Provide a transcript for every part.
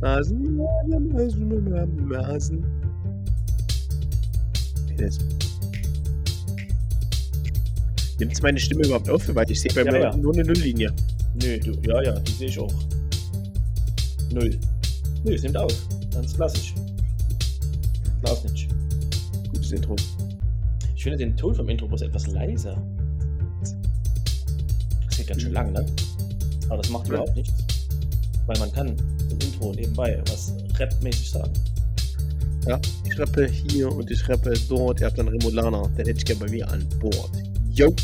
Nasen, Nasen, Nasen. Nimmt es meine Stimme überhaupt auf? Weil ich sehe bei Ja, mir ja. nur eine Nulllinie. Nö, du, ja, ja, die sehe ich auch. Null. Nö, es nimmt auf. Ganz klassisch. Glaub nicht. Gutes Intro. Ich finde den Ton vom Intro bloß etwas leiser. Das geht ganz schön lang, ne? Aber das macht Ja. überhaupt nichts. Weil man kann im Intro nebenbei was rapmäßig sagen. Ja, ich rappe hier und ich rappe dort. Ihr habt einen Remolaner, den hätte ich gerne bei mir an Bord. Yo!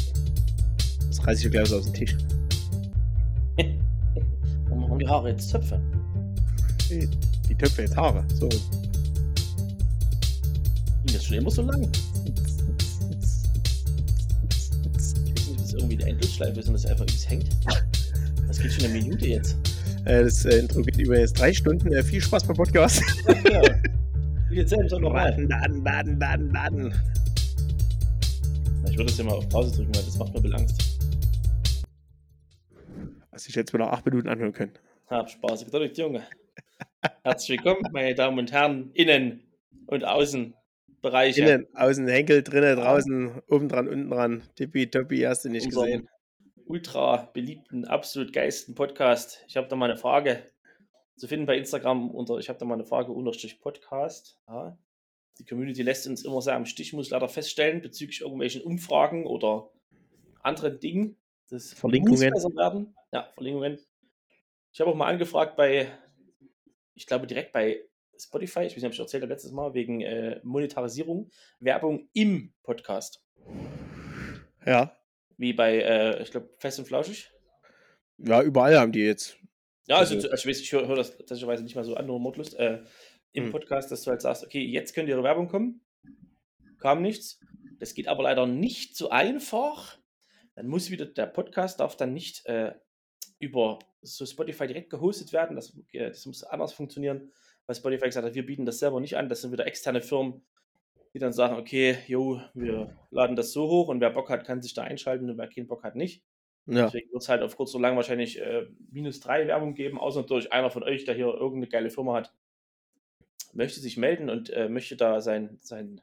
Das reiße ich gleich aus dem Tisch. Und machen die Haare jetzt Zöpfe. Die Töpfe jetzt Haare. So. Die ist schon immer so lang. Ich weiß nicht, ob das irgendwie eine Endlosschleife ist und das einfach übelst hängt. Das geht schon eine Minute jetzt. Äh, das äh, Intro geht über jetzt drei Stunden. Äh, viel Spaß beim Podcast. Ja. Wie jetzt selbst auch nochmal. Laden, laden, laden, laden. Ich würde das ja mal auf Pause drücken, weil das macht mir ein Angst. Was ich jetzt wieder acht Minuten anhören können. Hab Spaß gedrückt, Junge. Herzlich willkommen, meine Damen und Herren, Innen- und Außenbereiche. Innen, außen, Henkel, drinnen, draußen, oben dran, unten dran. Tippitoppi, hast du nicht Unserem gesehen. Ultra beliebten, absolut geisten Podcast. Ich habe da mal eine Frage zu finden bei Instagram unter, ich habe da mal eine Frage unterstrich Podcast. Ja. Die Community lässt uns immer sehr am Stich, muss leider feststellen, bezüglich irgendwelchen Umfragen oder anderen Dingen. Das Verlinkungen. muss besser werden. Ja, Verlinkungen. Ich habe auch mal angefragt bei, ich glaube direkt bei Spotify, ich weiß nicht, ob ich erzählt habe letztes Mal, wegen äh, Monetarisierung, Werbung im Podcast. Ja. Wie bei, äh, ich glaube, Fest und Flauschig. Ja, überall haben die jetzt. Ja, also, Also- also ich, weiß, ich höre hör das tatsächlich nicht mal so an, nur Mordlust, äh, im Hm. Podcast, dass du halt sagst, okay, jetzt könnte ihre Werbung kommen. Kam nichts. Das geht aber leider nicht so einfach. Dann muss wieder, der Podcast darf dann nicht äh, über so Spotify direkt gehostet werden. Das, äh, das muss anders funktionieren, weil Spotify gesagt hat, wir bieten das selber nicht an. Das sind wieder externe Firmen, die dann sagen, okay, jo, wir laden das so hoch und wer Bock hat, kann sich da einschalten und wer keinen Bock hat, nicht. Ja. Deswegen wird es halt auf kurz oder lang wahrscheinlich äh, minus drei Werbung geben, außer natürlich einer von euch, der hier irgendeine geile Firma hat, möchte sich melden und äh, möchte da sein, sein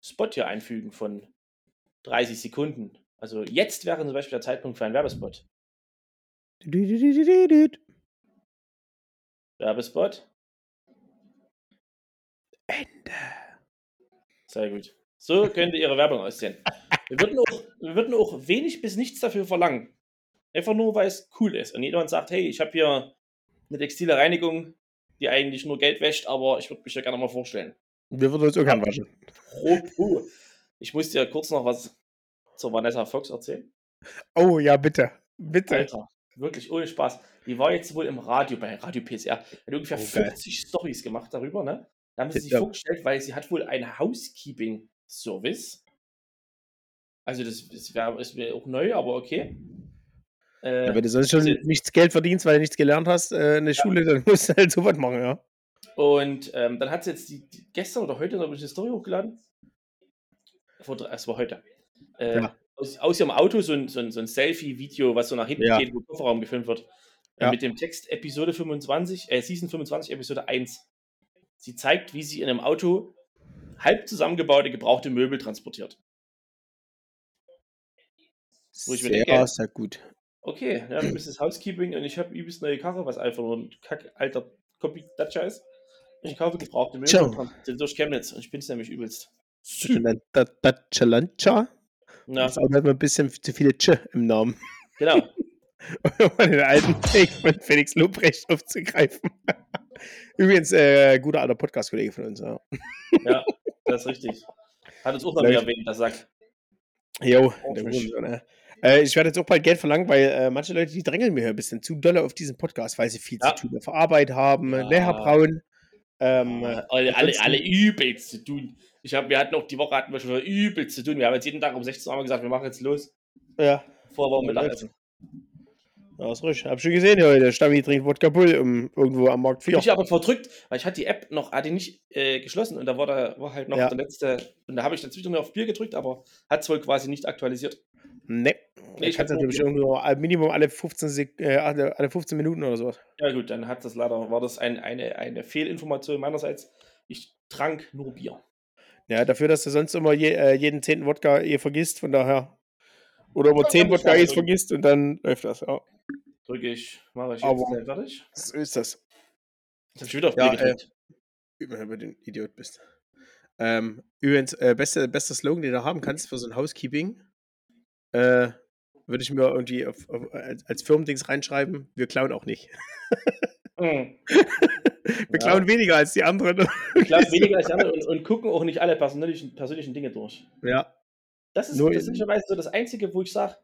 Spot hier einfügen von 30 Sekunden. Also jetzt wäre zum Beispiel der Zeitpunkt für einen Werbespot. Werbespot. Ende. Sehr gut. So könnte Ihre Werbung aussehen. Wir würden, auch, wir würden auch wenig bis nichts dafür verlangen. Einfach nur, weil es cool ist. Und jemand sagt, hey, ich habe hier eine textile Reinigung, die eigentlich nur Geld wäscht, aber ich würde mich ja gerne mal vorstellen. Wir würden uns auch gern waschen. Ich muss dir kurz noch was zur Vanessa Fox erzählen. Oh ja, bitte. Bitte. Alter, wirklich ohne Spaß. Die war jetzt wohl im Radio bei Radio PCR. Hat ungefähr Oh, geil. 50 Stories gemacht darüber, ne? Da haben sie sich Ja. vorgestellt, weil sie hat wohl einen Housekeeping-Service. Also das, das wär, ist mir auch neu, aber okay. Äh, Ja, wenn du sonst schon also- nichts Geld verdienst, weil du nichts gelernt hast äh, in der Schule, dann musst du halt sowas machen, ja. Und ähm, dann hat sie jetzt die, die, gestern oder heute ich eine Story hochgeladen. Vor, es war heute. Äh, Ja. aus, aus ihrem Auto so ein, so ein, so ein Selfie-Video, was so nach hinten Ja. geht, wo Kofferraum gefilmt wird. Äh, Ja. Mit dem Text Episode 25, äh, Season 25, Episode 1. Sie zeigt, wie sie in einem Auto halb zusammengebaute, gebrauchte Möbel transportiert. Wo ich mir Sehr, denke- sehr gut. Okay, ja, bist das Housekeeping und ich habe übelst neue Karre, was einfach nur ein kack alter Copy Dacia ist. Ich kaufe gebrauchte Möbel Ciao. durch Chemnitz und ich bin es nämlich übelst. Das Chalancha. Na, Das mal ein bisschen zu viele Ch im Namen. genau. um den alten Take von Felix Lobrecht aufzugreifen. Übrigens, äh, guter alter Podcast-Kollege von uns. Ja. Ja, das ist richtig. Hat uns auch noch erwähnt, der Sack. Jo. Wurm, ne? äh, ich werde jetzt auch bald Geld verlangen, weil äh, manche Leute, die drängeln mir ein bisschen zu dolle auf diesen Podcast, weil sie viel Ja. zu tun auf Arbeit haben. Ja. Ne, Herr Braun? Ähm, Alle, alle, ansonsten- alle übelst zu tun. Ich hab, wir hatten auch die Woche hatten wir schon übelst zu tun. Wir haben jetzt jeden Tag um 16 Uhr gesagt, wir machen jetzt los. ja, Ja, Mittagessen. Ja, ist ruhig. Hab schon gesehen heute, der Stammi trinkt Wodka Bull um, irgendwo am Markt 4. Ich aber verdrückt, weil ich hatte die App noch, hatte nicht äh, geschlossen und da war, da war halt noch Ja. der letzte, und da habe ich dazwischen noch auf Bier gedrückt, aber hat es wohl quasi nicht aktualisiert. Ne. Nee, ich hab natürlich nur- irgendwo Minimum alle 15, Sek äh, alle, alle 15 Minuten oder sowas. Ja gut, dann hat das leider, war das ein, eine, eine Fehlinformation meinerseits. Ich trank nur Bier. Ja, dafür, dass du sonst immer je, äh, jeden zehnten Wodka eh vergisst, von daher. Oder immer Ja, 10 kann ich Wodka vergisst und dann läuft das, ja. Drücke ich, mache ich jetzt Aber- schnell fertig. So ist das. Jetzt habe ich wieder auf Ja. Wenn du den Idiot bist. Ähm, übrigens, äh, beste, bester Slogan, den du haben kannst für so ein Housekeeping, äh, würde ich mir irgendwie auf, auf, als, als Firmendings reinschreiben, wir klauen auch nicht. Mhm. wir Ja. klauen weniger als die anderen. Ich glaube weniger als die anderen und, und gucken auch nicht alle persönlichen, persönlichen Dinge durch. ja. Das ist persönlicherweise so das Einzige, wo ich sage,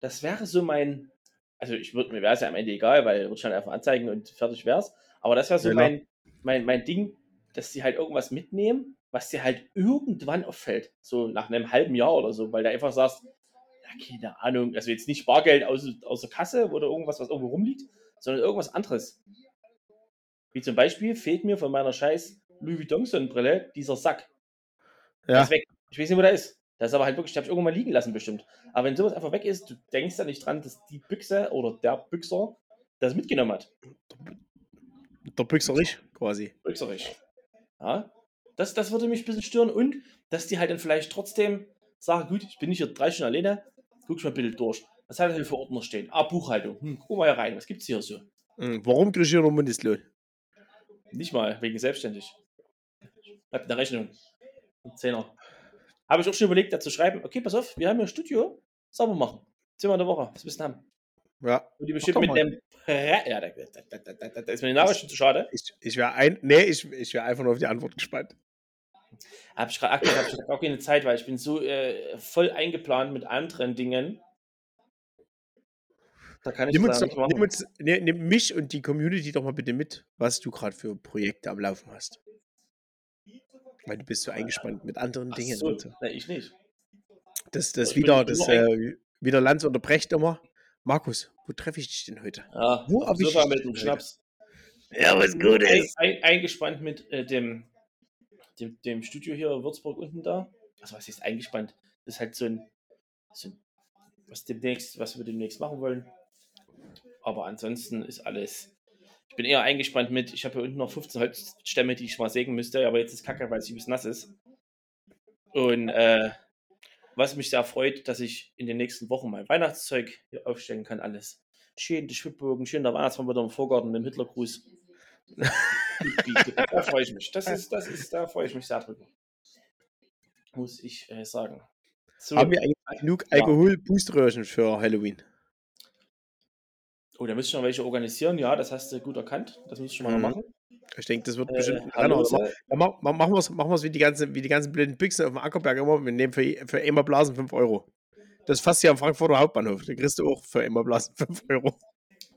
das wäre so mein. Also ich würde mir wäre es ja am Ende egal, weil würde schon einfach anzeigen und fertig wär's. Aber das wäre so Ja, mein, mein, mein Ding, dass die halt irgendwas mitnehmen, was dir halt irgendwann auffällt. So nach einem halben Jahr oder so, weil du einfach sagst, ja, keine Ahnung, also jetzt nicht Bargeld aus, aus der Kasse oder irgendwas, was irgendwo rumliegt, sondern irgendwas anderes. Wie zum Beispiel fehlt mir von meiner scheiß Louis Vuitton Sonnenbrille dieser Sack. Der Ja. ist weg. Ich weiß nicht, wo der ist. Das ist aber halt wirklich, den habe ich irgendwann mal liegen lassen bestimmt. Aber wenn sowas einfach weg ist, du denkst ja nicht dran, dass die Büchse oder der Büchser das mitgenommen hat. Der Büchserich quasi. Büchserich. Ja, das, das würde mich ein bisschen stören und dass die halt dann vielleicht trotzdem sagen, gut, ich bin nicht hier drei Stunden alleine, guck ich mal bitte durch. Was hat hier für Ordner stehen? Ah, Buchhaltung. Hm, guck mal hier rein, was gibt's hier so? Hm, Warum kriege ich hier noch Mindestlohn? Nicht mal, wegen selbstständig. Bleibt in der Rechnung. Ein Zehner. Habe ich auch schon überlegt, da zu schreiben, okay, pass auf, wir haben hier ein Studio, sauber machen. Zehnmal in der Woche, du denn haben? Ja. Und die bestimmt mit dem. Ja, da, da, da, da, ist mir die Nachricht schon zu schade. Ich, ich wäre ein. Nee, ich, ich wäre einfach nur auf die Antwort gespannt. Habe ich gerade aktuell hab ich auch keine Zeit, weil ich bin so äh, voll eingeplant mit anderen Dingen. Da kann ich Nimm, uns doch, nicht nimm, uns, nimm mich und die Community doch mal bitte mit, was du gerade für Projekte am Laufen hast. Weil du bist so eingespannt mit anderen Ach Dingen. so, na, ich nicht. Das, das Ich wieder, das äh, wieder Lanz unterbrecht immer. Markus, wo treffe ich dich denn heute? Ja, Wo auf hab dem ich dich mit dem Schnaps. Ja, was gut Ein, ein, eingespannt mit äh, dem, dem, dem Studio hier in Würzburg unten da. Also was ist eingespannt? Das ist halt so ein, so ein was demnächst, was wir demnächst machen wollen. Aber ansonsten ist alles. Ich bin eher eingespannt mit, ich habe hier unten noch 15 Holzstämme, die ich mal sägen müsste, aber jetzt ist Kacke, weil es übelst nass ist. Und äh, was mich sehr freut, dass ich in den nächsten Wochen mein Weihnachtszeug hier aufstellen kann, alles. Schön die Schwibbogen, schön der Weihnachtsmann wieder im Vorgarten mit dem Hitlergruß. da freue ich mich. Das ist, das ist, da freue ich mich sehr drüber. Muss ich äh, sagen. So. Haben wir eigentlich genug Ja. Alkohol-Booströhrchen für Halloween? Oh, da müsst ihr noch welche organisieren. Ja, das hast du gut erkannt. Das müsst ihr schon mal Mhm. machen. Ich denke, das wird Äh, bestimmt hallo. Ja, ma- machen wir es machen wir's wie, die ganze, wie die ganzen blinden Büchsen auf dem Ackerberg immer. Wir nehmen für, für immer Blasen 5 Euro. Das ist fast hier am Frankfurter Hauptbahnhof. Da kriegst du auch für immer Blasen 5 Euro.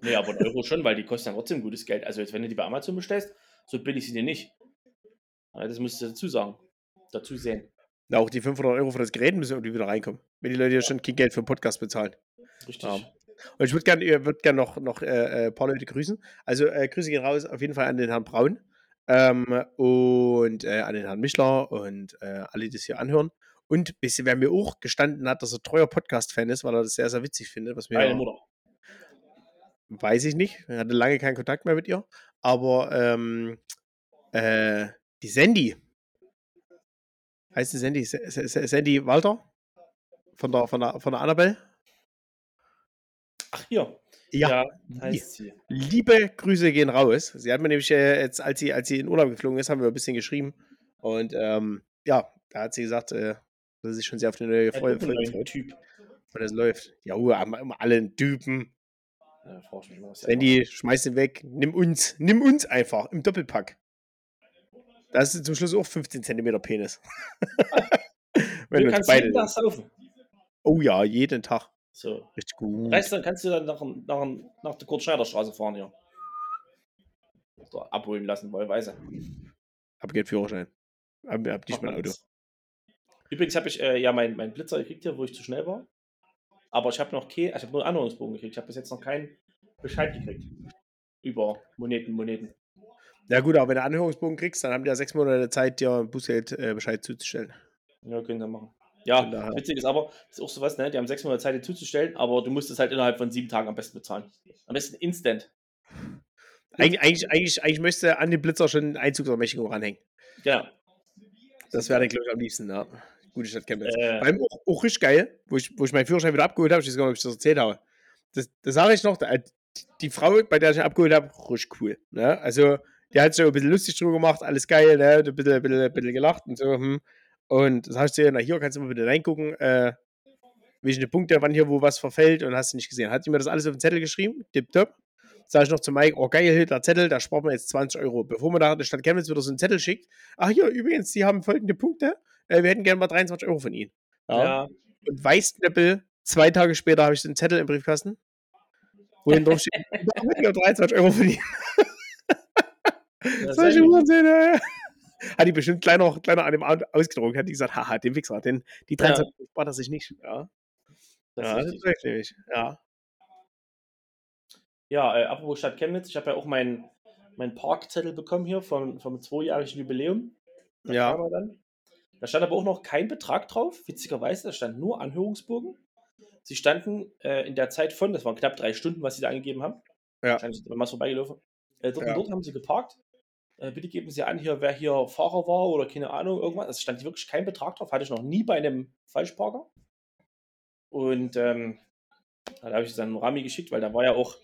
Nee, aber ein Euro schon, weil die kosten ja trotzdem gutes Geld. Also jetzt, wenn du die bei Amazon bestellst, so billig sind die nicht. Ja, das musst du dazu sagen. Dazu sehen. Na, auch die 500 Euro für das Gerät müssen irgendwie wieder reinkommen. Wenn die Leute ja schon kein Geld für einen Podcast bezahlen. Richtig. Ja. Und ich würde gerne würd gern noch, noch äh, ein paar Leute grüßen. Also äh, Grüße gehen raus auf jeden Fall an den Herrn Braun ähm, und äh, an den Herrn Mischler und äh, alle, die das hier anhören. Und bisschen, wer mir auch gestanden hat, dass er treuer Podcast-Fan ist, weil er das sehr, sehr witzig findet, was mir Meine Mutter. weiß ich nicht. Ich hatte lange keinen Kontakt mehr mit ihr. Aber ähm, äh, die Sandy. Heißt die Sandy? Sandy Walter? Von der, von der, von der Annabelle? Ach, hier. Ja. Ja, die. heißt sie. Liebe Grüße gehen raus. Sie hat mir nämlich äh, jetzt, als sie, als sie in Urlaub geflogen ist, haben wir ein bisschen geschrieben. Und ähm, ja, da hat sie gesagt, äh, dass sie sich schon sehr auf die neue Der Folge Typ, freut, Typ. weil das läuft. Ja, immer alle einen Typen. Ja, frag ich mich mal, was der Sandy, schmeiß ihn weg. Nimm uns. Nimm uns einfach im Doppelpack. Das ist zum Schluss auch 15 Centimeter Penis. Wenn Du kannst beide. jeden Tag saufen. Oh ja, jeden Tag. So. Richtig gut. Weißt du, dann kannst du dann nach, nach, nach der Kurt-Schneider-Straße fahren hier. Oder abholen lassen, wollweise. Hab keinen Führerschein. Hab, hab nicht mein Auto. Übrigens habe ich äh, ja meinen mein Blitzer gekriegt hier, wo ich zu schnell war. Aber ich habe noch kein, also ich habe nur einen Anhörungsbogen gekriegt. Ich habe bis jetzt noch keinen Bescheid gekriegt. Über Moneten, Moneten. Ja gut, aber wenn du Anhörungsbogen kriegst, dann haben die ja sechs Monate Zeit, dir Bußgeldbescheid äh, Bescheid zuzustellen. Ja, können wir machen. Ja, witzig ist aber, das ist auch sowas, ne? Die haben sechs Monate Zeit, die zuzustellen, aber du musst es halt innerhalb von sieben Tagen am besten bezahlen. Am besten instant. Eigentlich, eigentlich, eigentlich, eigentlich möchte an den Blitzer schon Einzugsermächtigung ranhängen. Genau. Das wäre dann, glaube ich, am liebsten, ja. Gute Stadt Chemnitz. Äh, allem auch, auch richtig geil, wo ich, wo ich meinen Führerschein wieder abgeholt habe, ich weiß gar nicht, ob ich das erzählt habe. Das, das sage ich noch, die Frau, bei der ich ihn abgeholt habe, richtig cool. Ne? Also, die hat sich ein bisschen lustig drüber gemacht, alles geil, ne? ein, bisschen, bisschen, ein bisschen gelacht und so. Hm. Und das heißt, na hier kannst du mal bitte reingucken, äh, welche Punkte, wann hier wo was verfällt und hast du nicht gesehen. Hat sie mir das alles auf den Zettel geschrieben, tipptopp. Sag ich noch zu Mike, oh geil, der Zettel, da spart man jetzt 20 Euro. Bevor man da der Stadt Chemnitz wieder so einen Zettel schickt, ach hier, übrigens, die haben folgende Punkte, äh, wir hätten gerne mal 23 Euro von ihnen. Ja. ja. Und Weißknöppel, zwei Tage später habe ich den Zettel im Briefkasten, wo hin drauf steht, ich 23 Euro von ihnen. Solche Unsinn, ey hat die bestimmt kleiner, kleiner an dem ausgedruckt, hat die gesagt, haha, den Wichser, den, die 23 ja. spart er sich nicht. Ja, das, ja, ist das ist nämlich. Ja. Ja, äh, apropos Stadt Chemnitz, ich habe ja auch meinen mein Parkzettel bekommen hier vom, vom zweijährigen Jubiläum. Da ja. Da stand aber auch noch kein Betrag drauf, witzigerweise, da stand nur Anhörungsbogen. Sie standen äh, in der Zeit von, das waren knapp drei Stunden, was sie da angegeben haben. Ja. Wahrscheinlich sind wir mal vorbeigelaufen. Äh, dort, ja. dort haben sie geparkt äh, bitte geben Sie an, hier, wer hier Fahrer war oder keine Ahnung, irgendwas. Es stand wirklich kein Betrag drauf, hatte ich noch nie bei einem Falschparker. Und ähm, da habe ich es dann Rami geschickt, weil da war ja auch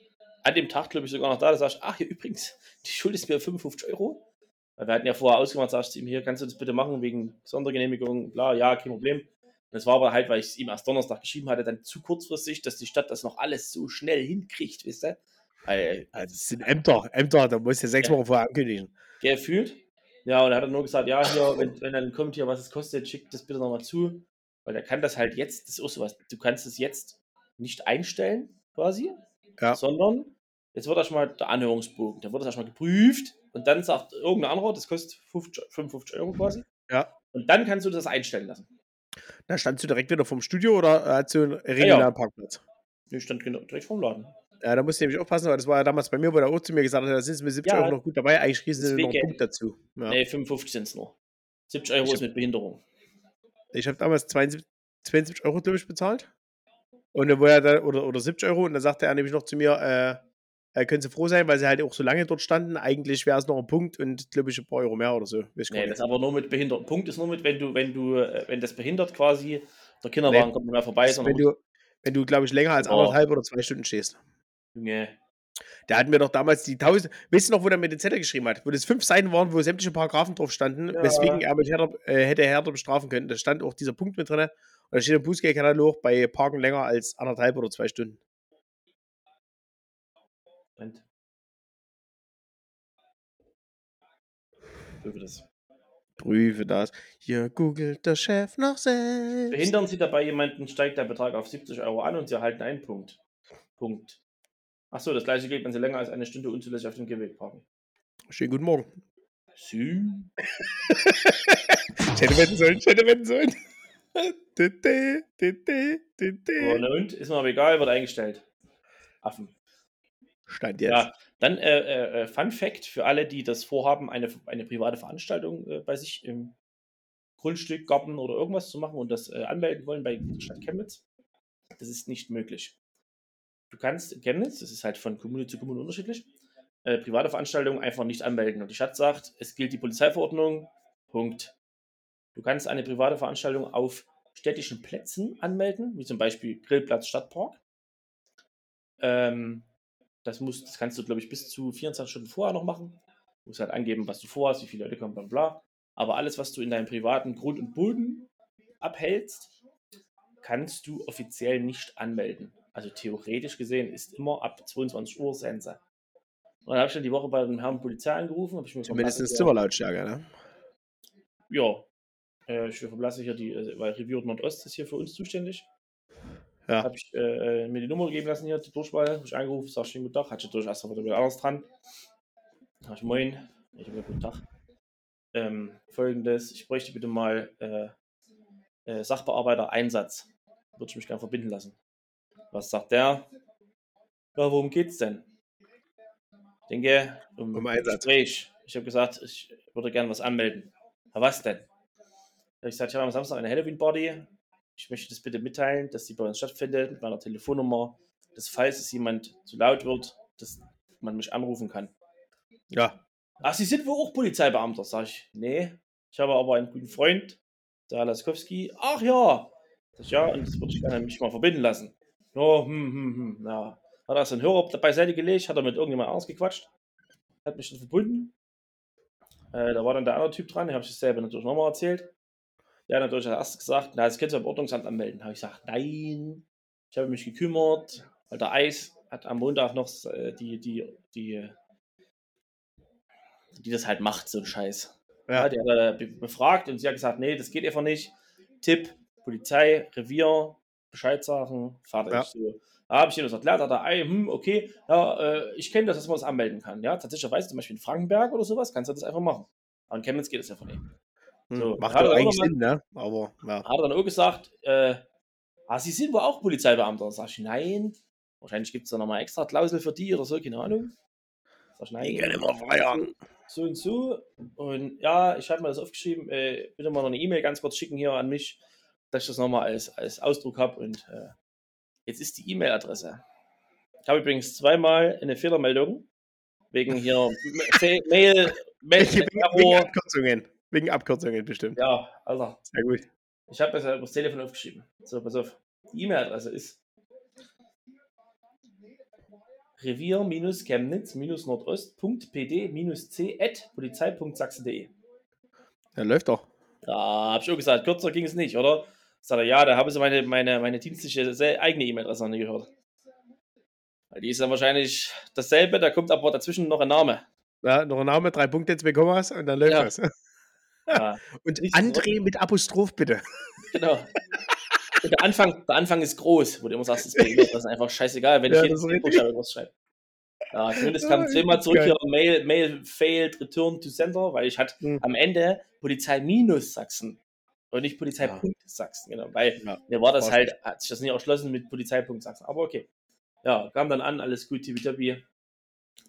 an dem Tag, glaube ich, sogar noch da. Da sag ich, ach, hier übrigens, die Schuld ist mir 55 Euro. Weil wir hatten ja vorher ausgemacht, sagst du ihm, hier kannst du das bitte machen wegen Sondergenehmigung, bla, ja, kein Problem. Das war aber halt, weil ich es ihm erst Donnerstag geschrieben hatte, dann zu kurzfristig, dass die Stadt das noch alles so schnell hinkriegt, wisst ihr? Also, das sind Ämter, Ämter, da musst du sechs Wochen vorher ankündigen. Gefühlt. Ja, und er hat dann nur gesagt, ja, hier, wenn, wenn dann kommt hier, was es kostet, schickt das bitte nochmal zu. Weil er kann das halt jetzt, das ist auch sowas, du kannst es jetzt nicht einstellen, quasi, ja. sondern jetzt wird erstmal der Anhörungsbogen, da wird das erstmal geprüft und dann sagt irgendein anderer, das kostet 50, 55 Euro quasi. Ja. Und dann kannst du das einstellen lassen. Da standst du direkt wieder vom Studio oder hast du einen regulären ja, ja. Parkplatz? Ich stand direkt vom Laden. Ja, da musst du nämlich aufpassen, weil das war ja damals bei mir, wo der auch zu mir gesagt hat, da sind es mit 70 ja, Euro noch gut dabei, eigentlich kriegen sie noch einen Punkt dazu. Ja. Nee, 55 sind es nur. 70 Euro ich ist mit Behinderung. Ich habe damals 72, 72 Euro, glaube ich, bezahlt. Und dann, wo er da, oder, oder 70 Euro, und dann sagte er nämlich noch zu mir, äh, äh, können Sie froh sein, weil sie halt auch so lange dort standen. Eigentlich wäre es noch ein Punkt und glaube ich ein paar Euro mehr oder so. Weiß nee, das ist aber nur mit behindert. Punkt ist nur mit, wenn du, wenn du, äh, wenn das behindert quasi, der Kinderwagen nee. kommt nicht mehr vorbei. Wenn du, wenn du, glaube ich, länger als anderthalb oder zwei Stunden stehst. Junge. Der hat mir doch damals die tausend. Weißt du noch, wo der mit den Zettel geschrieben hat? Wo das fünf Seiten waren, wo sämtliche Paragraphen drauf standen, ja. weswegen er mit Herder, äh, hätte Herder bestrafen können. Da stand auch dieser Punkt mit drin. Und da steht im Bußgeldkatalog bei Parken länger als anderthalb oder zwei Stunden. Moment. Prüfe das. Prüfe das. Hier googelt der Chef noch selbst. Behindern Sie dabei jemanden, steigt der Betrag auf 70 Euro an und Sie erhalten einen Punkt. Punkt. Achso, das gleiche gilt, wenn Sie länger als eine Stunde unzulässig auf dem Gehweg parken. Schönen guten Morgen. Sü. ich hätte wetten sollen, ich hätte wetten sollen. na und? Ist mir aber egal, wird eingestellt. Affen. Stand jetzt. Ja, dann äh, äh, äh, Fun Fact für alle, die das vorhaben, eine, eine private Veranstaltung äh, bei sich im Grundstück, Garten oder irgendwas zu machen und das äh, anmelden wollen bei Stadt Chemnitz. Das ist nicht möglich du kannst Chemnitz, das ist halt von Kommune zu Kommune unterschiedlich, äh, private Veranstaltungen einfach nicht anmelden. Und die Stadt sagt, es gilt die Polizeiverordnung, Punkt. Du kannst eine private Veranstaltung auf städtischen Plätzen anmelden, wie zum Beispiel Grillplatz Stadtpark. Ähm, das, musst, das kannst du, glaube ich, bis zu 24 Stunden vorher noch machen. Du musst halt angeben, was du vorhast, wie viele Leute kommen, bla bla. Aber alles, was du in deinem privaten Grund und Boden abhältst, kannst du offiziell nicht anmelden. Also theoretisch gesehen ist immer ab 22 Uhr Sense. Und dann habe ich dann die Woche bei dem Herrn Polizei angerufen. Hab ich mir Mindestens Zimmerlautstärke, ne? Ja. Äh, ich verblasse hier die, äh, weil Review Nordost ist hier für uns zuständig. Ja. Habe ich äh, mir die Nummer gegeben lassen hier, die Durchwahl. Habe ich angerufen, sag schönen guten Tag. Hatte durchaus wieder alles dran. Sag ich moin. Ich habe guten Tag. Ähm, Folgendes, ich bräuchte bitte mal äh, äh, Sachbearbeiter-Einsatz. Würde ich mich gerne verbinden lassen. Was sagt der? Ja, worum geht's denn? Ich denke, um, um Einsatz. Gespräch. Ich habe gesagt, ich würde gerne was anmelden. Ja, was denn? Ich gesagt, ich habe am Samstag eine Halloween-Party ich möchte das bitte mitteilen, dass die bei uns stattfindet mit meiner Telefonnummer, dass falls es jemand zu laut wird, dass man mich anrufen kann. Ja. Ach, Sie sind wohl auch Polizeibeamter, sag ich. Nee, ich habe aber einen guten Freund, der Laskowski. Ach ja. Sag ich, ja, und das würde ich gerne mich mal verbinden lassen. Ja, hm, hm, hm, ja. Hat er so einen Hörer beiseite gelegt, hat er mit irgendjemand ausgequatscht, hat mich dann verbunden. Äh, da war dann der andere Typ dran, den habe ich dasselbe natürlich nochmal erzählt. Der hat natürlich als erstes gesagt, na, das kannst du beim Ordnungsamt anmelden. Habe ich gesagt, nein, ich habe mich gekümmert, weil der Eis hat am Montag noch äh, die, die, die, die das halt macht, so ein Scheiß. Ja. Die hat er befragt und sie hat gesagt, nee, das geht einfach nicht. Tipp, Polizei, Revier, Bescheid sagen, fertig. Ja. So. Da habe ich ihr das erklärt, hat er, hm, okay, ja, äh, ich kenne das, dass man das anmelden kann. Ja, tatsächlich, zum Beispiel in Frankenberg oder sowas, kannst du das einfach machen. Aber in Chemnitz geht das einfach nicht. Hm, so, Macht doch eigentlich Sinn, ne? Aber, ja. Hat er dann auch gesagt, äh, ah, Sie sind wohl auch Polizeibeamter. Sag ich, nein. Wahrscheinlich gibt es da nochmal extra Klausel für die oder so, keine Ahnung. Sag ich, nein. Ich kann immer feiern. So und so. Und ja, ich habe mir das aufgeschrieben. Äh, bitte mal noch eine E-Mail ganz kurz schicken hier an mich, dass ich das nochmal als, als Ausdruck habe. Und äh, jetzt ist die E-Mail-Adresse. Ich habe übrigens zweimal eine Fehlermeldung wegen hier Mail, Mail, wegen, wegen Abkürzungen. Wegen Abkürzungen bestimmt. Ja, Alter. Sehr gut. Ich habe das ja übers Telefon aufgeschrieben. So, pass auf. Die E-Mail-Adresse ist revier-chemnitz-nordost.pd-c at polizei.sachsen.de. Ja, läuft doch. Ja, hab ich auch gesagt, kürzer ging es nicht, oder? Sagt er, ja, da haben sie meine, meine, meine dienstliche eigene E-Mail-Adresse noch nie gehört. Die ist dann wahrscheinlich dasselbe, da kommt aber dazwischen noch ein Name. Ja, noch ein Name, drei Punkte, zwei Kommas und dann läuft ja. das. Ja. und André mit Apostroph bitte. Genau. Der Anfang, der Anfang ist groß, wo du immer sagst, das ist einfach scheißegal, wenn ja, ich jetzt irgendwas schreibe. Ja, zumindest kam zweimal zurück hier Mail, Mail failed, return to sender, weil ich hatte hm. am Ende Polizei minus Sachsen und nicht Polizeipunkt ja. Sachsen, genau, weil ja. mir war das halt, hat sich das nicht erschlossen mit Polizeipunkt Sachsen, aber okay. Ja, kam dann an, alles gut, tippitoppi,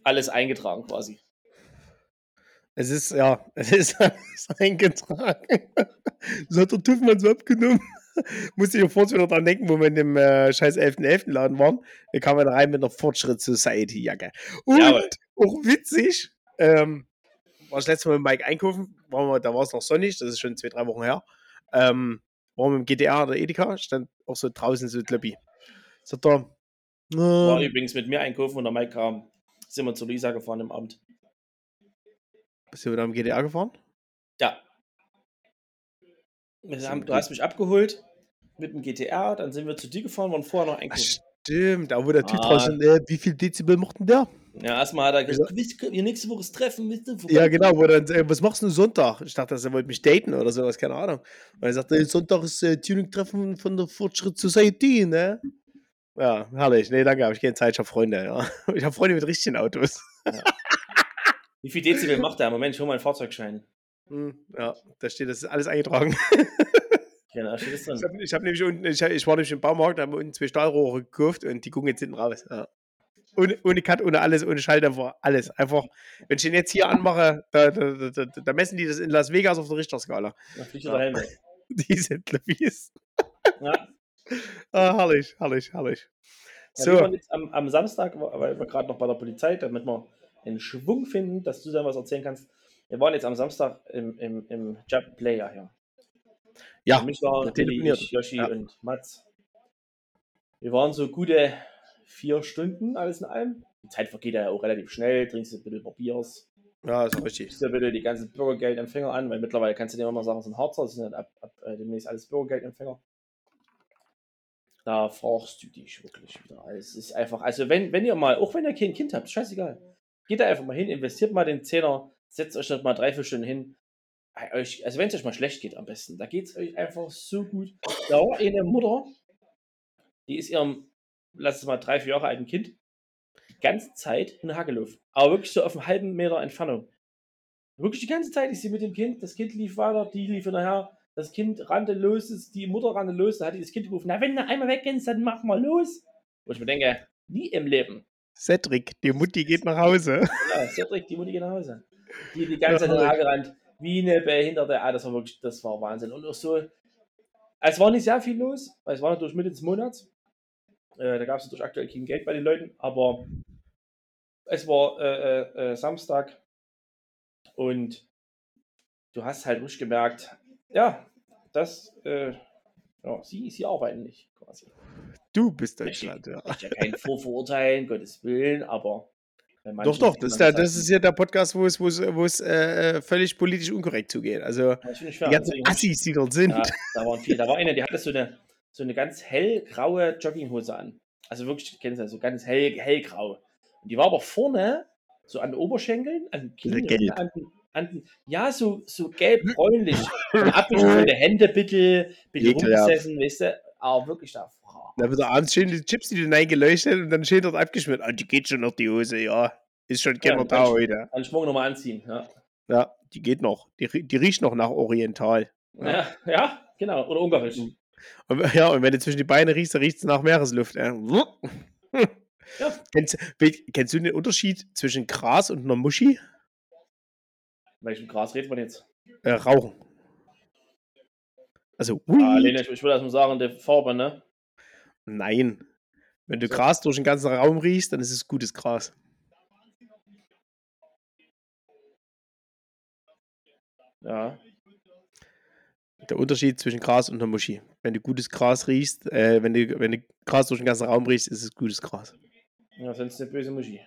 alles eingetragen quasi. Es ist, ja, es ist eingetragen. so hat der TÜV mal so abgenommen. Musste ich sofort wieder dran denken, wo wir in dem äh, scheiß 11.11. .11. Laden waren. Da kam man rein mit einer Fortschritt-Society-Jacke. Und ja, auch witzig, ähm, war ich letztes Mal mit Mike einkaufen, waren wir, da war es noch sonnig, das ist schon zwei, drei Wochen her. Ähm, waren wir im GDR oder Edeka, stand auch so draußen so ein Lobby. Sagt er, äh, war übrigens mit mir einkaufen und der Mike kam, sind wir zu Lisa gefahren im Abend. Bist du wieder am GDR gefahren? Ja. Haben, du hast mich abgeholt mit dem GTR, dann sind wir zu dir gefahren, waren vorher noch einkaufen. Stimmt, da wo der Typ ah. draußen, äh, wie viel Dezibel mochten der? Ja, erstmal hat er gesagt, ja. wir nächste Woche treffen, wisst ihr? Ja, genau, wo dann, äh, was machst du Sonntag? Ich dachte, er wollte mich daten oder sowas, keine Ahnung. Und er sagte, Sonntag ist äh, Tuning-Treffen von der Fortschritt Society, ne? Ja, herrlich. Nee, danke, habe ich keine Zeit, ich habe Freunde, ja. Ich habe Freunde mit richtigen Autos. Ja. Wie viel Dezibel macht der? Moment, ich hole meinen Fahrzeugschein. Hm, ja, da steht, das ist alles eingetragen. Genau, steht drin. Ich habe hab nämlich unten, ich, ich, war nämlich im Baumarkt, da haben wir unten zwei Stahlrohre gekauft und die gucken jetzt hinten raus. Ja. Ohne, ohne Cut, ohne alles, ohne Schalldämpfer, alles. Einfach, wenn ich den jetzt hier anmache, da, da, da, da, messen die das in Las Vegas auf der Richterskala. Da fliegt ja. Helm weg. Die sind Levis. Ja. ah, herrlich, herrlich, herrlich. Ja, so. jetzt am, am Samstag, weil wir gerade noch bei der Polizei, damit wir einen Schwung finden, dass du dann was erzählen kannst. Wir waren jetzt am Samstag im, im, im Jab Player hier. Ja, Für mich war Tilly, ich, Yoshi ja. und Mats. Wir waren so gute vier Stunden alles in allem. Die Zeit vergeht ja auch relativ schnell, trinkst du ein bisschen Biers. Ja, ist richtig. Guckst du bitte die ganzen Bürgergeldempfänger an, weil mittlerweile kannst du dir immer sagen, es sind Harzer, das sind halt ab, ab äh, demnächst alles Bürgergeldempfänger. Da fragst du dich wirklich wieder. Es ist einfach, also wenn, wenn ihr mal, auch wenn ihr kein Kind habt, scheißegal, Geht da einfach mal hin, investiert mal den Zehner, setzt euch dort mal drei, vier Stunden hin. Also wenn es euch mal schlecht geht am besten, da geht es euch einfach so gut. Da war eine Mutter, die ist ihrem, lass es mal drei, vier Jahre alten Kind, die ganze Zeit in Hageluft. Aber wirklich so auf einem halben Meter Entfernung. Wirklich die ganze Zeit ist sie mit dem Kind, das Kind lief weiter, die lief hinterher, das Kind rannte los, die Mutter rannte los, da hat die das Kind gerufen, na wenn du einmal weggehst, dann mach mal los. Wo ich mir denke, nie im Leben. Cedric, die Mutti geht nach Hause. Ja, Cedric, die Mutti geht nach Hause. Die die ganze Zeit ja, gerannt, wie eine Behinderte. Ah, das war wirklich, das war Wahnsinn. Und auch so, Es war nicht sehr viel los, weil es war natürlich Mitte des Monats. Äh, da gab es natürlich aktuell kein Geld bei den Leuten, aber es war äh, äh, äh, Samstag und du hast halt richtig gemerkt, ja, dass äh, ja, sie, sie arbeiten nicht quasi. Du bist Deutschland, ja. Ich ja kein Vorverurteilen, Gottes Willen, aber. Doch, doch, das, da, das ist ja der Podcast, wo es, wo es, wo es äh, völlig politisch unkorrekt zugeht. Also die ganzen Assis, die dort sind. Ja, da waren viele. Da war eine, die hatte so eine, so eine ganz hellgraue Jogginghose an. Also wirklich, kennst du das, so ganz hell, hellgrau. Und die war aber vorne, so an den Oberschenkeln, an, Knie, an, an, ja, so, so gelb-bräunlich. Abgeschnittene Hände bitte, bitte rumgesessen, weißt du, aber wirklich da da wird abends schön die Chips, die du geleuchtet und dann steht dort abgeschmiert. Ah, die geht schon noch, die Hose, ja. Ist schon gerne ja, da heute. Ich morgen nochmal anziehen, ja. Ja, die geht noch. Die, die riecht noch nach Oriental. Ja, ja, ja genau. Oder ungarisch. Und, ja, und wenn du zwischen die Beine riechst, dann riecht es nach Meeresluft. Ja. ja. Kennst, kennst, du den Unterschied zwischen Gras und einer Muschi? Welchem Gras redet man jetzt? Äh, Rauchen. Also, ah, Lene, ich, ich würde erstmal sagen, die Farbe, ne? Nein. Wenn du Gras durch den ganzen Raum riechst, dann ist es gutes Gras. Ja. Der Unterschied zwischen Gras und einer Muschi. Wenn du gutes Gras riechst, äh, wenn, du, wenn du Gras durch den ganzen Raum riechst, ist es gutes Gras. Ja, sonst eine böse Muschi.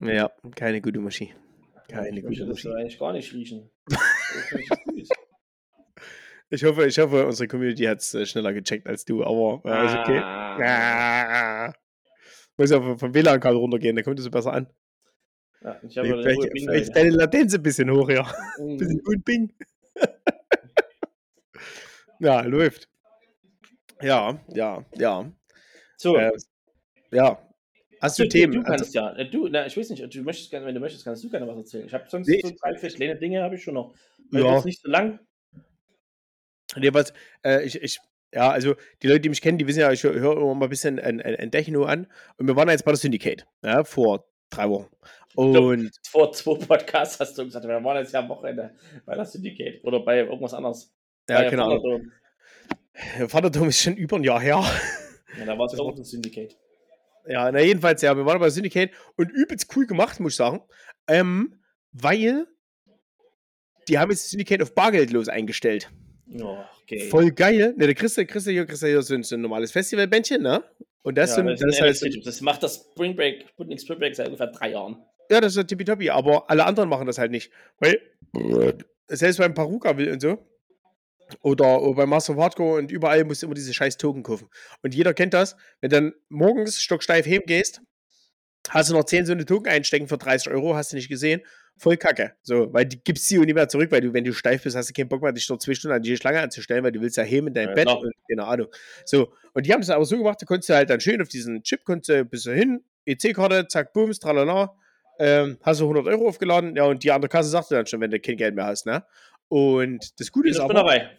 Ja, keine gute Muschi. Keine ich gute Muschi. Das eigentlich gar nicht riechen. Ich hoffe, ich hoffe, unsere Community hat es äh, schneller gecheckt als du, aber äh, ist okay. Ah. Muss ja vom WLAN-Kabel runtergehen, da kommt es besser an. Ja, ich habe vielleicht, vielleicht deine Latenz ein bisschen hoch, ja. Ein mhm. bisschen gut Bing. ja, läuft. Ja, ja, ja. So. Äh, ja. Hast du, du Themen? Du kannst also, ja. Äh, du, na, ich weiß nicht, du möchtest gerne, wenn du möchtest, kannst du gerne was erzählen. Ich habe sonst nee, so drei, vier kleine Dinge habe ich schon noch. Weil ja. nicht so lang. Was, äh, ich, ich, ja, also die Leute, die mich kennen, die wissen ja, ich höre immer mal ein bisschen ein, ein, ein Techno an. Und wir waren jetzt bei der Syndicate, ja, vor drei Wochen. Und vor zwei Podcasts hast du gesagt, wir waren jetzt ja am Wochenende bei der Syndicate oder bei irgendwas anderes. Ja, bei genau. Vaterdom. Vaterdom ist schon über ein Jahr her. Ja, da war es auch ein Syndicate. Ja, na jedenfalls, ja, wir waren bei der Syndicate und übelst cool gemacht, muss ich sagen. Ähm, weil die haben jetzt Syndicate auf bargeldlos eingestellt. Oh, okay. Voll geil. Ne, der kriegst du, kriegst du hier, kriegst du hier so ein, so ein normales Festivalbändchen, ne? Und das, ja, sind, das, das, heißt, das macht das Spring Break, Sputnik Spring Break seit ungefähr drei Jahren. Ja, das ist ja tippitoppi, aber alle anderen machen das halt nicht. Weil, selbst beim Paruka will und so, oder, oder bei Master of Hardcore und überall musst du immer diese scheiß Token kaufen. Und jeder kennt das, wenn du dann morgens stocksteif heben gehst, hast du noch 10 so eine Token einstecken für 30 Euro, hast du nicht gesehen, voll kacke. So, weil die gibst sie nicht mehr zurück, weil du, wenn du steif bist, hast du keinen Bock mehr, dich noch zwei Stunden an die Schlange anzustellen, weil du willst ja heben in dein ja, Bett klar. und keine Ahnung. So, und die haben es aber so gemacht, da konntest du halt dann schön auf diesen Chip, konntest du bis hin, EC-Karte, zack, booms, tralala, ähm, hast du 100 Euro aufgeladen, ja, und die andere Kasse sagte dann schon, wenn du kein Geld mehr hast, ne? Und das Gute ist aber, dabei.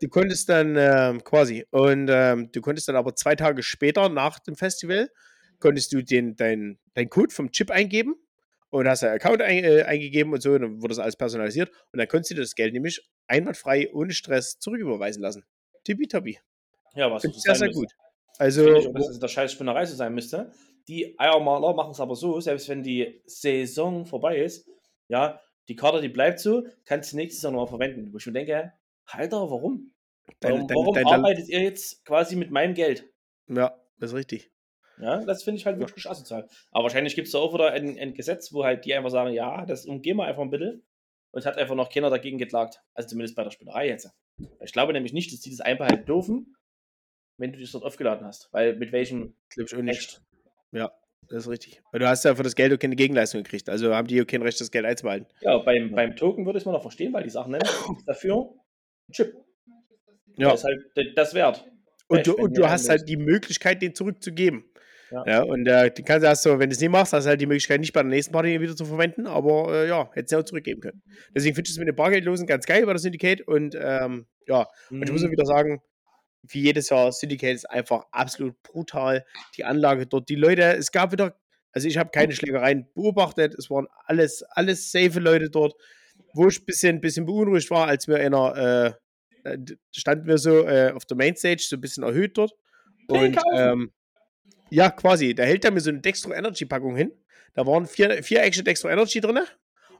du konntest dann ähm, quasi, und ähm, du konntest dann aber zwei Tage später nach dem Festival, konntest du den, dein, dein Code vom Chip eingeben und hast deinen Account ein, äh, eingegeben und so, und dann wurde das alles personalisiert und dann konntest du das Geld nämlich einwandfrei, ohne Stress zurücküberweisen lassen. Tippitoppi. Ja, was sehr, sehr gut. Also, ich auch, dass es in der scheiß Spinnerei so sein müsste. Die Eiermaler machen es aber so, selbst wenn die Saison vorbei ist, ja, die Karte, die bleibt so, kannst du nächstes Jahr nochmal verwenden. Wo ich mir denke, Halter, warum? Warum, dein, warum dein, dein, arbeitet ihr jetzt quasi mit meinem Geld? Ja, das ist richtig. Ja, das finde ich halt wirklich asozial. Aber wahrscheinlich gibt es da auch wieder ein, ein, Gesetz, wo halt die einfach sagen, ja, das umgehen wir einfach ein bisschen. Und es hat einfach noch keiner dagegen geklagt. Also zumindest bei der Spinnerei jetzt. Ich glaube nämlich nicht, dass die das einbehalten dürfen, wenn du dich dort aufgeladen hast. Weil mit welchem glaube ich auch nicht. Recht? Ja, das ist richtig. Weil du hast ja für das Geld auch keine Gegenleistung gekriegt. Also haben die auch kein Recht, das Geld einzubehalten. Ja, beim, beim Token würde ich es mal noch verstehen, weil die Sachen nennen dafür ein Chip. Ja. Das ist halt das wert. Und du, und du hast halt die Möglichkeit, den zurückzugeben. Ja. ja und äh, die kannst du erst so, wenn du es nicht machst, hast du halt die Möglichkeit, nicht bei der nächsten Party wieder zu verwenden, aber äh, ja, hättest du auch zurückgeben können. Deswegen finde ich es mit den Bargeldlosen ganz geil bei der Syndicate und ähm, ja, mhm. und ich muss auch mhm. wieder sagen, wie jedes Jahr, Syndicate ist einfach absolut brutal. Die Anlage dort, die Leute, es gab wieder, also ich habe keine Schlägereien beobachtet, es waren alles, alles safe Leute dort, wo ich ein bisschen, bisschen beunruhigt war, als mir einer äh, äh, standen wir so äh, auf der Mainstage, so ein bisschen erhöht dort. Und ähm, ja, quasi, da hält er mir so eine Dextro Energy Packung hin. Da waren vier, vier Action Dextro Energy drin.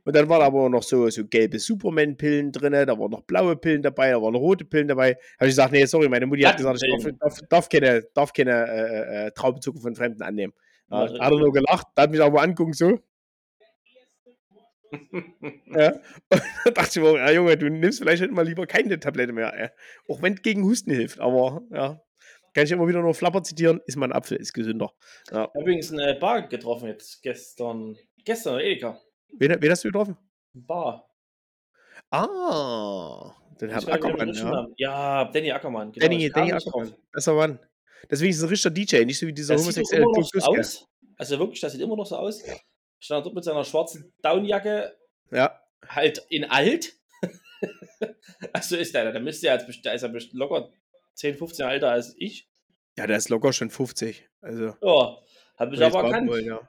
Und dann waren aber noch so, so gelbe Superman-Pillen drin, da waren noch blaue Pillen dabei, da waren noch rote Pillen dabei. Da habe ich gesagt, nee, sorry, meine Mutti hat gesagt, ich darf, darf, darf keine, darf keine äh, äh, Traubenzucker von Fremden annehmen. Ja, hat er nur gelacht, da hat mich aber angucken so. ja. Und dann dachte ich mir, ja, Junge, du nimmst vielleicht mal lieber keine Tablette mehr. Ja. Auch wenn es gegen Husten hilft, aber ja. Kann ich immer wieder nur Flapper zitieren, ist mein Apfel, ist gesünder. Ja. Ich habe übrigens eine Bar getroffen jetzt gestern. Gestern, Edeka. Wen, wen hast du getroffen? Bar. Ah, den Herrn Ackermann, ja. ja. Danny Ackermann. Genau. Danny, Danny Ackermann, besser Mann. Deswegen ist ein richtiger DJ, nicht so wie dieser homosexuelle so aus. Also wirklich, das sieht immer noch so aus. Stand dort mit seiner schwarzen Downjacke. Ja. Halt in alt. also ist der, der müsste ja jetzt, der ist ja locker 10, 15 Jahre älter als ich. Ja, der ist locker schon 50. Also. Ja, habe ich aber erkannt. Wollen, ja.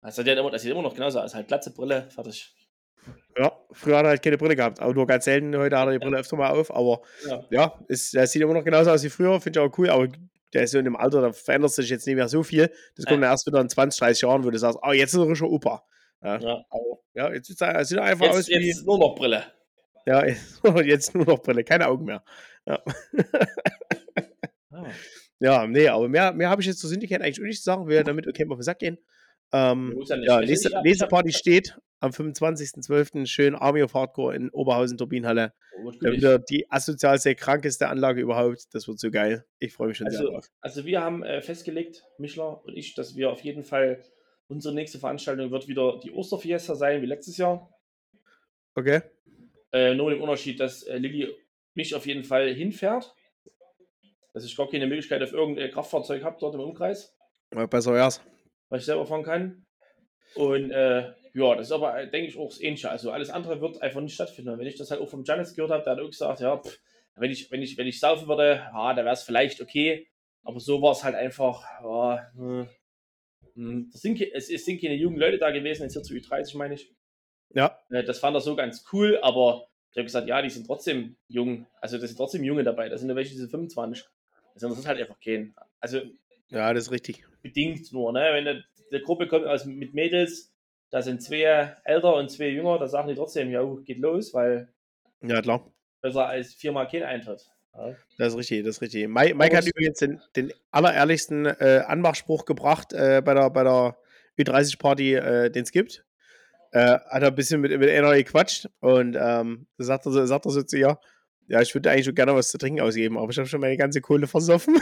Also der immer, das sieht immer noch genauso aus, halt glatze Brille, fertig. Ja, früher hat er halt keine Brille gehabt, aber nur ganz selten. Heute hat er die Brille öfter mal auf, aber ja, ja ist, der sieht immer noch genauso aus wie früher, finde ich auch cool, aber der ist so in dem Alter, da verändert sich jetzt nicht mehr so viel. Das kommt ja. erst wieder in 20, 30 Jahren, wo du sagst, oh, jetzt ist er schon Opa. Ja, ja. Aber, ja jetzt sieht er, sieht er einfach jetzt, aus wie. Jetzt nur noch Brille. Ja, jetzt nur noch Brille, keine Augen mehr. Ja. ah. ja, nee, aber mehr, mehr habe ich jetzt zur Syndicate eigentlich nicht zu sagen. Wir damit okay auf den Sack gehen. Ähm, ja, nächste, nächste Party steht am 25.12. schön Army of Hardcore in Oberhausen Turbinenhalle. Oh, wieder die asozialste, krankeste Anlage überhaupt. Das wird so geil. Ich freue mich schon also, sehr drauf. Also wir haben äh, festgelegt, Michler und ich, dass wir auf jeden Fall unsere nächste Veranstaltung wird wieder die Osterfiesta sein, wie letztes Jahr. Okay. Äh, nur mit dem Unterschied, dass äh, Lilly mich auf jeden Fall hinfährt. Dass ich gar keine Möglichkeit auf irgendein Kraftfahrzeug habe dort im Umkreis. Ja, besser wär's. Was ich selber fahren kann. Und äh, ja, das ist aber, denke ich, auch das Ähnliche. Also alles andere wird einfach nicht stattfinden. Und wenn ich das halt auch vom Janis gehört habe, der hat auch gesagt, ja, pff, wenn ich, wenn ich, wenn ich saufen würde, ja, da wäre es vielleicht okay. Aber so war es halt einfach, ja, hm, hm. Sind, es sind keine jungen Leute da gewesen, jetzt hier zu Ü30, meine ich. Ja. Äh, das fand er so ganz cool, aber ich habe gesagt, ja, die sind trotzdem jung. Also, das sind trotzdem Junge dabei. Das sind ja welche, die sind 25. Also, das ist halt einfach kein. Also, ja, das ist richtig. Bedingt nur, ne? Wenn eine, eine Gruppe kommt aus, mit Mädels, da sind zwei älter und zwei jünger, da sagen die trotzdem, ja, geht los, weil. Ja, klar. Besser als viermal kein Eintritt. Ja. Das ist richtig, das ist richtig. Mike, Mike hat übrigens den, den allerehrlichsten äh, Anmachspruch gebracht äh, bei der, bei der Ü30-Party, äh, den es gibt äh, hat er ein bisschen mit, mit einer gequatscht und ähm, sagt, er so, sagt er so zu ihr, ja, ich würde eigentlich schon gerne was zu trinken ausgeben, aber ich habe schon meine ganze Kohle versoffen.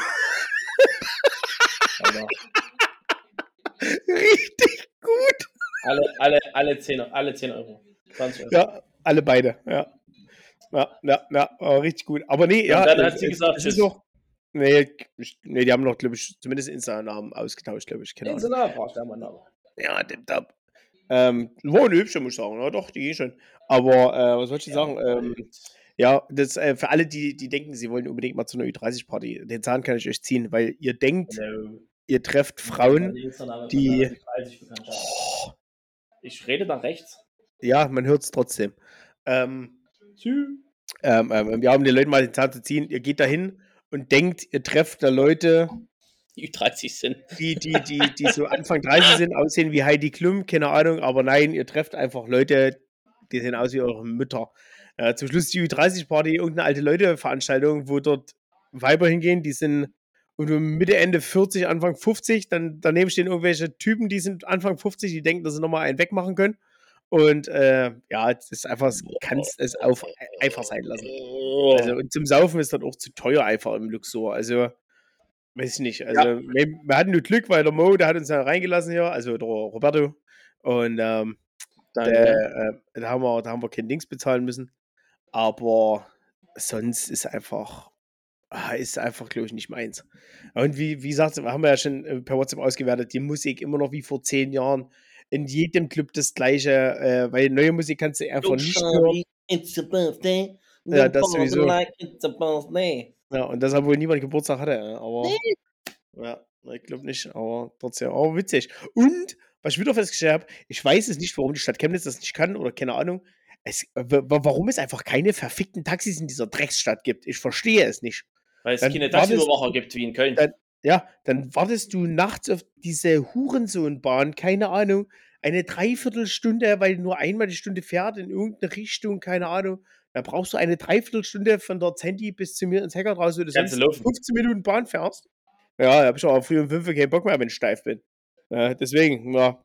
Richtig gut. Alle, alle, alle, 10, alle 10 Euro. 20 Euro. Ja, alle beide, ja. Ja, ja, ja, aber richtig gut. Aber nee, ja. Dann hat sie gesagt, es ist noch, nee, nee, die haben noch, glaube ich, zumindest Insta-Namen ausgetauscht, glaube ich. Insta-Namen brauchst du ja mal Namen. Ja, Tab. Ähm, war eine hübsche, muss ich sagen. Ja, doch, die gehen schon. Aber äh, was soll ich ja, sagen? Ähm, ja, das äh, für alle, die, die denken, sie wollen unbedingt mal zu einer Ü30-Party, den Zahn kann ich euch ziehen, weil ihr denkt, Hello. ihr trefft Frauen, die. Oh. Ich rede nach rechts. Ja, man hört es trotzdem. Ähm, ähm, ähm, wir haben den Leuten mal den Zahn zu ziehen. Ihr geht dahin und denkt, ihr trefft da Leute, die 30 sind. Die, die, die, die so Anfang 30 sind, aussehen wie Heidi Klum, keine Ahnung, aber nein, ihr trefft einfach Leute, die sehen aus wie eure Mütter. Äh, zum Schluss die Ü30-Party, irgendeine alte Leute-Veranstaltung, wo dort Weiber hingehen, die sind Mitte, Ende 40, Anfang 50, dann daneben stehen irgendwelche Typen, die sind Anfang 50, die denken, dass sie nochmal einen wegmachen können. Und äh, ja, das ist einfach, kannst es auf, einfach sein lassen. Also, und zum Saufen ist das auch zu teuer einfach im Luxor. Also, Weiß ich nicht. Also, ja. wir, wir, hatten nur Glück, weil der Mo, der hat uns ja reingelassen hier, also der Roberto. Und ähm, der, äh, da, haben wir, da haben wir kein Dings bezahlen müssen. Aber sonst ist einfach, ah, ist einfach, glaube ich, nicht meins. Und wie, wie gesagt, haben wir ja schon äh, per WhatsApp ausgewertet, die Musik immer noch wie vor zehn Jahren. In jedem Club das gleiche, äh, weil neue Musik kannst du einfach nicht hören. It's a birthday. Ja, das sowieso. Like it's a birthday. Ja, und deshalb wohl niemand Geburtstag hatte. Aber nee. ja, ich glaube nicht, aber trotzdem, aber witzig. Und, was ich wieder festgestellt habe, ich weiß es nicht, warum die Stadt Chemnitz das nicht kann oder keine Ahnung. Es, warum es einfach keine verfickten Taxis in dieser Drecksstadt gibt. Ich verstehe es nicht. Weil es dann keine Taxiüberwacher gibt wie in Köln. Dann, ja, dann wartest du nachts auf diese Hurensohnbahn, keine Ahnung, eine Dreiviertelstunde, weil nur einmal die Stunde fährt in irgendeine Richtung, keine Ahnung. Da brauchst du eine Dreiviertelstunde von der Zenti bis zu mir ins Hecker raus, wo du sonst 15 Minuten Bahn fährst. Ja, da habe ich aber früh um 5 Uhr keinen Bock mehr, wenn ich steif bin. Ja, deswegen, ja,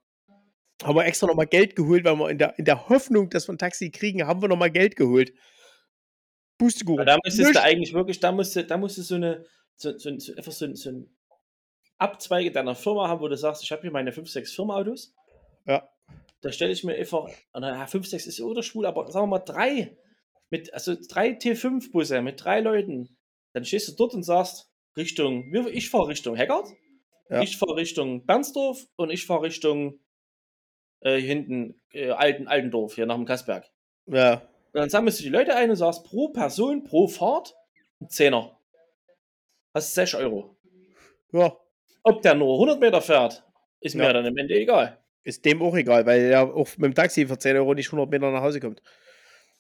haben wir extra nochmal Geld geholt, weil wir in der, in der Hoffnung, dass wir ein Taxi kriegen, haben wir nochmal Geld geholt. Pustekuchen. Da müsstest du eigentlich wirklich, da musst du, da musst du so eine, so, so, so, einfach so, so ein Abzweige deiner Firma haben, wo du sagst, ich habe hier meine 5, 6 Firmenautos. Ja. Da stelle ich mir einfach, na, 5, 6 ist oder schwul, aber sagen wir mal drei, mit, also drei T5-Busse mit drei Leuten. Dann stehst du dort und sagst, Richtung, ich fahre Richtung Heckert, ja. ich fahre Richtung Bernsdorf und ich fahre Richtung äh, hinten äh, Alten, Altendorf, hier nach dem Kassberg. Ja. Und dann sammelst du die Leute ein und sagst pro Person, pro Fahrt ein Zehner. Hast 6 Euro. Ja. Ob der nur 100 Meter fährt, ist mir ja. dann am Ende egal. Ist dem auch egal, weil er auch mit dem Taxi für 10 Euro nicht 100 Meter nach Hause kommt.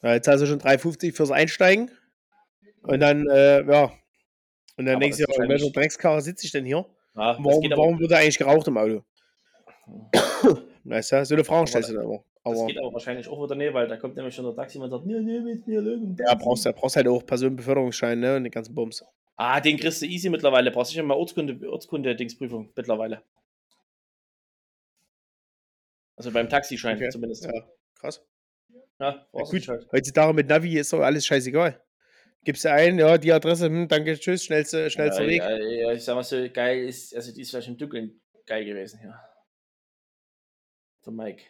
Jetzt hast du schon 3,50 fürs Einsteigen. Und dann, äh, ja. Und dann aber denkst du, in welcher Dreckskarre sitze ich denn hier? Ja, warum, warum wird er eigentlich geraucht im Auto? Weißt du, so eine Frage stellst du dann immer. Aber das geht aber wahrscheinlich auch wieder nicht, weil da kommt nämlich schon der Taxi und sagt, nee, nee, mit mir lösen. Ja, brauchst du brauchst halt auch Personenbeförderungsschein, ne, und den ganzen Bums. Ah, den kriegst du easy mittlerweile. Brauchst du nicht mal Ortskunde, Ortskunde-Dingsprüfung mittlerweile. Also beim Taxischein okay. zumindest. Ja, krass. Ja, ja gut. Halt. Heutzutage mit Navi ist doch alles scheißegal. Gibst du ein, ja, die Adresse, hm, danke, tschüss, schnellster, ja, Weg. Ja, ja, ich sag mal so, geil ist, also die ist vielleicht im Dunkeln geil gewesen, ja. Von Mike.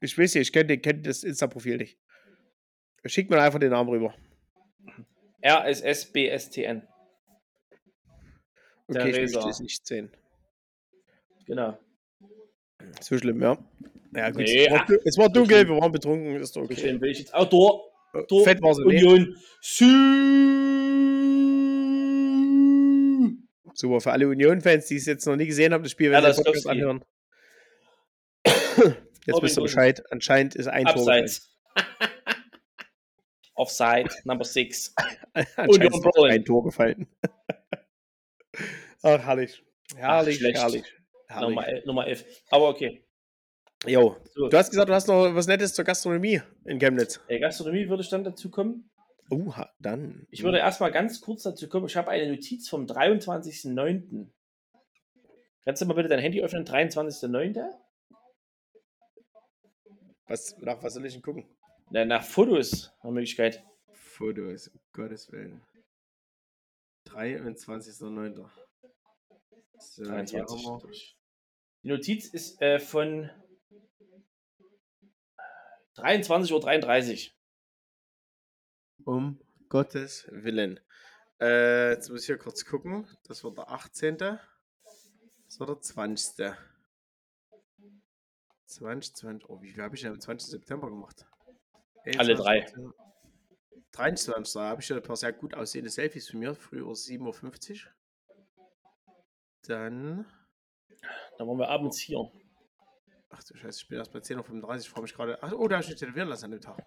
Ich weiß nicht, ich kenne kenn das Insta-Profil nicht. Schickt mir einfach den Namen rüber. RSSBSTN. Okay, ich möchte es nicht sehen. Genau. So schlimm, ja. Ja, gut. Nee, es, war, es war dunkel, wir waren betrunken, ist doch okay. Will ich jetzt auch Tor. Tor Fett war sie Union. Super, für alle Union-Fans, die es jetzt noch nie gesehen haben, das Spiel, wenn ja, sie Podcast anhören. Jetzt wisst ihr Bescheid. Anscheinend ist ein Abseits. Tor Offside, Number 6. Anscheinend ist ein Tor gefallen. Ach, herrlich. Herrlich, Ach, herrlich. herrlich. Nummer 11. Aber okay. Jo, so. du hast gesagt, du hast noch was Nettes zur Gastronomie in Chemnitz. Äh, Gastronomie würde ich dann dazu kommen. Uha, dann. Ich würde erstmal ganz kurz dazu kommen. Ich habe eine Notiz vom 23.09. Kannst du mal bitte dein Handy öffnen? 23.09. Was, nach was soll ich denn gucken? Na, nach Fotos nach Möglichkeit. Fotos, um Gottes Willen. 23.09. So, 23. Die Notiz ist äh, von 23.33 Uhr. Um Gottes Willen. Äh, jetzt muss ich hier kurz gucken. Das war der 18. Das war der 20. 20, 20, oh, wie viel habe ich denn am 20. September gemacht? 21, Alle drei. 23, da habe ich ja ein paar sehr gut aussehende Selfies von mir, früher 7.50 Uhr. Dann. Dann waren wir abends hier. Ach du Scheiße, ich bin erst bei 10.35 Uhr, ich freue mich gerade. Ach, oh, da habe ich mich tätowieren lassen an dem Tag.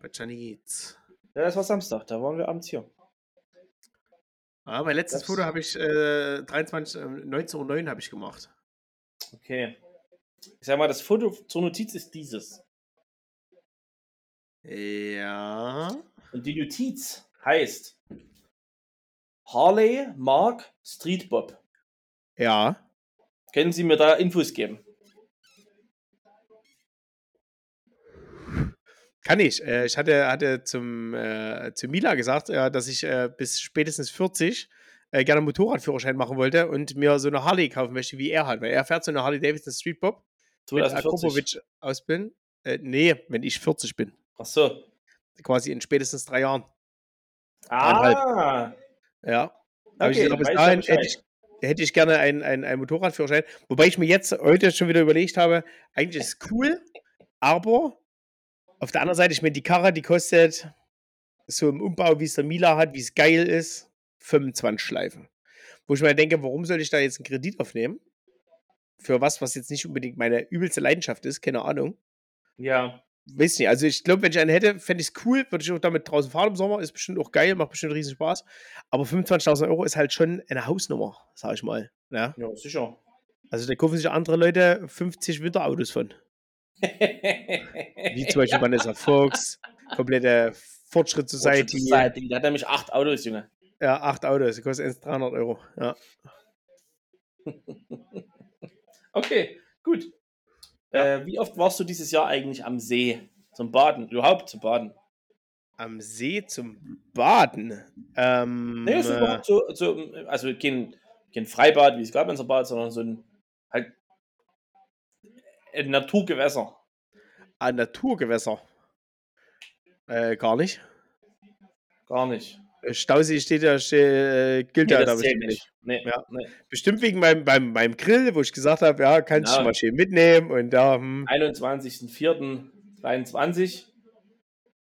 Bei Janitz. Ja, das war Samstag, da waren wir abends hier. Ah, mein letztes das Foto habe ich äh, 23, äh, 19.09 Uhr habe ich gemacht. Okay. Ich sag mal, das Foto zur Notiz ist dieses. Ja. Und die Notiz heißt Harley Mark Street Bob. Ja. Können Sie mir da Infos geben? Kann ich. Äh, ich hatte, hatte zum, äh, zu Mila gesagt, äh, dass ich äh, bis spätestens 40 äh, gerne einen Motorradführerschein machen wollte und mir so eine Harley kaufen möchte, wie er hat. Weil er fährt so eine Harley Davidson Street Bob. 2040. mit aus bin. Äh, nee, wenn ich 40 bin. Ach so. Quasi in spätestens drei Jahren. Ah. Ja. Okay, ich bis dahin hätte ich, hätte ich gerne einen, einen, einen Motorradführerschein. Wobei ich mir jetzt heute schon wieder überlegt habe, eigentlich ist es cool, aber auf der anderen Seite, ich meine, die Karre, die kostet so im Umbau, wie es der Mila hat, wie es geil ist, 25 Schleifen. Wo ich mir denke, warum soll ich da jetzt einen Kredit aufnehmen? für was, was jetzt nicht unbedingt meine übelste Leidenschaft ist, keine Ahnung. Ja. weiß nicht, also ich glaube, wenn ich einen hätte, fände ich es cool, würde ich auch damit draußen fahren im Sommer, ist bestimmt auch geil, macht bestimmt riesen Spaß. Aber 25.000 Euro ist halt schon eine Hausnummer, sag ich mal. Ja, Ja, sicher. also da kaufen sich andere Leute 50 Winterautos von. Wie zum Beispiel Vanessa Fox, komplette Fortschritt Society. Society. Der hat nämlich acht Autos, Junge. Ja, acht Autos, die kosten erst 300 Euro. Ja. Okay, gut. Äh, wie oft warst du dieses Jahr eigentlich am See zum Baden? Überhaupt zum Baden? Am See zum Baden. Ähm, Nee, äh, so, so, also kein, kein Freibad, wie es gab in so Bad, sondern so ein halt ein Naturgewässer. an Naturgewässer. Äh, gar nicht. Gar nicht. Äh, Stausee steht ja, äh, gilt Nee, ja da bestimmt nicht. Nee, Ja. nee. Bestimmt wegen meinem, meinem, meinem Grill, wo ich gesagt habe, ja, kannst du Ja. mal schön mitnehmen und da, hm, 21.04.23.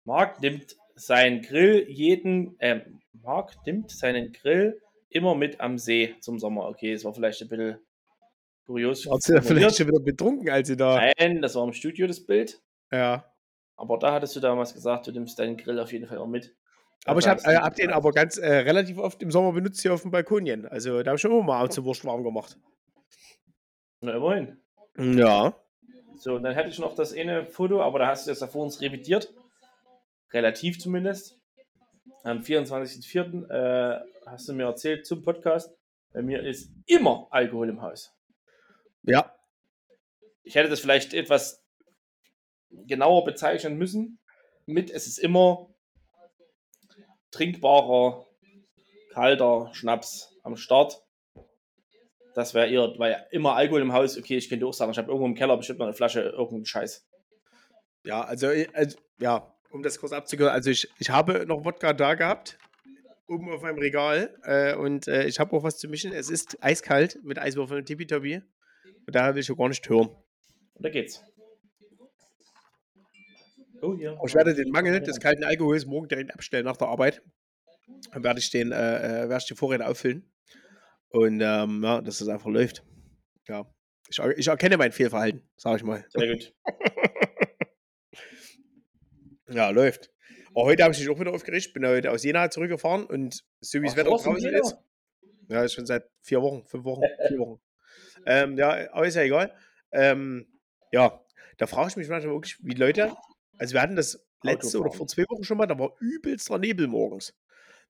Marc nimmt seinen Grill jeden, ähm, Marc nimmt seinen Grill immer mit am See zum Sommer. Okay, das war vielleicht ein bisschen kurios. warst du da vielleicht schon wieder betrunken, als sie da. Nein, das war im Studio das Bild. Ja. Aber da hattest du damals gesagt, du nimmst deinen Grill auf jeden Fall auch mit. Aber ich habe äh, hab den aber ganz äh, relativ oft im Sommer benutzt hier auf dem Balkonien. Also da habe ich schon immer mal abends Wurst warm gemacht. Na, immerhin. Ja. So, und dann hätte ich noch das eine Foto, aber da hast du das ja vor uns revidiert. Relativ zumindest. Am 24.04. Äh, hast du mir erzählt zum Podcast, bei mir ist immer Alkohol im Haus. Ja. Ich hätte das vielleicht etwas genauer bezeichnen müssen. Mit, es ist immer trinkbarer, kalter Schnaps am Start. Das wäre eher, weil immer Alkohol im Haus, okay, ich könnte auch sagen, ich habe irgendwo im Keller bestimmt noch eine Flasche irgendeinen Scheiß. Ja, also, äh, also ja, um das kurz abzugehören, also ich, ich habe noch Wodka da gehabt, oben auf meinem Regal äh, und äh, ich habe auch was zu mischen. Es ist eiskalt mit Eiswürfeln und Tippitoppi. Und da will ich auch gar nicht hören. Und da geht's. Oh, ja. Ich werde den Mangel des kalten Alkohols morgen direkt abstellen nach der Arbeit. Dann werde ich den, äh, äh, werde ich die Vorräte auffüllen. Und ähm, ja, dass das einfach läuft. Ja. Ich, ich erkenne mein Fehlverhalten, sage ich mal. Sehr gut. Ja, läuft. Aber heute habe ich mich auch wieder aufgeregt. Bin heute aus Jena zurückgefahren und so wie das Wetter draußen ist. Ja, ist schon seit vier Wochen, fünf Wochen, vier Wochen. Ähm, ja, aber ist ja egal. Ähm, ja, da frage ich mich manchmal wirklich, wie Leute, also wir hatten das letzte oder vor zwei Wochen schon mal, da war übelster Nebel morgens.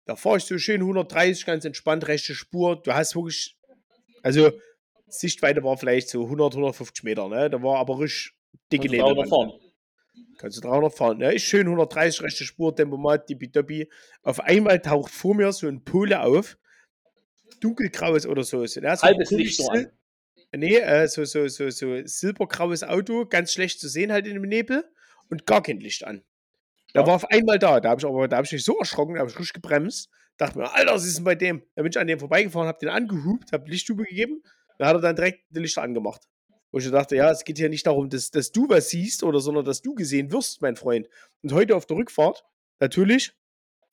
Da fahre ich so schön 130, ganz entspannt, rechte Spur. Du hast wirklich, also Sichtweite war vielleicht so 100, 150 Meter, ne? Da war aber richtig dicke Nebel Nebel. fahren. Kannst du 300 fahren. Ne? Ich schön 130 rechte Spur, Tempomat, Dippidoppi. Auf einmal taucht vor mir so ein Pole auf. Dunkelgraues oder so. so so ein Halbes Licht komisches- an. Nee, äh, so, so, so, so silbergraues Auto, ganz schlecht zu sehen halt in dem Nebel und gar kein Licht an. Da Ja. war auf einmal da. Da habe ich aber, da habe ich mich so erschrocken, da habe ich richtig gebremst. Dachte mir, Alter, was ist denn bei dem? Da bin ich an dem vorbeigefahren, habe den angehupt, habe Lichthupe gegeben. Da hat er dann direkt die Lichter angemacht. Wo ich dachte, ja, es geht hier nicht darum, dass, dass du was siehst oder sondern dass du gesehen wirst, mein Freund. Und heute auf der Rückfahrt, natürlich,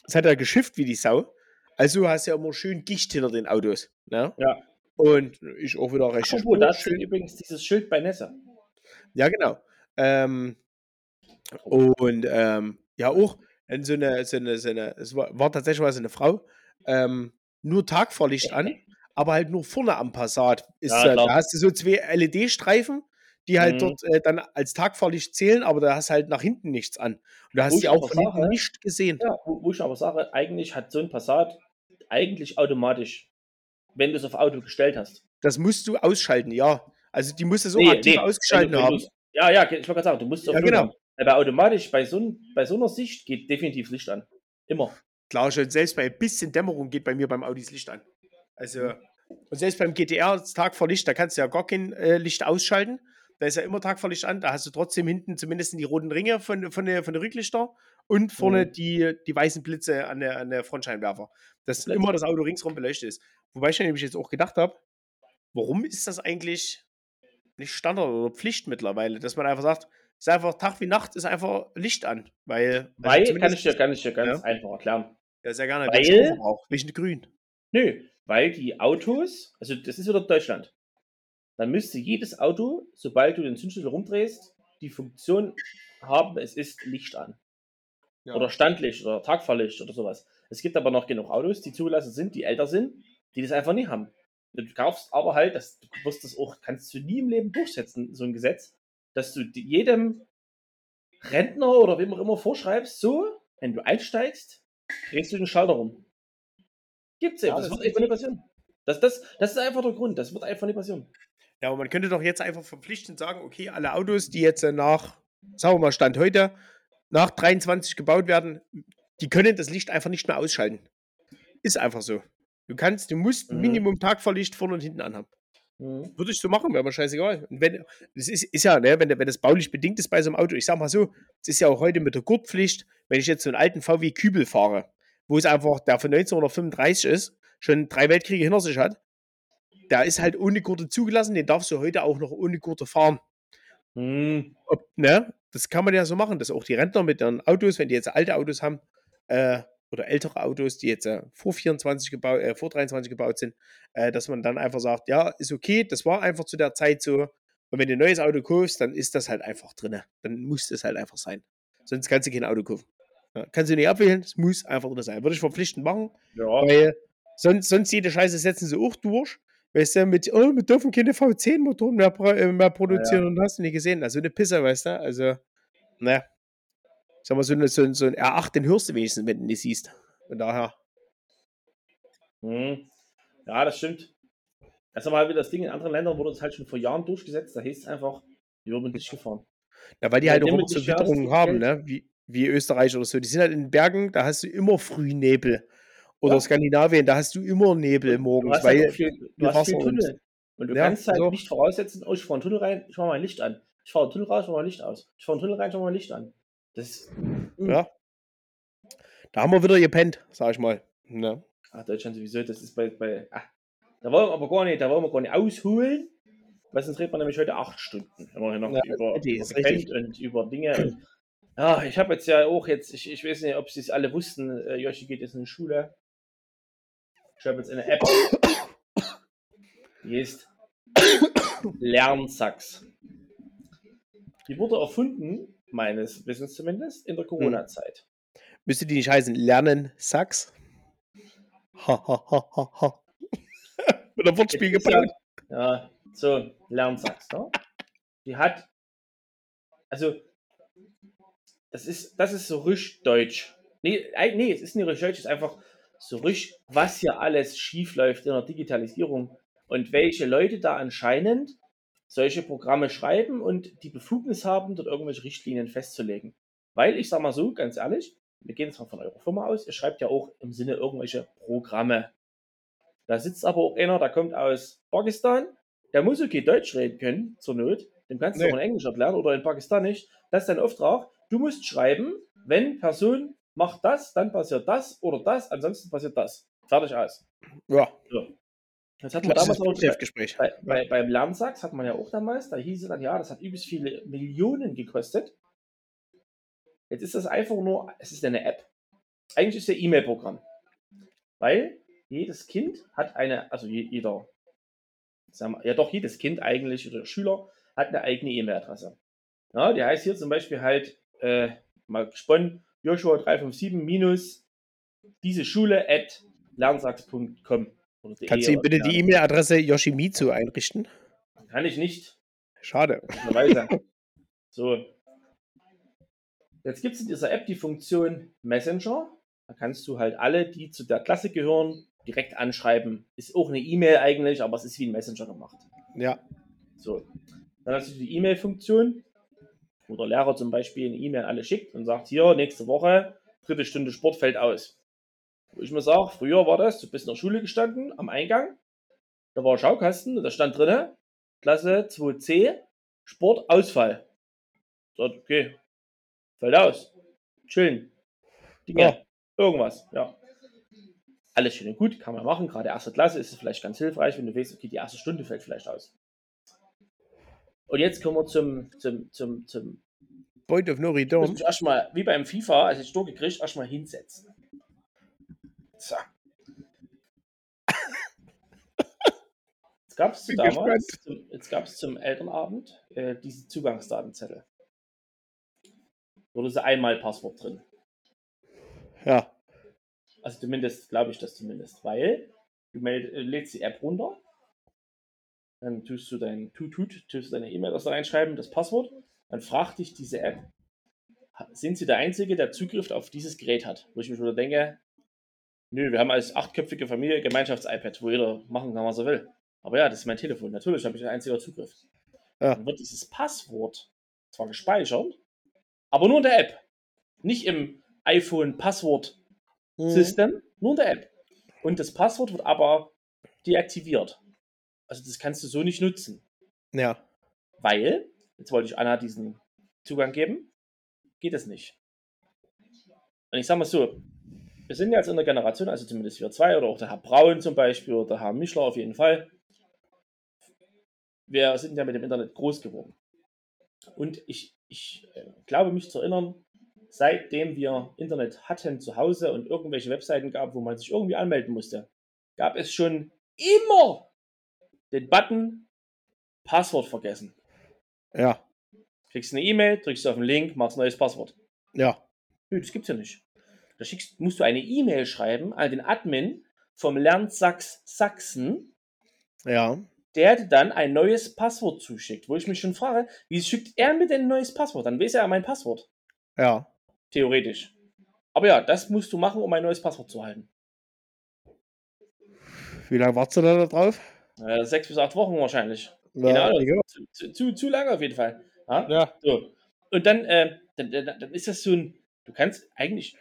es hat er geschifft wie die Sau. Also hast du ja immer schön Gicht hinter den Autos. Ne? Ja. Und ich auch wieder recht. Apropos, da steht übrigens dieses Schild bei Nesse. Ja, genau. Ähm, und ähm, ja, auch in so eine, so eine, so eine, es war, war tatsächlich mal so eine Frau, ähm, nur Tagfahrlicht an, aber halt nur vorne am Passat. Ist, Ja, äh, da hast du so zwei LED-Streifen, die halt Mhm. dort äh, dann als Tagfahrlicht zählen, aber da hast halt nach hinten nichts an. Und da hast du ich auch von hinten nicht gesehen. Ja, wo, wo ich aber sage, eigentlich hat so ein Passat eigentlich automatisch, wenn du es auf Auto gestellt hast. Das musst du ausschalten, ja. Also die musst du so Nee, aktiv nee, ausgeschaltet wenn du- haben. du's- Ja, ja, ich wollte gerade sagen, du musst es auf Ja, genau. haben. Aber automatisch bei so, bei so einer Sicht geht definitiv Licht an. Immer. Klar, schon selbst bei ein bisschen Dämmerung geht bei mir beim Audi das Licht an. Also, und selbst beim GTR, Tag vor Licht, da kannst du ja gar kein äh, Licht ausschalten. Da ist ja immer Tag vor Licht an. Da hast du trotzdem hinten zumindest die roten Ringe von, von, der, von der Rücklichter und vorne Mhm. die, die weißen Blitze an der, an der Frontscheinwerfer. Dass immer das Auto ringsrum beleuchtet ist. Wobei ich mir nämlich jetzt auch gedacht habe, warum ist das eigentlich nicht Standard oder Pflicht mittlerweile, dass man einfach sagt, ist einfach Tag wie Nacht, ist einfach Licht an. Weil, also Weil, kann zumindest- ich dir, kann ich dir ganz Ja. einfach erklären. ja, sehr gerne. Weil- welchen grün. Nö, weil die Autos, also das ist wieder Deutschland, dann müsste jedes Auto, sobald du den Zündschlüssel rumdrehst, die Funktion haben, es ist Licht an. Ja. Oder Standlicht oder Tagfahrlicht oder sowas. Es gibt aber noch genug Autos, die zugelassen sind, die älter sind, die das einfach nicht haben. Du kaufst aber halt, das, du wirst das auch, kannst du nie im Leben durchsetzen, so ein Gesetz, dass du jedem Rentner oder wem auch immer vorschreibst, so, wenn du einsteigst, drehst du den Schalter rum. Gibt's ja, Ja, das, das wird einfach nicht passieren. Das, das, das ist einfach der Grund, das wird einfach nicht passieren. Ja, aber man könnte doch jetzt einfach verpflichtend sagen, okay, alle Autos, die jetzt äh, nach, sagen wir mal, Stand heute, nach 23 gebaut werden, die können das Licht einfach nicht mehr ausschalten. Ist einfach so. Du kannst, du musst Mhm. Minimum Tagfahrlicht vorne und hinten anhaben. Mhm. Würde ich so machen, wäre mir scheißegal. Und wenn, das ist, ist ja, ne, wenn, wenn das baulich bedingt ist bei so einem Auto, ich sag mal so, es ist ja auch heute mit der Gurtpflicht, wenn ich jetzt so einen alten VW Kübel fahre, wo es einfach, der von 1935 ist, schon drei Weltkriege hinter sich hat, der ist halt ohne Gurte zugelassen, den darfst du heute auch noch ohne Gurte fahren. Mhm. Ob, ne? Das kann man ja so machen, dass auch die Rentner mit ihren Autos, wenn die jetzt alte Autos haben, äh, oder ältere Autos, die jetzt äh, vor 24 gebaut, äh, vor 23 gebaut sind, äh, dass man dann einfach sagt, ja, ist okay, das war einfach zu der Zeit so. Und wenn du ein neues Auto kaufst, dann ist das halt einfach drin. Dann muss das halt einfach sein. Sonst kannst du kein Auto kaufen. Ja, kannst du nicht abwählen, es muss einfach drin sein. Würde ich verpflichtend machen, Ja. weil sonst, sonst jede Scheiße setzen sie auch durch. Weißt du, mit, oh, wir dürfen keine V10-Motoren mehr, pro- äh, mehr produzieren und hast du nicht gesehen. Also eine Pisse, weißt du? Also, ne. Sag mal, so, eine, so, ein- so ein R8, den hörst du wenigstens, wenn du nicht siehst. Von daher. Mhm. Ja, das stimmt. Das ist aber halt wieder das Ding, in anderen Ländern wurde es halt schon vor Jahren durchgesetzt, da hieß es einfach, die wurden nicht gefahren. Ja, weil die Ja, halt auch immer so Witterungen haben, Geld. ne? Wie, wie Österreich oder so. Die sind halt in den Bergen, da hast du immer Frühnebel. Oder Ja. Skandinavien, da hast du immer Nebel morgens, halt weil auch viel, du hast viel Tunnel. Und du Ja, kannst halt so. nicht voraussetzen, oh, ich fahre einen Tunnel rein, ich mache mein Licht an. Ich fahre einen Tunnel raus, ich mache mein Licht aus. Ich fahre einen Tunnel rein, ich mache mein Licht an. Das ist, Mhm. ja. Da haben wir wieder gepennt, sag ich mal. Ne? ach, Deutschland sowieso, das ist bei, bei ah, da wollen wir aber gar nicht, da wollen wir gar nicht ausholen, weil sonst redet man nämlich heute acht Stunden. Immerhin noch Ja, über, über ist und über Dinge. Und, ja, ich habe jetzt ja auch jetzt, ich, ich weiß nicht, ob sie es alle wussten, äh, Joshi geht jetzt in die Schule. Ich habe jetzt eine App, die heißt Lernsachs. Die wurde erfunden, meines Wissens zumindest, in der Corona-Zeit. Müsste die nicht heißen Lernen Sachs? Ha, ha, ha, ha, ha. Mit einem Wortspiel ist ja- gebaut. Ja, so, Lernsachs, ne? Die hat, also, das ist, das ist so richtig deutsch. Nee, nee, es ist nicht richtig deutsch, es ist einfach so richtig, was hier alles schief läuft in der Digitalisierung und welche Leute da anscheinend solche Programme schreiben und die Befugnis haben, dort irgendwelche Richtlinien festzulegen. Weil, ich sag mal so, ganz ehrlich, wir gehen jetzt mal von eurer Firma aus, ihr schreibt ja auch im Sinne irgendwelche Programme. Da sitzt aber auch einer, der kommt aus Pakistan, der muss okay Deutsch reden können, zur Not. Dem kannst du Nee. auch in Englisch erklären oder in Pakistanisch. Das ist dein Auftrag. Du musst schreiben, wenn Person macht das, dann passiert das oder das, ansonsten passiert das. Fertig aus. Ja, Das hat man klassisches damals auch Betriebsgespräch. bei, bei, beim Lernsachs hat man ja auch damals, da hieß es dann, ja, das hat übelst viele Millionen gekostet. Jetzt ist das einfach nur, es ist eine App. Eigentlich ist es ein E-Mail-Programm. Weil jedes Kind hat eine, also je- jeder, sagen wir, ja doch, jedes Kind eigentlich oder Schüler hat eine eigene E-Mail-Adresse. Ja, die heißt hier zum Beispiel halt, äh, mal gesponnen, Joshua357 minus diese Schule at lernsachs.com. Kannst du ihm oder bitte keine die E-Mail-Adresse Yoshimitsu einrichten? Kann ich nicht. Schade. So. Jetzt gibt es in dieser App die Funktion Messenger. Da kannst du halt alle, die zu der Klasse gehören, direkt anschreiben. Ist auch eine E-Mail eigentlich, aber es ist wie ein Messenger gemacht. Ja. So. Dann hast du die E-Mail-Funktion, wo der Lehrer zum Beispiel eine E-Mail alle schickt und sagt, hier, nächste Woche, dritte Stunde Sport fällt aus. Wo ich mir sage, früher war das, du bist in der Schule gestanden, am Eingang, da war ein Schaukasten und da stand drinne, Klasse 2c, Sport, Ausfall. Sagt, okay, fällt aus. Chillen. Dinge, Ja. irgendwas, ja. Alles schön und gut, kann man machen. Gerade erste Klasse ist es vielleicht ganz hilfreich, wenn du weißt, okay, die erste Stunde fällt vielleicht aus. Und jetzt kommen wir zum, zum, zum, zum Point of no muss return. mich erstmal, wie beim FIFA, als ich Stor gekriegt, erstmal hinsetzen. So. Jetzt gab es damals, zum, jetzt gab es zum Elternabend äh, diese Zugangsdatenzettel. Dort ist einmal Passwort drin. Ja. Also zumindest glaube ich das zumindest, weil du meld, äh, lädst die App runter, dann tust du dein Tutut, tust du deine E-Mail da reinschreiben, das Passwort, dann fragt dich diese App, sind sie der Einzige, der Zugriff auf dieses Gerät hat? Wo ich mir wieder denke, nö, wir haben als achtköpfige Familie Gemeinschafts-iPad, wo jeder machen kann, was er will. Aber ja, das ist mein Telefon, natürlich habe ich ein einziger Zugriff. Ja. Dann wird dieses Passwort zwar gespeichert, aber nur in der App. Nicht im iPhone Passwort Mhm. Nur in der App. Und das Passwort wird aber deaktiviert. Also das kannst du so nicht nutzen. Ja. Weil, jetzt wollte ich Anna diesen Zugang geben, geht es nicht. Und ich sage mal so, wir sind jetzt in der Generation, also zumindest wir zwei oder auch der Herr Braun zum Beispiel oder der Herr Mischler auf jeden Fall. Wir sind ja mit dem Internet groß geworden. Und ich, ich äh, glaube mich zu erinnern, seitdem wir Internet hatten zu Hause und irgendwelche Webseiten gab, wo man sich irgendwie anmelden musste, gab es schon immer den Button Passwort vergessen. Ja. Kriegst eine E-Mail, drückst auf den Link, machst neues Passwort. Ja. Nö, das gibt's ja nicht. Da schickst, musst du eine E-Mail schreiben an den Admin vom Lernsachs Sachsen, Ja. der dir dann ein neues Passwort zuschickt. Wo ich mich schon frage, wie schickt er mir denn ein neues Passwort? Dann weiß er ja mein Passwort. Ja. Theoretisch. Aber ja, das musst du machen, um ein neues Passwort zu halten. Wie lange wartest du da drauf? Äh, sechs bis acht Wochen wahrscheinlich. Ja. Zu, zu, zu, zu lange auf jeden Fall. Ja? ja. So. Und dann, äh, dann, dann, dann ist das so ein, du kannst eigentlich,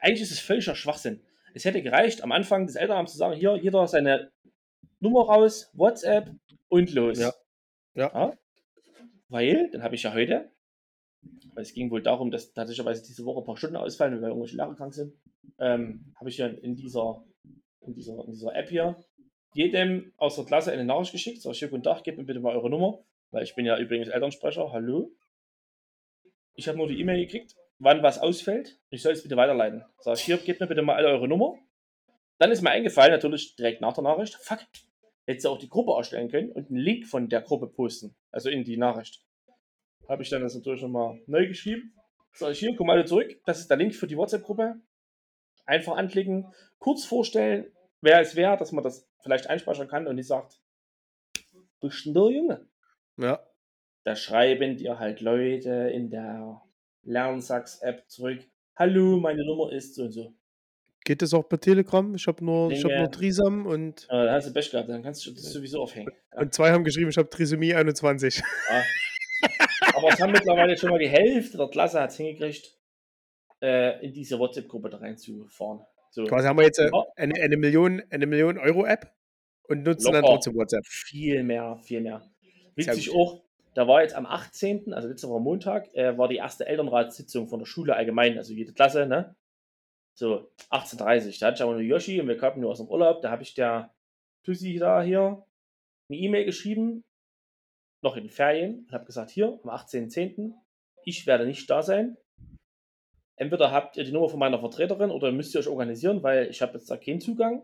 eigentlich ist es völliger Schwachsinn. Es hätte gereicht, am Anfang des Elternabends zu sagen, hier, jeder seine Nummer raus, WhatsApp und los. Ja. Ja. Weil, dann habe ich ja heute, weil es ging wohl darum, dass tatsächlich diese Woche ein paar Stunden ausfallen, weil irgendwelche Lehrer krank sind, ähm, habe ich ja in dieser, in dieser, in dieser App hier jedem aus der Klasse eine Nachricht geschickt. Ich, hier, guten Tag, gebt mir bitte mal eure Nummer, weil ich bin ja übrigens Elternsprecher. Hallo. Ich habe nur die E-Mail gekriegt, wann was ausfällt. Ich soll es bitte weiterleiten. Sag ich, hier, gebt mir bitte mal alle eure Nummer. Dann ist mir eingefallen, natürlich direkt nach der Nachricht, fuck, hättest du auch die Gruppe erstellen können und einen Link von der Gruppe posten. Also in die Nachricht. Habe ich dann das natürlich nochmal neu geschrieben. Sag ich, hier, komm alle zurück. Das ist der Link für die WhatsApp-Gruppe. Einfach anklicken, kurz vorstellen, wer es wäre, dass man das vielleicht einspeichern kann und die sagt, bist du der Junge? Ja. Da schreiben dir halt Leute in der Lernsachs-App zurück, hallo, meine Nummer ist so und so. Geht das auch per Telegram? Ich habe nur, ich hab nur Trisam und, Ja, da hast du Pech gehabt, dann kannst du das sowieso aufhängen. Ja. und zwei haben geschrieben, ich habe Trisomie 21. Ja. Aber es haben mittlerweile schon mal die Hälfte der Klasse hat es hingekriegt, äh, in diese WhatsApp-Gruppe da reinzufahren. So, Quasi haben wir jetzt äh, Ja. eine, eine Million, eine Million Euro App und nutzen dann Locker. trotzdem WhatsApp. viel mehr, viel mehr. Witzig auch, da war jetzt am 18., also letzte Woche Montag, äh, war die erste Elternratssitzung von der Schule allgemein, also jede Klasse, ne? So, 18.30 Da hatte ich aber nur Yoshi und wir kamen nur aus dem Urlaub. Da habe ich der Tussi da hier eine E-Mail geschrieben, noch in den Ferien, und habe gesagt: Hier, am 18.10., ich werde nicht da sein. Entweder habt ihr die Nummer von meiner Vertreterin oder müsst ihr euch organisieren, weil ich habe jetzt da keinen Zugang.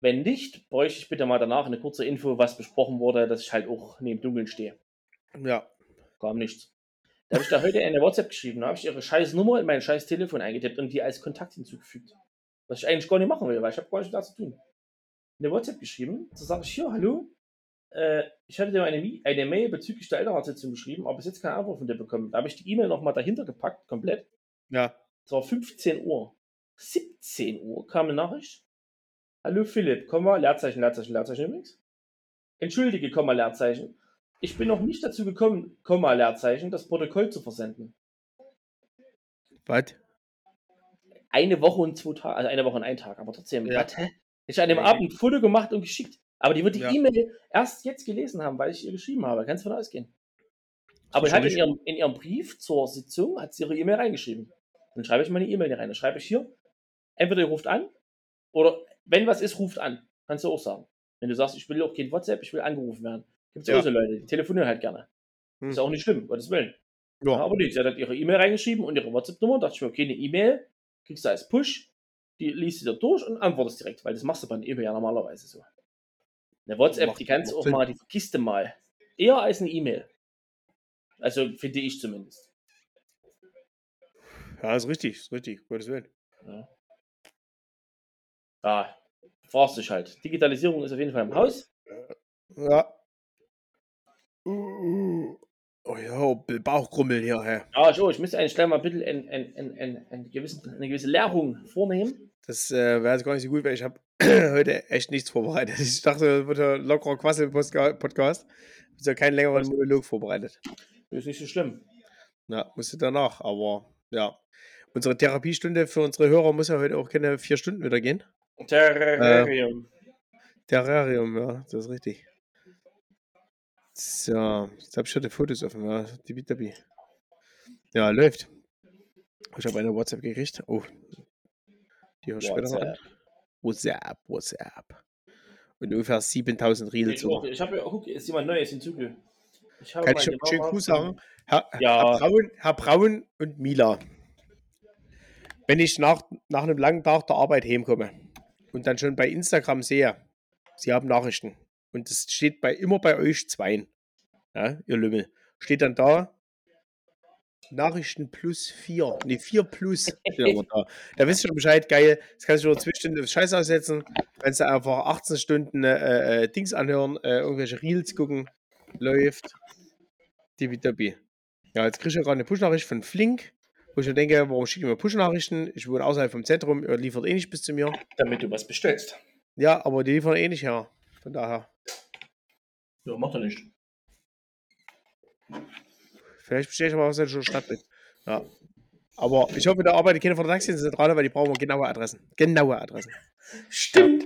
Wenn nicht, bräuchte ich bitte mal danach eine kurze Info, was besprochen wurde, dass ich halt auch neben Dunkeln stehe. Ja. Kam nichts. Da habe ich da heute eine WhatsApp geschrieben, da habe ich ihre scheiß Nummer in mein scheiß Telefon eingetippt und die als Kontakt hinzugefügt. Was ich eigentlich gar nicht machen will, weil ich habe gar nichts da zu tun. Eine WhatsApp geschrieben, da sage ich, hier, hallo, äh, ich hatte dir eine, eine Mail bezüglich der Elternratssitzung geschrieben, aber bis jetzt keine Antwort von dir bekommen. Da habe ich die E-Mail nochmal dahinter gepackt, komplett. Ja. Es war 15 Uhr. 17 Uhr kam eine Nachricht. Hallo Philipp, Komma, Leerzeichen, Leerzeichen, Leerzeichen übrigens. Entschuldige, Komma, Leerzeichen. Ich bin noch nicht dazu gekommen, Komma, Leerzeichen, das Protokoll zu versenden. Was? Eine Woche und zwei Tage, also eine Woche und ein Tag, aber trotzdem, Ja. was, hä? Ich habe an dem Ja, Abend ein Foto gemacht und geschickt. Aber die wird die Ja. E-Mail erst jetzt gelesen haben, weil ich ihr geschrieben habe. Kannst du von ausgehen. Aber ich hatte in ihrem, in ihrem Brief zur Sitzung, hat sie ihre E-Mail reingeschrieben. Dann schreibe ich meine E-Mail hier rein. Dann schreibe ich hier, entweder ihr ruft an oder wenn was ist, ruft an. Kannst du auch sagen. Wenn du sagst, ich will auch kein WhatsApp, ich will angerufen werden. Gibt es Ja. auch so Leute, die telefonieren halt gerne. Hm. Ist auch nicht schlimm, Gottes Willen. Ja, Ja. aber nicht. Sie hat halt ihre E-Mail reingeschrieben und ihre WhatsApp-Nummer. Dachte ich mir, okay, eine E-Mail kriegst du als Push, die liest du dir durch und antwortest direkt, weil das machst du bei einer E-Mail ja normalerweise so. Eine WhatsApp, Macht- die kannst du auch mal, die vergisst du mal. Eher als eine E-Mail. Also finde ich zumindest. Ja, ist richtig, ist richtig, Gottes Willen. Ja. ja, fragst dich halt. Digitalisierung ist auf jeden Fall im Haus. Ja. Uh, Oh ja, Bauchgrummeln hier, hä? Ja, ich, oh, ich müsste eigentlich gleich mal ein bisschen ein, ein, ein, ein, ein gewissen, eine gewisse Leerung vornehmen. Das äh, wäre jetzt gar nicht so gut, weil ich habe heute echt nichts vorbereitet. Ich dachte, das wird ein lockerer Quassel-Podcast. Ich habe ja keinen längeren Monolog vorbereitet. Das ist nicht so schlimm. Ja, musste danach, aber ja. Unsere Therapiestunde für unsere Hörer muss ja heute auch keine vier Stunden wieder gehen. Terrarium. Äh, Terrarium, ja, das ist richtig. So, jetzt habe ich schon die Fotos offen. Ja, die Ja, läuft. Ich habe eine WhatsApp gekriegt. Oh. Die höre ich später an. WhatsApp, WhatsApp. Und ungefähr 7000 Reels. Ich, ich habe ja, guck, ist jemand Neues hinzugefügt. Ich Kann ich schön Gruß sagen? Herr, ja. Herr, Braun, Herr Braun und Mila. Wenn ich nach, nach einem langen Tag der Arbeit heimkomme und dann schon bei Instagram sehe, Sie haben Nachrichten, und das steht bei, immer bei euch zweien, ja, ihr Lümmel, steht dann da, Nachrichten plus 4, ne 4 plus da. Da wisst ihr schon Bescheid, geil. Das kannst du nur zwei Stunden Scheiß aussetzen. Kannst du einfach 18 Stunden äh, äh, Dings anhören, äh, irgendwelche Reels gucken, läuft. Tippitoppi. Ja, jetzt kriege ich ja gerade eine Push-Nachricht von Flink, wo ich mir denke, warum schicke ich mir Push-Nachrichten? Ich wohne außerhalb vom Zentrum, er liefert eh nicht bis zu mir. Damit du was bestellst. Ja, aber die liefern eh nicht her. Von daher. Ja, macht er nicht. Vielleicht bestehe ich aber aus der Stadt mit. Ja. Aber ich hoffe, da arbeitet keine von der Taxizentrale, weil die brauchen genaue Adressen. Genaue Adressen. Stimmt.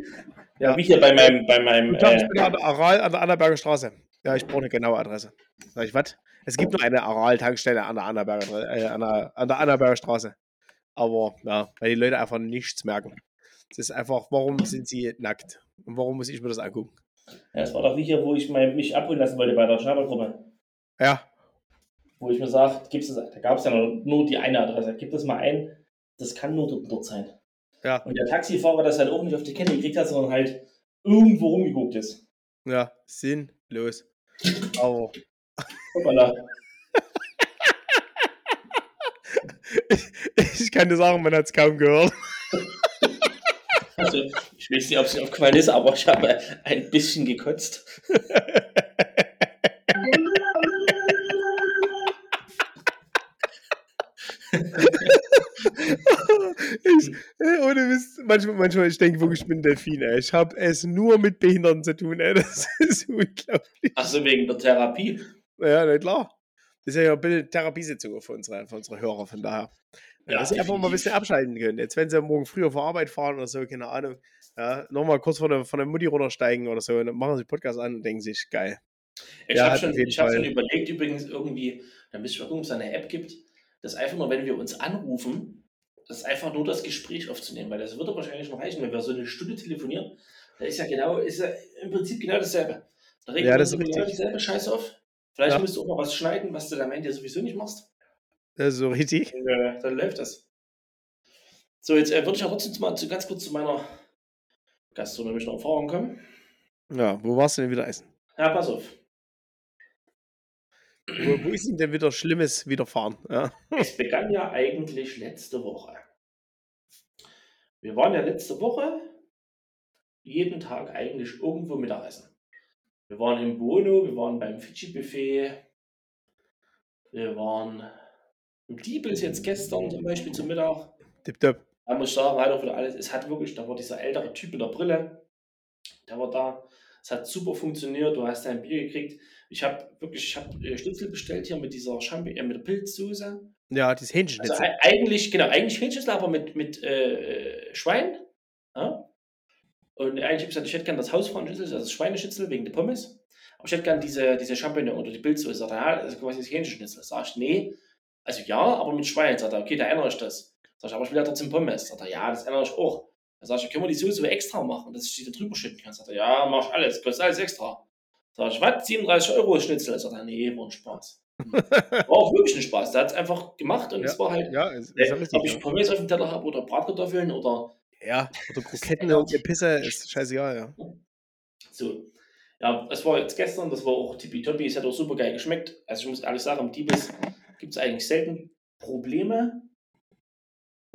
Ja, ja wie hier bei meinem. Bei meinem ich äh, bin an der Aral an der Annaberger Straße. Ja, ich brauche eine genaue Adresse. Sag ich, was? Es gibt nur eine Aral-Tankstelle an der Annaberger, äh, an der, an der Annaberger Straße. Aber ja, weil die Leute einfach nichts merken. Es ist einfach, warum sind sie nackt? Und warum muss ich mir das angucken? Ja, das war doch wie hier, wo ich mein, mich abholen lassen wollte bei der Schnabelgruppe. Ja. Wo ich mir sage, da gab es ja nur die eine Adresse. Gib das mal ein, das kann nur dort, dort sein. Ja. Und der Taxifahrer das halt auch nicht auf die Kette gekriegt hat, sondern halt irgendwo rumgeguckt ist. Ja, sinnlos. Aber. Hoppala. ich, ich kann dir sagen, man hat es kaum gehört. Also, ich weiß nicht, ob es aufgefallen ist, aber ich habe ein bisschen gekotzt. manchmal, manchmal ich denke wirklich, ich bin Delfin, ey. Ich habe es nur mit Behinderten zu tun, ey. Das ist unglaublich. Achso, wegen der Therapie? Ja, na klar. Das ist ja eine Therapiesitzung für unsere, für unsere Hörer, von daher. Ja, dass sie einfach mal ein bisschen abschalten können. Jetzt, wenn sie morgen früher vor Arbeit fahren oder so, keine Ahnung, ja, nochmal kurz von der, von der Mutti runtersteigen oder so, dann machen sie Podcast an und denken sich, geil. Ich habe schon, hab schon überlegt, übrigens irgendwie, dann müsste ich mal gucken, ob es eine App gibt, dass einfach nur, wenn wir uns anrufen, das einfach nur das Gespräch aufzunehmen, weil das würde wahrscheinlich noch reichen, wenn wir so eine Stunde telefonieren. Da ist ja genau, ist ja im Prinzip genau dasselbe. Da regen ja, das wir genau dieselbe Scheiße auf. Vielleicht ja. musst du auch mal was schneiden, was du am Ende sowieso nicht machst. Das ist so richtig. Und, äh, dann läuft das. So, jetzt äh, würde ich auch trotzdem mal zu, ganz kurz zu meiner gastronomischen Erfahrung kommen. Ja, wo warst du denn wieder essen? Ja, pass auf. Wo, wo ist ihm denn wieder Schlimmes widerfahren? Ja. Es begann ja eigentlich letzte Woche. Wir waren ja letzte Woche jeden Tag eigentlich irgendwo Mittagessen. Wir waren im Bono, wir waren beim Fidschi-Buffet, wir waren im Diebels jetzt gestern zum Beispiel zum Mittag. Tipptopp. Da muss ich sagen, auch wieder alles, es hat wirklich, da war dieser ältere Typ mit der Brille, der war da. Es hat super funktioniert, du hast dein Bier gekriegt. Ich habe wirklich, ich habe äh, Schnitzel bestellt hier mit dieser Champi äh, mit der Pilzsoße. Ja, dieses Hähnchenschnitzel. Also eigentlich, genau, eigentlich Hähnchenschnitzel, aber mit, mit äh, Schwein. Ja? Und eigentlich habe ich gesagt, ich hätte gerne das Hausfrauenschnitzel, also das Schweineschnitzel wegen der Pommes. Aber ich hätte gerne diese, diese Champignon oder die Pilzsoße. Sagt er, ja, das ist quasi das Hähnchenschnitzel. Sag ich, nee. Also ja, aber mit Schwein. Sagt er, okay, da erinnere ich das. Sag ich, aber ich will ja trotzdem Pommes. Sagt er, ja, das erinnere ich auch. Dann sag ich, können wir die Soße extra machen, dass ich die da drüber schütten kann? Sagt er, ja, mach ich alles, kostet alles extra. Sag ich, was? 37 Euro Schnitzel? Sagt er, nee, war ein Spaß. war auch wirklich ein Spaß. Der hat es einfach gemacht und ja, es war halt, ja, es, äh, ob ich Pommes auf dem Teller habe oder Bratkartoffeln oder. Ja, oder Kroketten und Pisse, ist scheißegal, ja. So. Ja, es war jetzt gestern, das war auch tippitoppi, es hat auch super geil geschmeckt. Also ich muss ehrlich sagen, am Diebes gibt es eigentlich selten Probleme.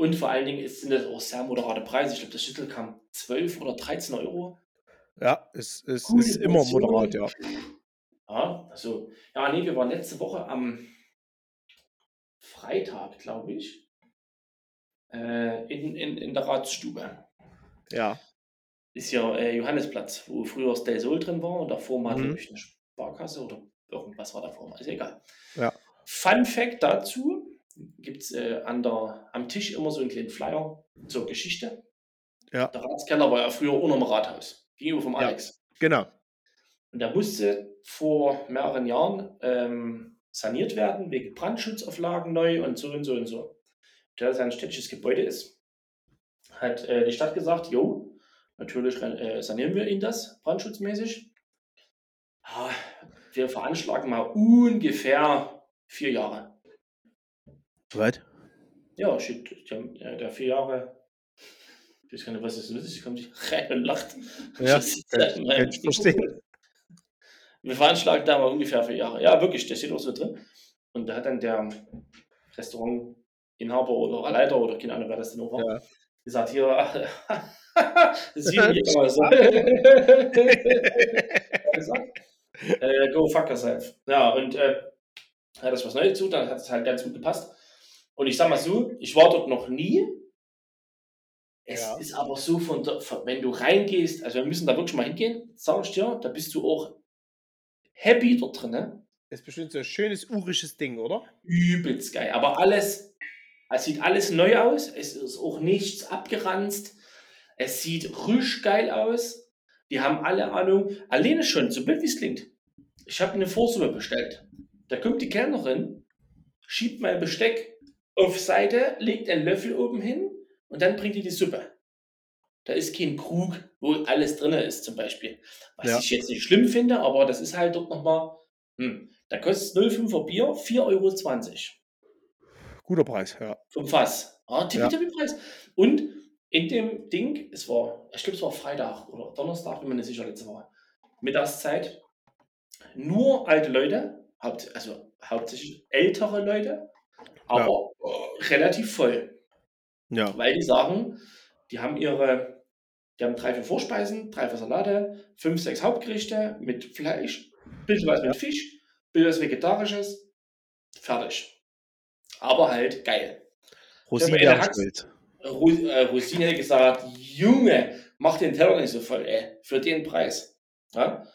Und vor allen Dingen sind das auch sehr moderate Preise. Ich glaube, das Schüttel kam 12 oder 13 Euro. Ja, es, es Gute ist immer moderat, ja. Ja, also, ja, nee, wir waren letzte Woche am Freitag, glaube ich, äh, in, in, in der Ratsstube. Ja, Ist ja äh, Johannesplatz, wo früher das Del Sol drin war und davor war, Mhm. glaube ich, eine Sparkasse oder irgendwas war davor, ist egal. Ja. Fun Fact dazu: gibt es äh, an der, am Tisch immer so einen kleinen Flyer zur Geschichte. Ja. Der Ratskeller war ja früher unterm Rathaus, gegenüber vom Ja. Alex. genau. Und der musste vor mehreren Jahren ähm, saniert werden, wegen Brandschutzauflagen neu und so und so und so. Da das ein städtisches Gebäude ist, hat äh, die Stadt gesagt, jo, natürlich äh, sanieren wir ihn das brandschutzmäßig. Ah, wir veranschlagen mal ungefähr vier Jahre. Weit? Ja, shit, die haben, äh, der vier Jahre. Ich weiß gar nicht, was das ist. Ich komme nicht rein und lacht. Ja, kann- ich verstehen. Wir veranschlagen da mal ungefähr vier Jahre. Ja, wirklich, das steht auch so drin. Und da hat dann der Restaurantinhaber oder Leiter oder keine Ahnung, wer das denn auch war, Ja. gesagt: Hier, Jäger, so. gesagt, äh, go fuck yourself. Ja, und äh, hat das was Neues zu, dann hat es halt ganz gut gepasst. Und ich sag mal so, ich war dort noch nie. Es Ja. ist aber so, von der, von, wenn du reingehst, also wir müssen da wirklich mal hingehen, sag ich dir, da bist du auch happy dort drin. Ne? Ist bestimmt so ein schönes urisches Ding, oder? Übelst geil. Aber alles, es sieht alles neu aus. Es ist auch nichts abgeranzt. Es sieht rüsch geil aus. Die haben alle Ahnung. Alleine schon, so blöd wie es klingt. Ich habe eine Vorsuppe bestellt. Da kommt die Kellnerin, schiebt mein Besteck auf Seite, legt einen Löffel oben hin und dann bringt die die Suppe. Da ist kein Krug, wo alles drin ist, zum Beispiel. Was Ja. ich jetzt nicht schlimm finde, aber das ist halt dort nochmal. Hm, da kostet 0,5er Bier 4,20 Euro Guter Preis, ja. vom Fass. Ah, Ja. Preis. Und in dem Ding, es war, ich glaube, es war Freitag oder Donnerstag, bin mir nicht sicher, letzte Woche, Mittagszeit, nur alte Leute, also hauptsächlich ältere Leute, aber äh, relativ voll. Ja, Weil die sagen, die haben ihre, die haben drei, vier Vorspeisen, drei, vier Salate, fünf, sechs Hauptgerichte mit Fleisch, bisschen was mit Fisch, bisschen was Vegetarisches, fertig. Aber halt geil. Rosine Ja. Ru- äh, Rosine hat gesagt, Junge, mach den Teller nicht so voll, ey, für den Preis. Ja?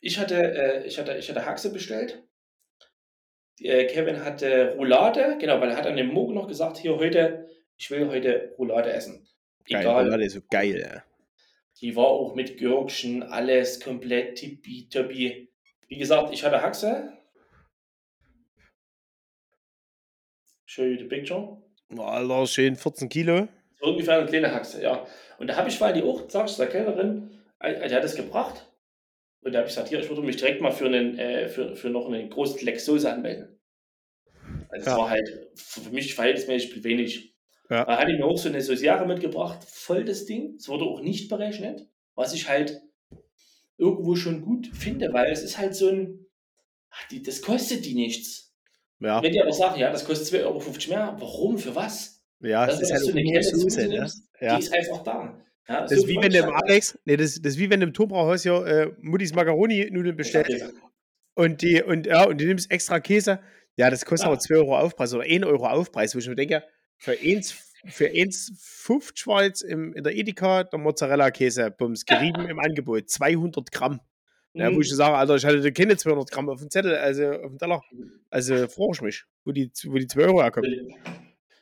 Ich, hatte, äh, ich, hatte, ich hatte Haxe bestellt. Äh, Kevin hatte Roulade, genau, weil er hat an dem Morgen noch gesagt, hier heute, ich will heute Roulade essen. Geil, Egal, Roulade ist so geil, ja. die war auch mit Gürkchen, alles komplett tippitoppi. Wie gesagt, ich hatte Haxe. Show you the picture. Alter, schön 14 Kilo. So ungefähr eine kleine Haxe, ja. Und da habe ich, weil die auch, sag ich der Kellnerin, äh, die hat das gebracht. Und da habe ich gesagt, hier, ich würde mich direkt mal für, einen, äh, für, für noch einen großen Fleck Soße anmelden. Also Ja. es war halt für mich verhältnismäßig wenig. Ja. Da hatte ich mir auch so eine Sauciere mitgebracht, voll das Ding. Es wurde auch nicht berechnet, was ich halt irgendwo schon gut finde, weil es ist halt so ein, ach, die, das kostet die nichts. Ja, Wenn die aber sagen, ja, das kostet 2,50 Euro mehr, warum, für was? ja, Das ist halt so eine Kette Soße, ne? Ja. Die ist einfach da. Ja, Das ist wie wenn du im freundlich Alex, nee, das, das ist wie wenn Turmbrauhaus hier äh, Muttis Macaroni-Nudeln bestellst und die, und, ja, und du nimmst extra Käse. Ja, das kostet Ja. aber 2 Euro Aufpreis oder 1 Euro Aufpreis, wo ich mir denke, für 1, für 1,50 war jetzt im, in der Edeka der Mozzarella-Käse-Bums gerieben im Angebot. 200 Gramm. Ja, wo ich Mhm. sage, Alter, ich hatte keine 200 Gramm auf dem Zettel, also auf dem Teller. Also frage ich mich, wo die, wo die 2 Euro herkommen.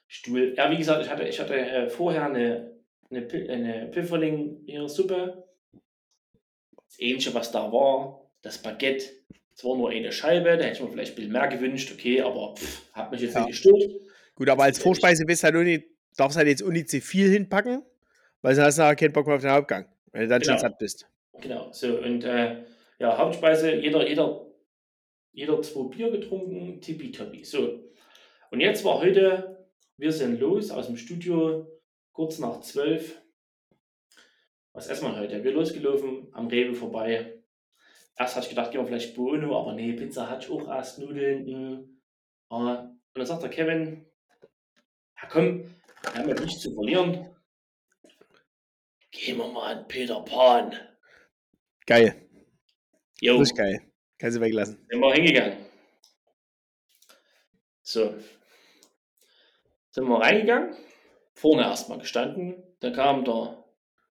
Stuhl. Ja, wie gesagt, ich hatte, ich hatte äh, vorher eine, eine, eine Pfifferling ihre Suppe. Das Ähnliche, was da war, das Baguette. Es war nur eine Scheibe, da hätte ich mir vielleicht ein bisschen mehr gewünscht, okay, aber pff, hat mich jetzt Ja. nicht gestört. Gut, aber als Vorspeise bist halt nicht, darfst halt jetzt auch nicht zu viel hinpacken, weil sonst hast du nachher keinen Bock mehr auf den Hauptgang, wenn du dann schon Genau. satt bist. Genau, so und äh, ja, Hauptspeise, jeder, jeder, jeder zwei Bier getrunken, tippitoppi. So, und jetzt war heute, wir sind los aus dem Studio, kurz nach zwölf. Was essen wir heute? Wir losgelaufen, am Rewe vorbei. Erst hatte ich gedacht, gehen wir vielleicht Bono, aber nee, Pizza hatte ich auch erst, Nudeln. Ah, Und dann sagt der Kevin, ja komm, Wir haben ja nichts zu verlieren. Gehen wir mal an Peter Pan. Geil. Jo, Das ist geil. Kannst du weglassen. sind wir hingegangen. So. Sind wir reingegangen. Vorne erstmal gestanden. Da kam der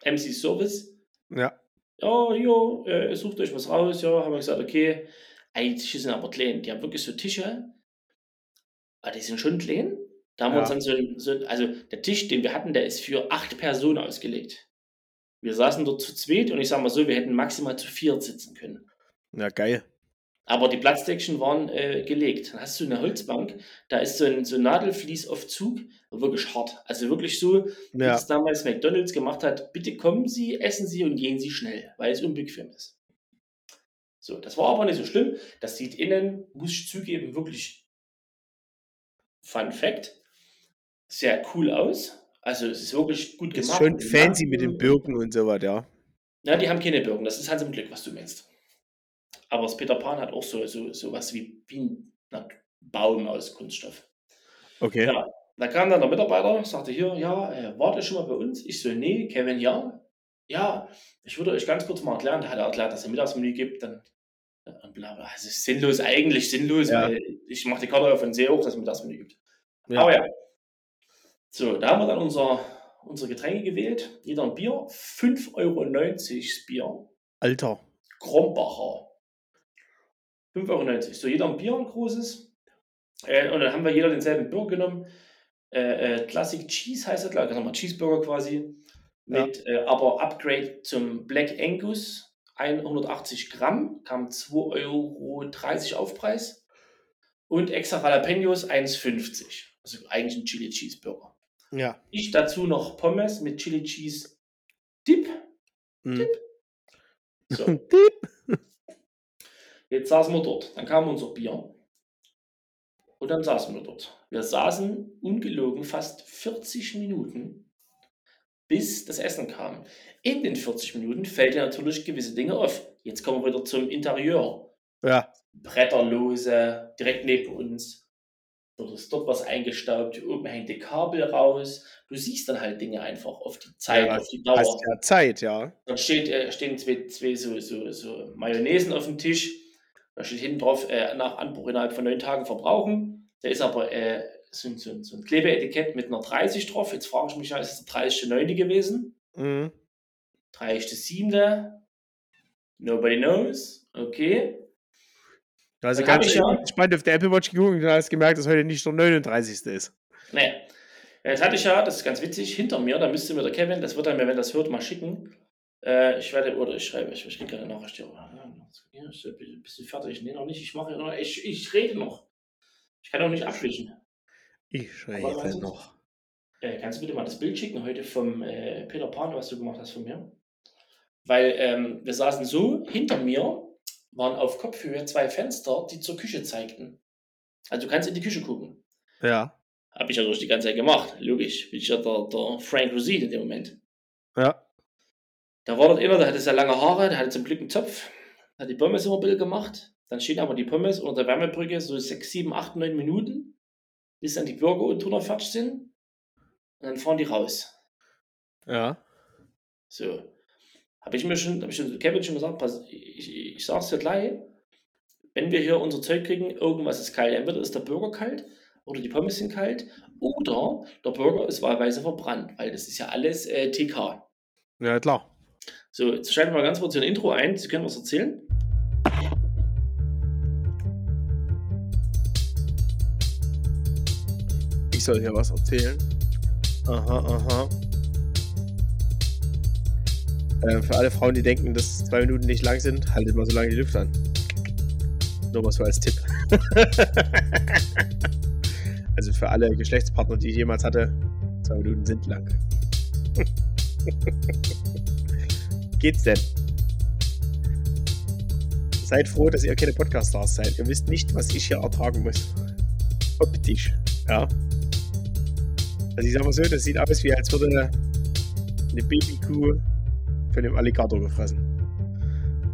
MC Service. Ja. Ja, hier, äh, sucht euch was raus. Ja, haben wir gesagt, okay. Ey, die Tische sind aber klein. Die haben wirklich so Tische. Aber die sind schon klein. Da haben wir uns Ja. dann so, ein- so, ein- also der Tisch, den wir hatten, der ist für acht Personen ausgelegt. Wir saßen dort zu zweit und ich sag mal so, wir hätten maximal zu viert sitzen können. Ja, geil. Aber die Platzdeckchen waren äh, gelegt. Dann hast du eine Holzbank, da ist so ein, so ein Nadelflies auf Zug, wirklich hart. Also wirklich so, wie Ja. es damals McDonalds gemacht hat, bitte kommen Sie, essen Sie und gehen Sie schnell, weil es unbequem ist. So, das war aber nicht so schlimm. Das sieht innen, muss ich zugeben, wirklich Fun Fact, sehr cool aus. Also es ist wirklich gut Ist gemacht. schon Und die fancy mit den Birken und so was, ja. ja, die haben keine Birken. Das ist Hans im Glück, was du meinst. Aber das Peter Pan hat auch so, so, so was wie, wie ein na, Baum aus Kunststoff. Okay. Ja, da kam dann der Mitarbeiter, sagte hier, ja, äh, wart ihr schon mal bei uns? Ich so, nee, Kevin, ja. Ja, ich würde euch ganz kurz mal erklären. Da hat er erklärt, dass es ein Mittagsmenü gibt. Dann, äh, bla, bla. Also ist sinnlos, eigentlich sinnlos, Ja. weil ich mache die Karte auf und sehe auch, dass es ein Mittagsmenü gibt. Ja. Aber ja. So, da haben wir dann unser, unsere Getränke gewählt. Jeder ein Bier. 5,90 Euro das Bier. Alter. Krombacher. 5,90 Euro. So, jeder ein Bier, ein großes. Äh, und dann haben wir jeder denselben Burger genommen. Äh, äh, Classic Cheese heißt das, glaube ich. Nochmal Cheeseburger quasi. Ja. Mit äh, aber Upgrade zum Black Angus. 180 Gramm. Kam 2,30 Euro Aufpreis. Und extra Jalapenos 1,50. Also eigentlich ein Chili Cheeseburger. Ja. Ich dazu noch Pommes mit Chili Cheese Dip. Mhm. So. Piep. Jetzt saßen wir dort. Dann kam unser Bier. Und dann saßen wir dort. Wir saßen ungelogen fast 40 Minuten, bis das Essen kam. In den 40 Minuten fällt ja natürlich gewisse Dinge auf. Jetzt kommen wir wieder zum Interieur. Ja. Bretterlose, direkt neben uns. Dort ist dort was eingestaubt, oben hängt die Kabel raus. Du siehst dann halt Dinge einfach auf die Zeit, Ja, auf die Dauer. Ja Zeit, ja. Dann steht, äh, stehen zwei, zwei so, so, so Mayonnaisen auf dem Tisch. Da steht hinten drauf, äh, nach Anbruch innerhalb von neun Tagen verbrauchen. Da ist aber äh, so, ein- so, so ein Klebeetikett mit einer 30 drauf. Jetzt frage ich mich, ja, ist es der 30.9. gewesen? Mhm. 30.7. Nobody knows. Okay. Also Dann ganz ich ja- gespannt auf der Apple Watch geguckt und hast gemerkt, dass heute nicht der 39. ist. Naja. Jetzt hatte ich ja, das ist ganz witzig, hinter mir, da müsste mir der Kevin, das wird er mir, wenn das hört, mal schicken. Äh, ich werde, oder ich schreibe, ich, ich kriege eine Nachricht hier. Ja, ist ein bisschen fertig. Nee, noch nicht. Ich mache noch, ich, ich rede noch. Ich kann auch nicht abwischen. Ich Aber du- noch. Äh, kannst du bitte mal das Bild schicken heute vom äh, Peter Pan, was du gemacht hast von mir? Weil ähm, wir saßen so, hinter mir waren auf Kopfhöhe zwei Fenster, die zur Küche zeigten. Also du kannst in die Küche gucken. Ja. Habe ich ja durch die ganze Zeit gemacht. Logisch. Bin ich ja der, der Frank Rosine in dem Moment. Ja. Da war dort einer, der hatte sehr lange Haare, der hatte zum Glück einen Zopf, hat die Pommes immer ein bisschen gemacht. Dann stehen aber die Pommes unter der Wärmebrücke so 6, 7, 8, 9 Minuten, bis dann die Burger unten drunter fertig sind. Und dann fahren die raus. Ja. So. Habe ich mir schon, habe ich schon Kevin schon gesagt, pass, ich, ich, ich sag's dir gleich, wenn wir hier unser Zeug kriegen, irgendwas ist kalt. Entweder ist der Burger kalt oder die Pommes sind kalt oder der Burger ist wahlweise verbrannt, weil das ist ja alles äh, TK. Ja, klar. So, jetzt schalten wir mal ganz kurz hier ein Intro ein. Sie können was erzählen. Ich soll hier was erzählen. Aha, aha. Äh, für alle Frauen, die denken, dass zwei Minuten nicht lang sind, haltet mal so lange die Luft an. Nur mal so als Tipp. also für alle Geschlechtspartner, die ich jemals hatte, zwei Minuten sind lang. Geht's denn? Seid froh, dass ihr keine Podcast-Stars seid. Ihr wisst nicht, was ich hier ertragen muss. Optisch. Ja. Also ich sag mal so, das sieht aus wie als würde eine Babykuh von dem Alligator gefressen.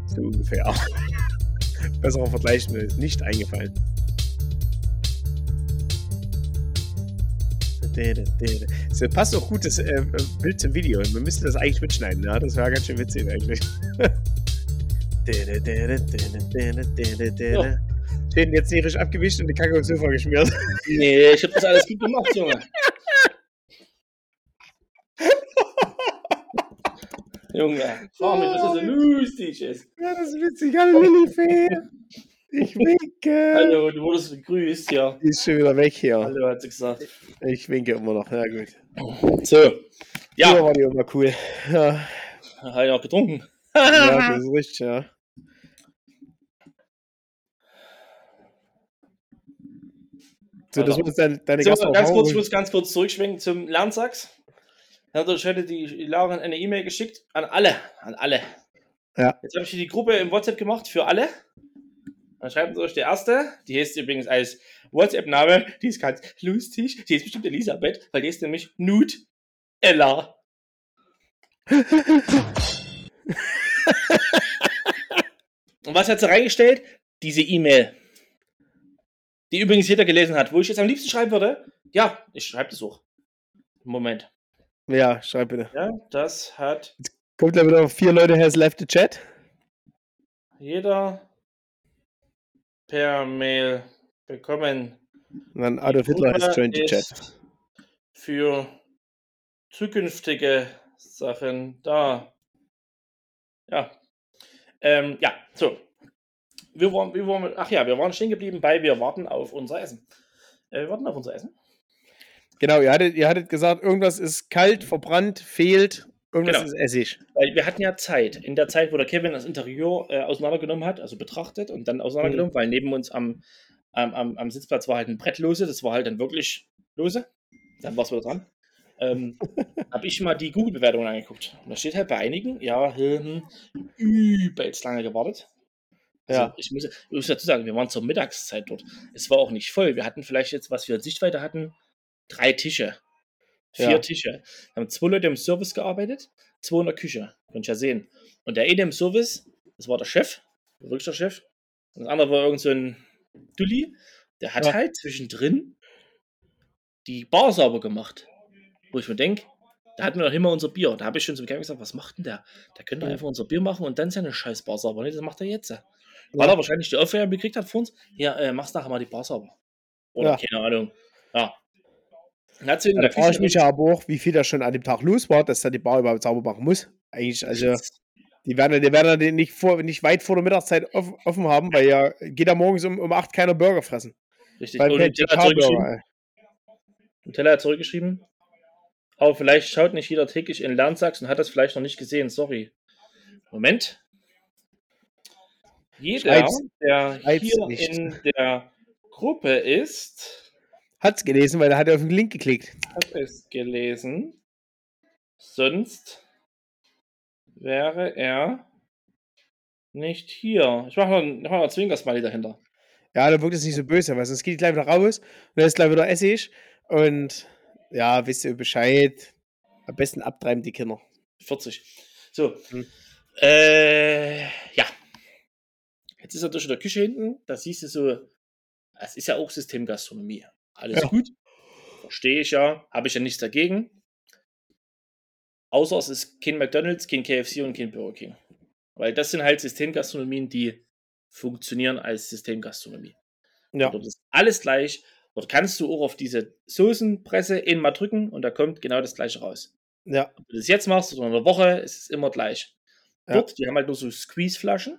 So ungefähr. Besserer Vergleich ist mir nicht eingefallen. So passt auch gut das äh, Bild zum Video. Wir müssten das eigentlich mitschneiden, ja? Das wäre ganz schön witzig eigentlich. Ja. Schön, jetzt nicht richtig abgewischt und die Kacke aufs Sofa geschmiert. Nee, ich hab das alles gut gemacht, Junge. Junge, frag mich, was das so lustig ist. Ja, das ist witzig. Hallo Lillifee. Ich winke. Hallo, du wurdest begrüßt, ja. Die ist schon wieder weg hier. Hallo, hat sie gesagt. Ich winke immer noch. Ja, gut. So. Ja, Ja, war die immer cool. Ja, hat ja auch getrunken. ja das ist richtig, ja. So, das jetzt deine, deine So, ganz kurz, ich muss ganz kurz zurückschwenken zum Lernsachs. Hat heute die Lauren eine E-Mail geschickt an alle, an alle. Ja. Jetzt habe ich hier die Gruppe im WhatsApp gemacht für alle. Dann schreibt euch der erste, die heißt übrigens als WhatsApp-Name, die ist ganz lustig, die ist bestimmt Elisabeth, weil die ist nämlich Nut Ella. Und was hat sie reingestellt? Diese E-Mail. Die übrigens jeder gelesen hat. Wo ich jetzt am liebsten schreiben würde? Ja, ich schreibe das auch. Moment. Ja, schreib bitte. Ja, das hat Kommt da wieder vier Leute has left the chat? jeder per Mail bekommen. Und dann Adolf Hitler has joined the chat. Für zukünftige Sachen da. Ja. Ähm, ja, so. Wir waren, wir waren, ach ja, wir waren stehen geblieben bei, wir warten auf unser Essen. Äh, wir warten auf unser Essen. Genau, ihr hattet, ihr hattet gesagt, irgendwas ist kalt, verbrannt, fehlt, irgendwas Genau. ist Essig. Weil wir hatten ja Zeit. In der Zeit, wo der Kevin das Interieur äh, auseinandergenommen hat, also betrachtet und dann auseinandergenommen, Mhm. weil neben uns am, am, am, am Sitzplatz war halt ein Brett lose, das war halt dann wirklich lose. Dann war es wieder dran. Ähm, habe ich mal die Google-Bewertungen angeguckt. Und da steht halt bei einigen, ja, hm, übelst lange gewartet. Also Ja. ich, muss, ich muss dazu sagen, wir waren zur Mittagszeit dort. Es war auch nicht voll. Wir hatten vielleicht jetzt, was wir in Sichtweite hatten, drei Tische. Vier Ja. Tische. Da haben zwei Leute im Service gearbeitet, zwei in der Küche. Könnt ihr ja sehen. Und der eine im Service, das war der Chef, wirklich der Chef. Und das andere war irgend so ein Dulli. Der hat Ja. halt zwischendrin die Bar sauber gemacht. Wo ich mir denke, da hatten wir noch immer unser Bier. Da habe ich schon zum Kevin gesagt, was macht denn der? Der könnte Ja. einfach unser Bier machen und dann seine scheiß Bar sauber. Nee, das macht er jetzt. Weil er wahrscheinlich die Aufgabe gekriegt hat von uns, ja, äh, machst nachher mal die Bar sauber. Oder Ja. keine Ahnung. Ja. In Da frage ich mich ja aber auch, wie viel da schon an dem Tag los war, dass er die Bar überhaupt sauber machen muss. Eigentlich, also, die werden, die werden den nicht, vor, nicht weit vor der Mittagszeit off, offen haben, weil ja geht ja morgens um, um 8 keiner Burger fressen. Richtig. Weil Und kein Nutella hat zurückgeschrieben. TK-Burger, Nutella hat zurückgeschrieben. Aber vielleicht schaut nicht jeder täglich in Lernsachs und hat das vielleicht noch nicht gesehen. Sorry. Moment. Jeder, Schreib's. der Schreib's hier nicht. in der Gruppe ist, Hat's gelesen, weil er hat auf den Link geklickt. hat es gelesen. Sonst wäre er nicht hier. Ich mache noch, mach noch ein Zwinkersmiley dahinter. Ja, da wirkt es nicht so böse, weil sonst geht gleich wieder raus und dann ist gleich wieder Essig. Und ja, wisst ihr Bescheid. Am besten abtreiben die Kinder. 40. So. Hm. Äh, ja. Jetzt ist er durch in der Küche hinten. Da siehst du so, es ist ja auch Systemgastronomie. Alles Ja. gut. Verstehe ich ja. Habe ich ja nichts dagegen. Außer es ist kein McDonalds, kein KFC und kein Burger King. Weil das sind halt Systemgastronomien, die funktionieren als Systemgastronomie. Ja, Dort ist alles gleich. Dort kannst du auch auf diese Soßenpresse in mal drücken und da kommt genau das gleiche raus ja, ob du das jetzt machst oder in einer Woche, ist es immer gleich. Ja. Dort, die haben halt nur so Squeeze-Flaschen.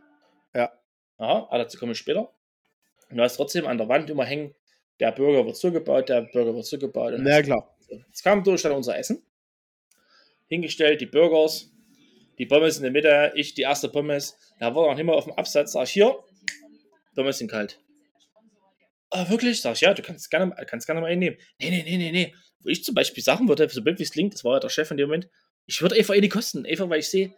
Ja. Aha, aber dazu komme ich später. Und du hast trotzdem an der Wand immer hängen, der Burger wird so gebaut, der Burger wird so gebaut. Und na klar. Jetzt kam durch dann unser Essen. Hingestellt, die Burgers, die Pommes in der Mitte, ich die erste Pommes. Da war noch nicht mal auf dem Absatz, sag ich hier, Pommes sind kalt. Ah, wirklich? Sag ich, ja, du kannst gerne, kannst gerne mal einen nehmen. Nee, nee, nee, nee, nee. Wo ich zum Beispiel sagen würde, so blöd wie es klingt, das war ja der Chef in dem Moment, ich würde einfach eine kosten, einfach weil ich sehe,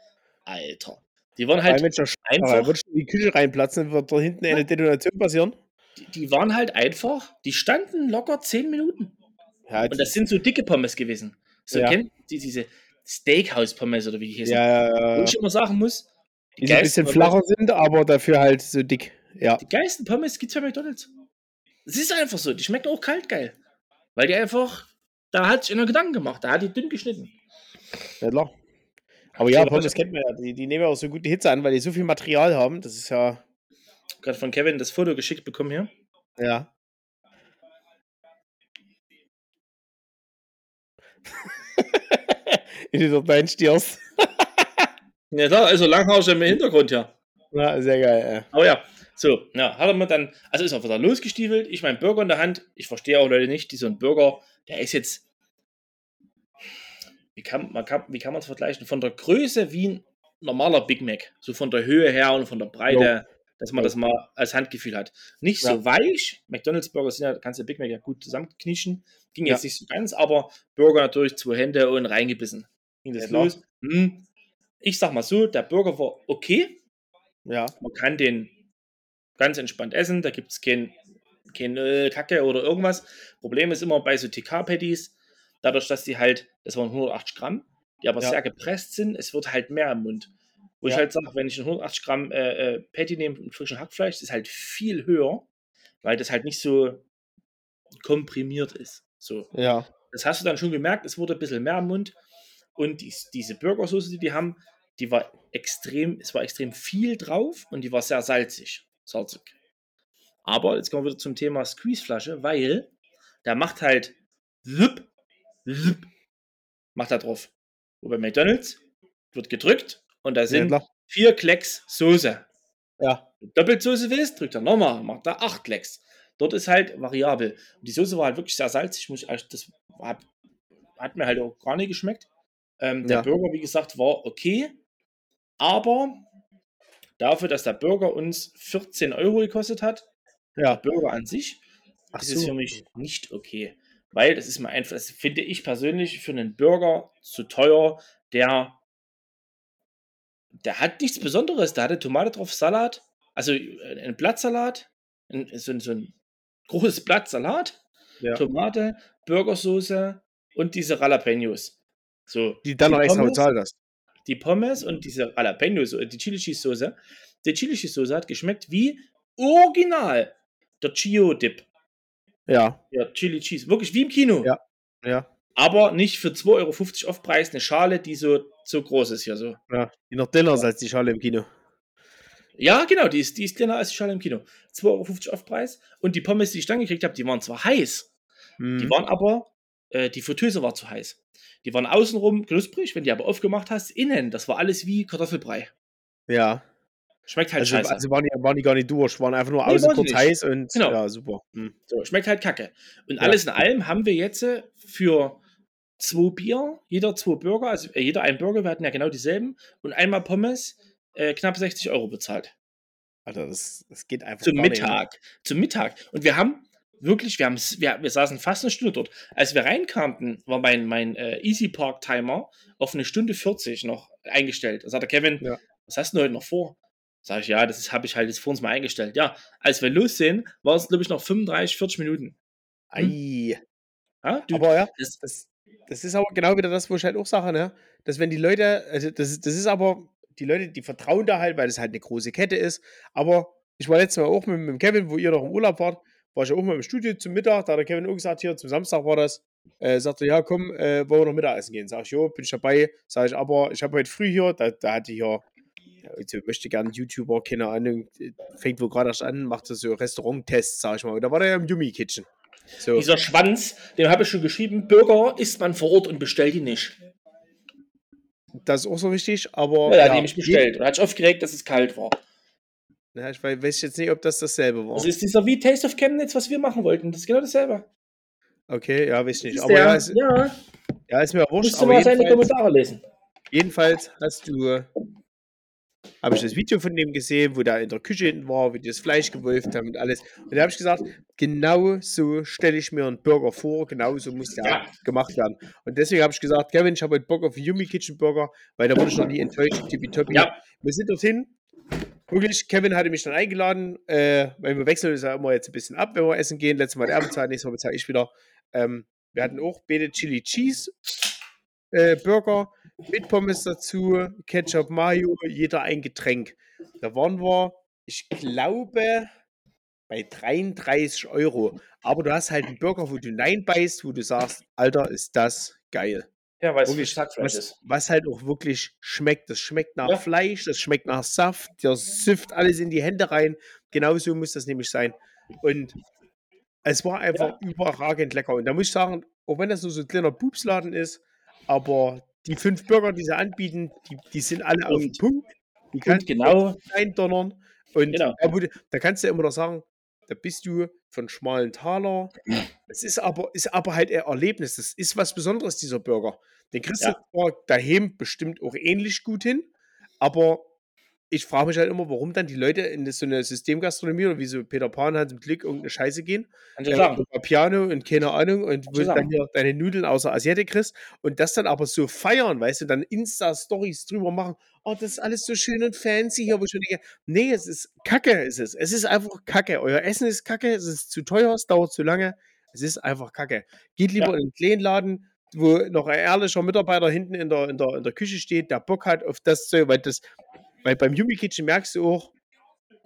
Alter, die waren halt wenn der Sch- einfach, wird in die Küche reinplatzen, wird da hinten eine Detonation passieren. Die, die waren halt einfach, die standen locker 10 Minuten. Ja, Und das sind so dicke Pommes gewesen. So, Ja. kennt die, diese Steakhouse-Pommes oder wie die hießen. ja, ja, Wo ja. ich immer sagen muss, Die so ein bisschen flacher sind, aber dafür halt so dick. Ja, Die geilsten Pommes gibt's bei McDonalds. Es ist einfach so, die schmecken auch kalt geil. Weil die einfach da hat sich einer Gedanken gemacht. Da hat die dünn geschnitten. Ja, klar. Aber ja, Pommes kennt man ja. Die, die nehmen ja auch so gute Hitze an, weil die so viel Material haben. Das ist ja. Gerade von Kevin das Foto geschickt bekommen hier. Ja. In dieser deinen Stiers. ja, klar, also langhaarig im Hintergrund, ja. Ja, sehr geil, ja. Aber ja, so, ja, hat er mir dann, also ist er wieder losgestiefelt, ich meinen Burger in der Hand. Ich verstehe auch Leute nicht, die so ein Burger, der ist jetzt, wie kann man kann, wie kann man es vergleichen? Von der Größe wie ein normaler Big Mac, so von der Höhe her und von der Breite, jo. Dass man das mal als Handgefühl hat. Nicht ja. so weich, McDonalds Burger sind ja, kannst du Big Mac ja gut zusammenknischen, ging ja. jetzt nicht so ganz, aber Burger natürlich zwei Hände und reingebissen. Ging das ja, los? Hm. Ich sag mal so, der Burger war okay. Ja. Man kann den ganz entspannt essen, da gibt es kein, keine Kacke oder irgendwas. Problem ist immer bei so TK-Patties, dadurch, dass die halt, das waren 180 Gramm, die aber ja. sehr gepresst sind, es wird halt mehr im Mund. Wo ja. ich halt sage, wenn ich ein 180 Gramm äh, äh, Patty nehme, ein frischen Hackfleisch, ist halt viel höher, weil das halt nicht so komprimiert ist. So. Ja. Das hast du dann schon gemerkt, es wurde ein bisschen mehr im Mund. Und die, diese Burgersoße, die die haben, die war extrem, es war extrem viel drauf und die war sehr salzig. Salzig. Aber jetzt kommen wir wieder zum Thema Squeezeflasche, weil der macht halt zip, zip, macht da drauf. Wo bei McDonalds wird gedrückt und da sind ja, vier Klecks Soße. Ja. Doppelsoße willst, drückt er nochmal, macht da acht Klecks. Dort ist halt variabel. Und die Soße war halt wirklich sehr salzig. Muss ich, das hat, hat mir halt auch gar nicht geschmeckt. Ähm, der ja. Burger, wie gesagt, war okay. Aber dafür, dass der Burger uns 14 Euro gekostet hat, ja. der Burger an sich, Ach ist so. es für mich nicht okay. Weil das ist mir einfach, das finde ich persönlich für einen Burger zu teuer, der der hat nichts Besonderes. Da hatte Tomate drauf, Salat, also äh, ein Blattsalat, ein, so, so ein großes Blatt Salat, ja. Tomate, Burgersoße und diese Jalapenos. So, die dann noch extra bezahlt hast die Pommes und diese Jalapenos, die Chili Cheese Soße. Die Chili Cheese Soße hat geschmeckt wie original der Chio Dip. Ja. Ja, Chili Cheese. Wirklich wie im Kino. Ja. Ja. Aber nicht für 2,50 Euro Aufpreis eine Schale, die so, so groß ist hier so. Ja, die noch dünner ist als die Schale im Kino. Ja, genau, die ist, die ist dünner als die Schale im Kino. 2,50 Euro Aufpreis. Und die Pommes, die ich dann gekriegt habe, die waren zwar heiß, hm. die waren aber, äh, die Fritteuse war zu heiß. Die waren außenrum knusprig, wenn die aber aufgemacht hast, innen, das war alles wie Kartoffelbrei. Ja. Schmeckt halt also, scheiße. Also waren die, waren die gar nicht durch, waren einfach nur nee, außen kurz heiß und genau. ja, super. Hm. So, schmeckt halt kacke. Und ja. alles in allem haben wir jetzt für zwei Bier, jeder zwei Burger, also äh, jeder ein Burger, wir hatten ja genau dieselben, und einmal Pommes, äh, knapp 60 Euro bezahlt. Alter, das, das geht einfach Zum Mittag. Nicht. Zum Mittag. Und wir haben wirklich, wir, haben, wir, wir saßen fast eine Stunde dort. Als wir reinkamten, war mein, mein äh, Easy Park Timer auf eine Stunde 40 noch eingestellt. Da sagte Kevin, ja. was hast du heute noch vor? Sag ich, ja, das habe ich halt jetzt vor uns mal eingestellt. Ja, als wir los sind, war es, glaube ich, noch 35, 40 Minuten. Hm? Ei. Ja, du, aber ja, das, das, das ist aber genau wieder das, wo ich halt auch sage, ne? Dass wenn die Leute, also das, das ist aber, die Leute, die vertrauen da halt, weil das halt eine große Kette ist. Aber ich war letztes Mal auch mit, mit Kevin, wo ihr noch im Urlaub wart, war ich auch mal im Studio zum Mittag, da hat der Kevin auch gesagt, hier zum Samstag war das, äh, sagte, ja komm, äh, wollen wir noch Mittagessen gehen? Sag ich, jo, bin ich dabei. Sag ich, aber ich habe heute früh hier, da, da hatte ich ja, also möchte gerne YouTuber, keine Ahnung, fängt wohl gerade erst an, macht so Restaurant-Tests, sag ich mal. Und da war der ja im Yumi Kitchen. So. Dieser Schwanz, dem habe ich schon geschrieben, Burger isst man vor Ort und bestellt ihn nicht. Das ist auch so wichtig, aber. Ja, ja, den ich bestellt. Und hat sich aufgeregt, dass es kalt war. Ja, ich weiß jetzt nicht, ob das dasselbe war. Das ist dieser wie Taste of Chemnitz, was wir machen wollten. Das ist genau dasselbe. Okay, ja, weiß ich nicht. Aber der, ja, ist, ja. ja, ist mir auch wurscht. Musst du mal seine Kommentare lesen. Jedenfalls hast du, habe ich das Video von dem gesehen, wo der in der Küche hinten war, wie die das Fleisch gewolft haben und alles. Und da habe ich gesagt, genau so stelle ich mir einen Burger vor, genau so muss der ja. gemacht werden. Und deswegen habe ich gesagt, Kevin, ich habe heute Bock auf Yumi Kitchen Burger, weil da wurde ich noch nie enttäuscht, tippitoppi. Ja. Wir sind dorthin, Wirklich, Kevin hatte mich dann eingeladen, äh, weil wir wechseln uns ja immer jetzt ein bisschen ab, wenn wir essen gehen. Letztes Mal der er bezahlt, nächstes Mal bezahle ich wieder. Ähm, wir hatten auch beide Chili Cheese äh, Burger mit Pommes dazu, Ketchup, Mayo, jeder ein Getränk. Da waren wir, ich glaube, bei 33 Euro. Aber du hast halt einen Burger, wo du Nein beißt, wo du sagst, Alter, ist das geil. Ja, weil es Hackfleisch was, ist. was halt auch wirklich schmeckt. Das schmeckt nach Ja. Fleisch, das schmeckt nach Saft, der süfft alles in die Hände rein. Genauso muss das nämlich sein. Und es war einfach überragend lecker. Und da muss ich sagen, auch wenn das nur so ein kleiner Pupsladen ist, aber die fünf Burger, die sie anbieten, die, die sind alle auf den Und- Punkt. Die Und kannst du genau, eindonnern. Und Genau. da, da kannst du immer noch sagen, da bist du von schmalen Taler. Es ist aber, ist aber halt ein Erlebnis. Das ist was Besonderes, dieser Burger. Den kriegst Ja. du daheim bestimmt auch ähnlich gut hin, aber ich frage mich halt immer, warum dann die Leute in so eine Systemgastronomie oder wie so Peter Pan hat im Glück irgendeine Scheiße gehen. sagen. oder Piano und keine Ahnung und wo du dann hier deine Nudeln außer Asiate kriegst und das dann aber so feiern, weißt du, dann Insta-Stories drüber machen, oh, das ist alles so schön und fancy hier, wo ich schon denke, nee, es ist Kacke, ist es. Es ist einfach Kacke. Euer Essen ist Kacke, es ist zu teuer, es dauert zu lange, es ist einfach Kacke. Geht lieber Ja. in einen kleinen Laden, wo noch ein ehrlicher Mitarbeiter hinten in der, in der, in der Küche steht, der Bock hat auf das Zeug, weil das, weil beim Yumi Kitchen merkst du auch,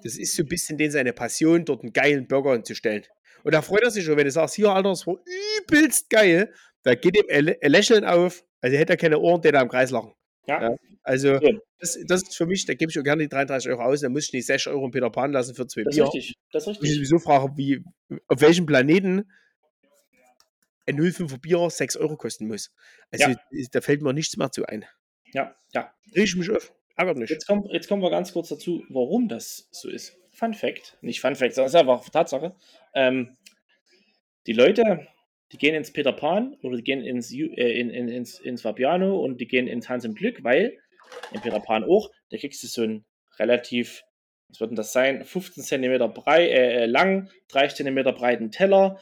das ist so ein bisschen den seine Passion, dort einen geilen Burger hinzustellen. Und da freut er sich schon, wenn du sagst, hier, Alter, das war übelst geil. Da geht ihm ein Lä- ein Lächeln auf, also hätte er keine Ohren, der da im Kreis lachen. Ja. Ja. Also, So. das, das ist für mich, da gebe ich auch gerne die 33 Euro aus, dann muss ich nicht 6 Euro in Peter Pan lassen für zwei Das ist Bier. richtig. Das ist Ich mich richtig. sowieso frage, wie, auf welchem Planeten ein 05er Bier 6 Euro kosten muss. Also, Ja. da fällt mir nichts mehr zu ein. Ja, ja. Ich mich auf. Ärgert mich. Jetzt kommen, jetzt kommen wir ganz kurz dazu, warum das so ist. Fun Fact, nicht Fun Fact, sondern es ist einfach Tatsache. Ähm, die Leute, die gehen ins Peter Pan oder die gehen ins, äh, in, in, ins, ins Fabiano und die gehen ins Hans im Glück, weil im Peter Pan auch, da kriegst du so einen relativ, was wird denn das sein, 15 cm brei, äh, lang, 3 cm breiten Teller,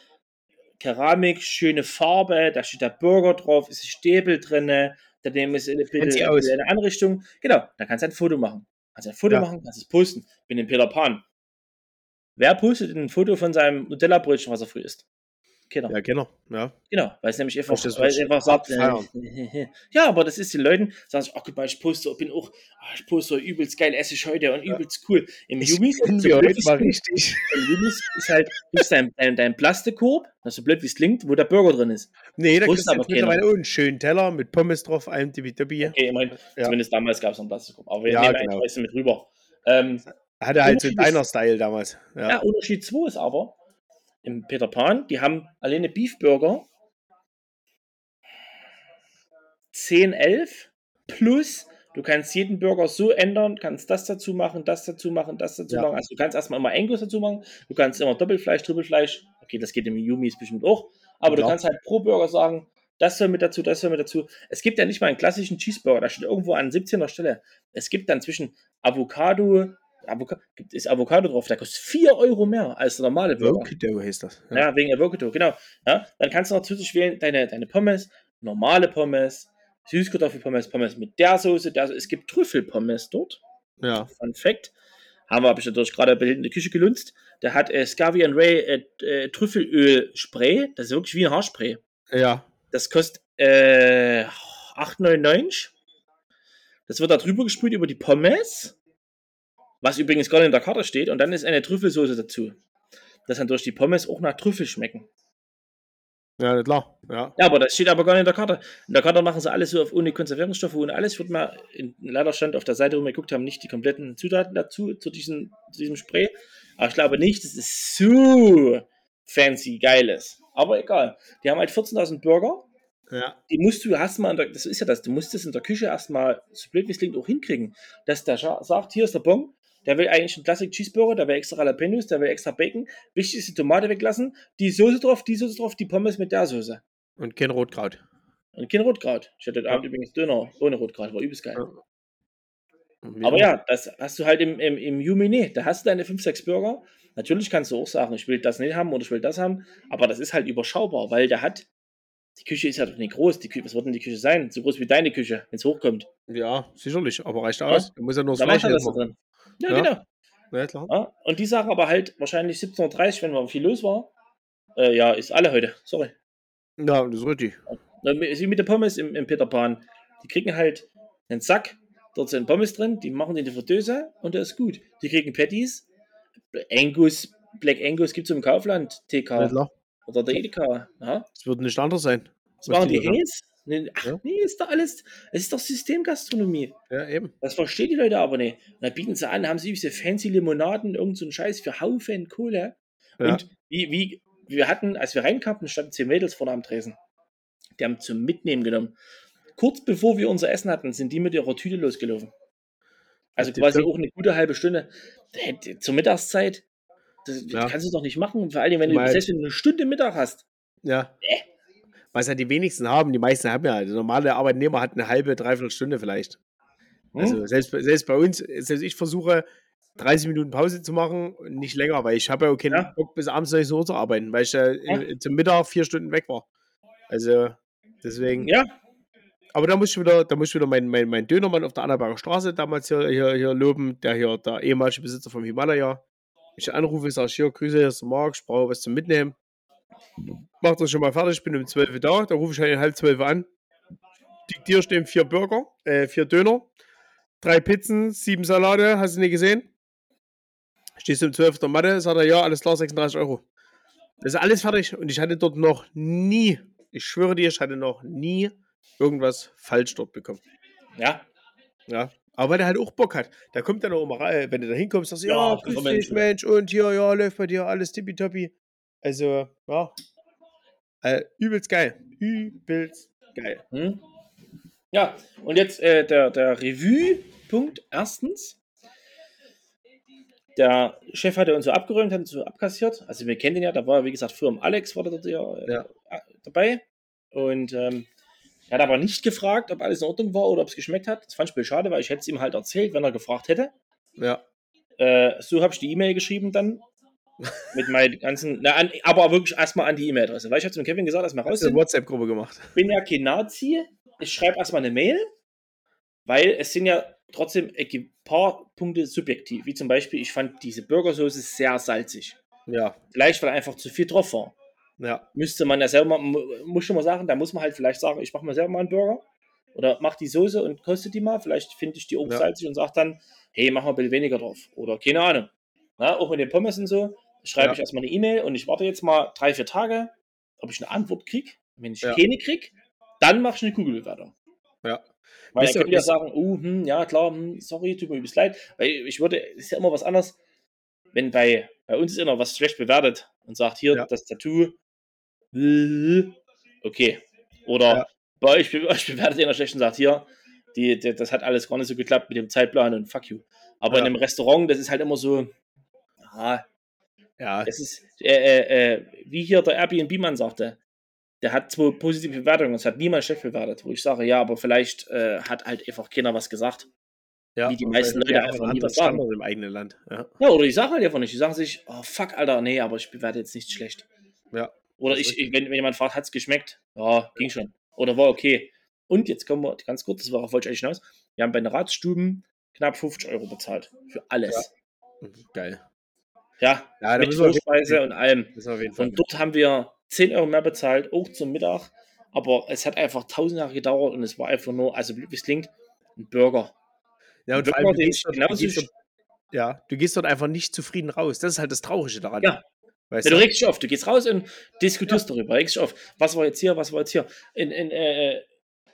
Keramik, schöne Farbe, da steht der Burger drauf, ist ein Stäbel drin, daneben ist eine, Fancy eine, aus. eine Anrichtung. Genau, da kannst du ein Foto machen. Kannst ein Foto Ja. machen, kannst es posten. Bin in Peter Pan. Wer postet ein Foto von seinem Nutella-Brötchen, was er früh isst? Keiner. Ja, genau. Ja. Genau, weil es nämlich einfach, weil es einfach sagt, äh, ja, aber das ist den Leuten, sagen sie, ach guck mal, ich poste, bin auch, ah, ich poste übelst geil, esse ich heute und übelst cool. Im so heute mal richtig. im Jumis ist halt, ist dein, dein, dein Plastikkorb, das ist so blöd wie es klingt, wo der Burger drin ist. Nee, da Wusste kriegst du aber jetzt mittlerweile auch einen schönen Teller mit Pommes drauf, allem Dibi-Dibi. Okay, ich meine, Ja. zumindest damals gab es noch einen Plastikkorb, aber wir Ja, nehmen genau. meistens mit rüber. Ähm, Hatte halt so einen ist- Diner-Style damals. Ja. Ja, Unterschied 2 ist aber, im Peter Pan, die haben alleine Beef Burger 10, 11 plus du kannst jeden Burger so ändern, kannst das dazu machen, das dazu machen, das dazu Ja. machen. Also du kannst erstmal immer Angus dazu machen, du kannst immer Doppelfleisch, Trippelfleisch, okay, das geht im Yumis bestimmt auch, aber du Klar. kannst halt pro Burger sagen, das soll mit dazu, das soll mit dazu. Es gibt ja nicht mal einen klassischen Cheeseburger, da steht irgendwo an 17er Stelle. Es gibt dann zwischen Avocado, Avoca gibt, ist Avocado drauf, der kostet 4 Euro mehr als der normale Burger. Wokido heißt das. Ja, wegen Avocado, genau. Ja, dann kannst du noch zusätzlich wählen, deine, deine Pommes, normale Pommes, Süßkartoffelpommes, Pommes mit der Soße, der, es gibt Trüffelpommes dort. ja. Fun Fact. Haben wir, habe ich natürlich gerade bei in der Küche gelunzt. Der hat äh, Scavi and Ray äh, äh, Trüffelöl-Spray. Das ist wirklich wie ein Haarspray. Ja. Das kostet äh, 8,99. Das wird da drüber gesprüht über die Pommes. Was übrigens gerade in der Karte steht. Und dann ist eine Trüffelsoße dazu. Dass dann durch die Pommes auch nach Trüffel schmecken. Ja, klar. Ja. Ja, aber das steht aber gar nicht in der Karte. In der Karte machen sie alles so auf ohne Konservierungsstoffe, ohne alles. Wird mal, in, leider stand auf der Seite, wo wir geguckt haben, nicht die kompletten Zutaten dazu, zu diesem, zu diesem Spray. Aber ich glaube nicht, dass es so fancy geil ist. Aber egal. Die haben halt 14.000 Burger. Ja. Die musst du erstmal, das ist ja das, du musst es in der Küche erstmal, so blöd wie es klingt, auch hinkriegen. Dass der sagt, hier ist der Bon, der will eigentlich einen Classic Cheeseburger, der will extra Jalapenos, der will extra Bacon. Wichtig ist die Tomate weglassen, die Soße drauf, die Soße drauf, die Pommes mit der Soße. Und kein Rotkraut. Und kein Rotkraut. Ich hatte heute Abend übrigens Döner ohne Rotkraut, war übelst geil. Ja. Aber ja, das hast du halt im, im, im nicht. Da hast du deine 5, 6 Burger. Natürlich kannst du auch sagen, ich will das nicht haben oder ich will das haben, aber das ist halt überschaubar, weil der hat, die Küche ist ja doch nicht groß. Die Küche, was wird denn die Küche sein? So groß wie deine Küche, wenn es hochkommt. Ja, sicherlich. Aber reicht aus. Da muss ja nur das Fleisch da drin. Ja, Ja. genau. Ja, klar. Ja, und die sagen aber halt wahrscheinlich 17.30 Uhr, wenn viel los war. Äh, ja, ist alle heute. Sorry. Ja, das ist richtig. Wie mit der Pommes im, im Peter Pan. Die kriegen halt einen Sack, dort sind Pommes drin, die machen die in die Fritteuse und das ist gut. Die kriegen Patties, Angus, Black Angus gibt es im Kaufland, Ja, TK klar. oder der Edeka. Ja? Es wird nicht anders sein. Das Was machen die. Häs? Nee, ach, Ja. nee, ist doch alles, es ist doch Systemgastronomie. Ja, eben. Das verstehen die Leute aber nicht. Und dann bieten sie an, haben sie diese fancy Limonaden, irgend so einen Scheiß für Haufen Kohle. Ja. Und wie, wie, wir hatten, als wir reinkamen, standen zehn Mädels vorne am Tresen. Die haben zum Mitnehmen genommen. Kurz bevor wir unser Essen hatten, sind die mit ihrer Tüte losgelaufen. Also die quasi auch eine gute halbe Stunde. Hätte- Zur Mittagszeit, das, das Ja. kannst du doch nicht machen. Vor allem, wenn du selbst wenn du eine Stunde Mittag hast. Ja. Was ja die wenigsten haben, die meisten haben ja, der normale Arbeitnehmer hat eine halbe, dreiviertel Stunde vielleicht. Hm? Also selbst, bei- selbst bei uns, selbst ich versuche 30 Minuten Pause zu machen, und nicht länger, weil ich habe ja auch keinen Ja. Bock bis abends 19 Uhr zu arbeiten, weil ich ja, äh, zum Mittag vier Stunden weg war. Also deswegen. ja, Aber da muss ich wieder, da muss ich wieder meinen mein, mein Dönermann auf der Annaberger Straße damals hier, hier, hier loben, der hier der ehemalige Besitzer vom Himalaya. Ich anrufe, sage hier, Grüße, hier ist der Marc, ich brauche was zum Mitnehmen. Macht das schon mal fertig, ich bin um 12 Uhr da, da rufe ich halt um halb 12 Uhr an. Diktiere stehen vier Burger, äh, vier Döner, drei Pizzen, sieben Salate, hast du nicht gesehen? Stehst du um 12 Uhr der Matte, sagt er, ja, alles klar, 36 Euro. Das ist alles fertig und ich hatte dort noch nie, ich schwöre dir, ich hatte noch nie irgendwas falsch dort bekommen. ja. Ja. Aber weil der halt auch Bock hat. Da kommt dann auch immer rein, wenn du da hinkommst, sagst du, Ja, ja, grüß dich. Mensch, und hier, ja, läuft bei dir alles tippitoppi. Also, ja. Äh, übelst geil. Übelst geil. Hm? Ja, und jetzt äh, der, der Revue-Punkt. Erstens, der Chef hatte uns so abgeräumt, hat uns so abkassiert. Also wir kennen den ja, da war, wie gesagt, früher im Alex war der dort ja, äh, Ja. dabei. Und ähm, er hat aber nicht gefragt, ob alles in Ordnung war oder ob es geschmeckt hat. Das fand ich ein bisschen schade, weil ich hätte es ihm halt erzählt, wenn er gefragt hätte. Ja. Äh, so habe ich die E-Mail geschrieben dann. Mit meinen ganzen, na, an, aber wirklich erstmal an die E-Mail-Adresse. Weil ich habe zum Kevin gesagt, erstmal raus Hast du eine WhatsApp-Gruppe gemacht? bin ja kein Nazi. Ich schreibe erstmal eine Mail, weil es sind ja trotzdem ein paar Punkte subjektiv. Wie zum Beispiel, ich fand diese Burgersoße sehr salzig. Ja. Vielleicht, weil einfach zu viel drauf war. Ja. Müsste man ja selber, mu- muss schon mal sagen, da muss man halt vielleicht sagen, ich mache mal selber mal einen Burger. Oder mach die Soße und koste die mal. Vielleicht finde ich die auch Ja. salzig und sage dann, hey, mach mal ein bisschen weniger drauf. Oder keine Ahnung. Na, auch mit den Pommes und so. Schreibe Ja. ich erstmal eine E-Mail und ich warte jetzt mal drei, vier Tage, ob ich eine Antwort kriege. Wenn ich Ja. keine kriege, dann mache ich eine Kugelbewertung. Ja. Weil dann könnt ihr wisst- sagen, uh, hm, ja klar, hm, sorry, tut mir übelst leid. Weil ich würde, es ist ja immer was anderes, wenn bei, bei uns ist immer was schlecht bewertet und sagt, hier, Ja. das Tattoo, äh, okay. Oder Ja. bei euch, euch bewertet einer schlecht und sagt, hier, die, die, das hat alles gar nicht so geklappt mit dem Zeitplan und fuck you. Aber Ja. in einem Restaurant, das ist halt immer so, ah, Ja. das ist, äh, äh, äh, wie hier der Airbnb-Mann sagte, der hat zwei positive Bewertungen, es hat niemand schlecht bewertet, wo ich sage, ja, aber vielleicht äh, hat halt einfach keiner was gesagt. ja. wie die meisten Leute einfach nie was sagen. Im eigenen Land. Ja. Ja, oder die sagen halt einfach nicht. Die sagen sich, oh fuck, Alter, nee, aber ich bewerte jetzt nicht schlecht. Ja. Oder ich, ich, wenn, wenn jemand fragt, hat es geschmeckt? Ja, ging schon. Oder war okay. Und jetzt kommen wir ganz kurz, das war auch wollte ich eigentlich hinaus. Wir haben bei den Ratsstuben knapp 50 Euro bezahlt. Für alles. Geil. Ja, Ja, mit Vorspeise und allem. Und dort haben wir 10 Euro mehr bezahlt, auch zum Mittag. Aber es hat einfach tausend Jahre gedauert und es war einfach nur, also wie es klingt, ein Burger. Ja, und man du gehst, dort, du, gehst dort, ja, du gehst dort einfach nicht zufrieden raus. Das ist halt das Traurige daran. Ja. Weißt Ja, du regst dich auf, du gehst raus und diskutierst darüber, regst dich auf. Was war jetzt hier, was war jetzt hier? In, in, äh, äh,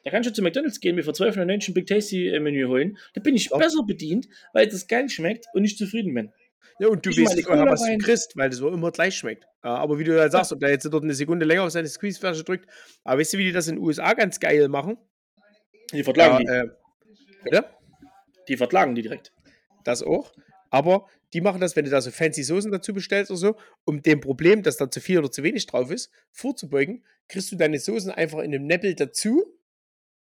da kannst du zu McDonalds gehen, mir für 12,99 ein Big Tasty äh, Menü holen. Da bin ich Ja. besser bedient, weil das geil schmeckt und ich zufrieden bin. Ja, und du Ich weißt Cola was du kriegst, weil das so immer gleich schmeckt. Aber wie du ja sagst, ob der jetzt dort eine Sekunde länger auf seine Squeezeflasche drückt. Aber weißt du, wie die das in den USA ganz geil machen? Die verklagen Ja, die. äh, bitte? Die verklagen die direkt. Das auch. Aber die machen das, wenn du da so fancy Soßen dazu bestellst oder so, um dem Problem, dass da zu viel oder zu wenig drauf ist, vorzubeugen, kriegst du deine Soßen einfach in einem Neppel dazu.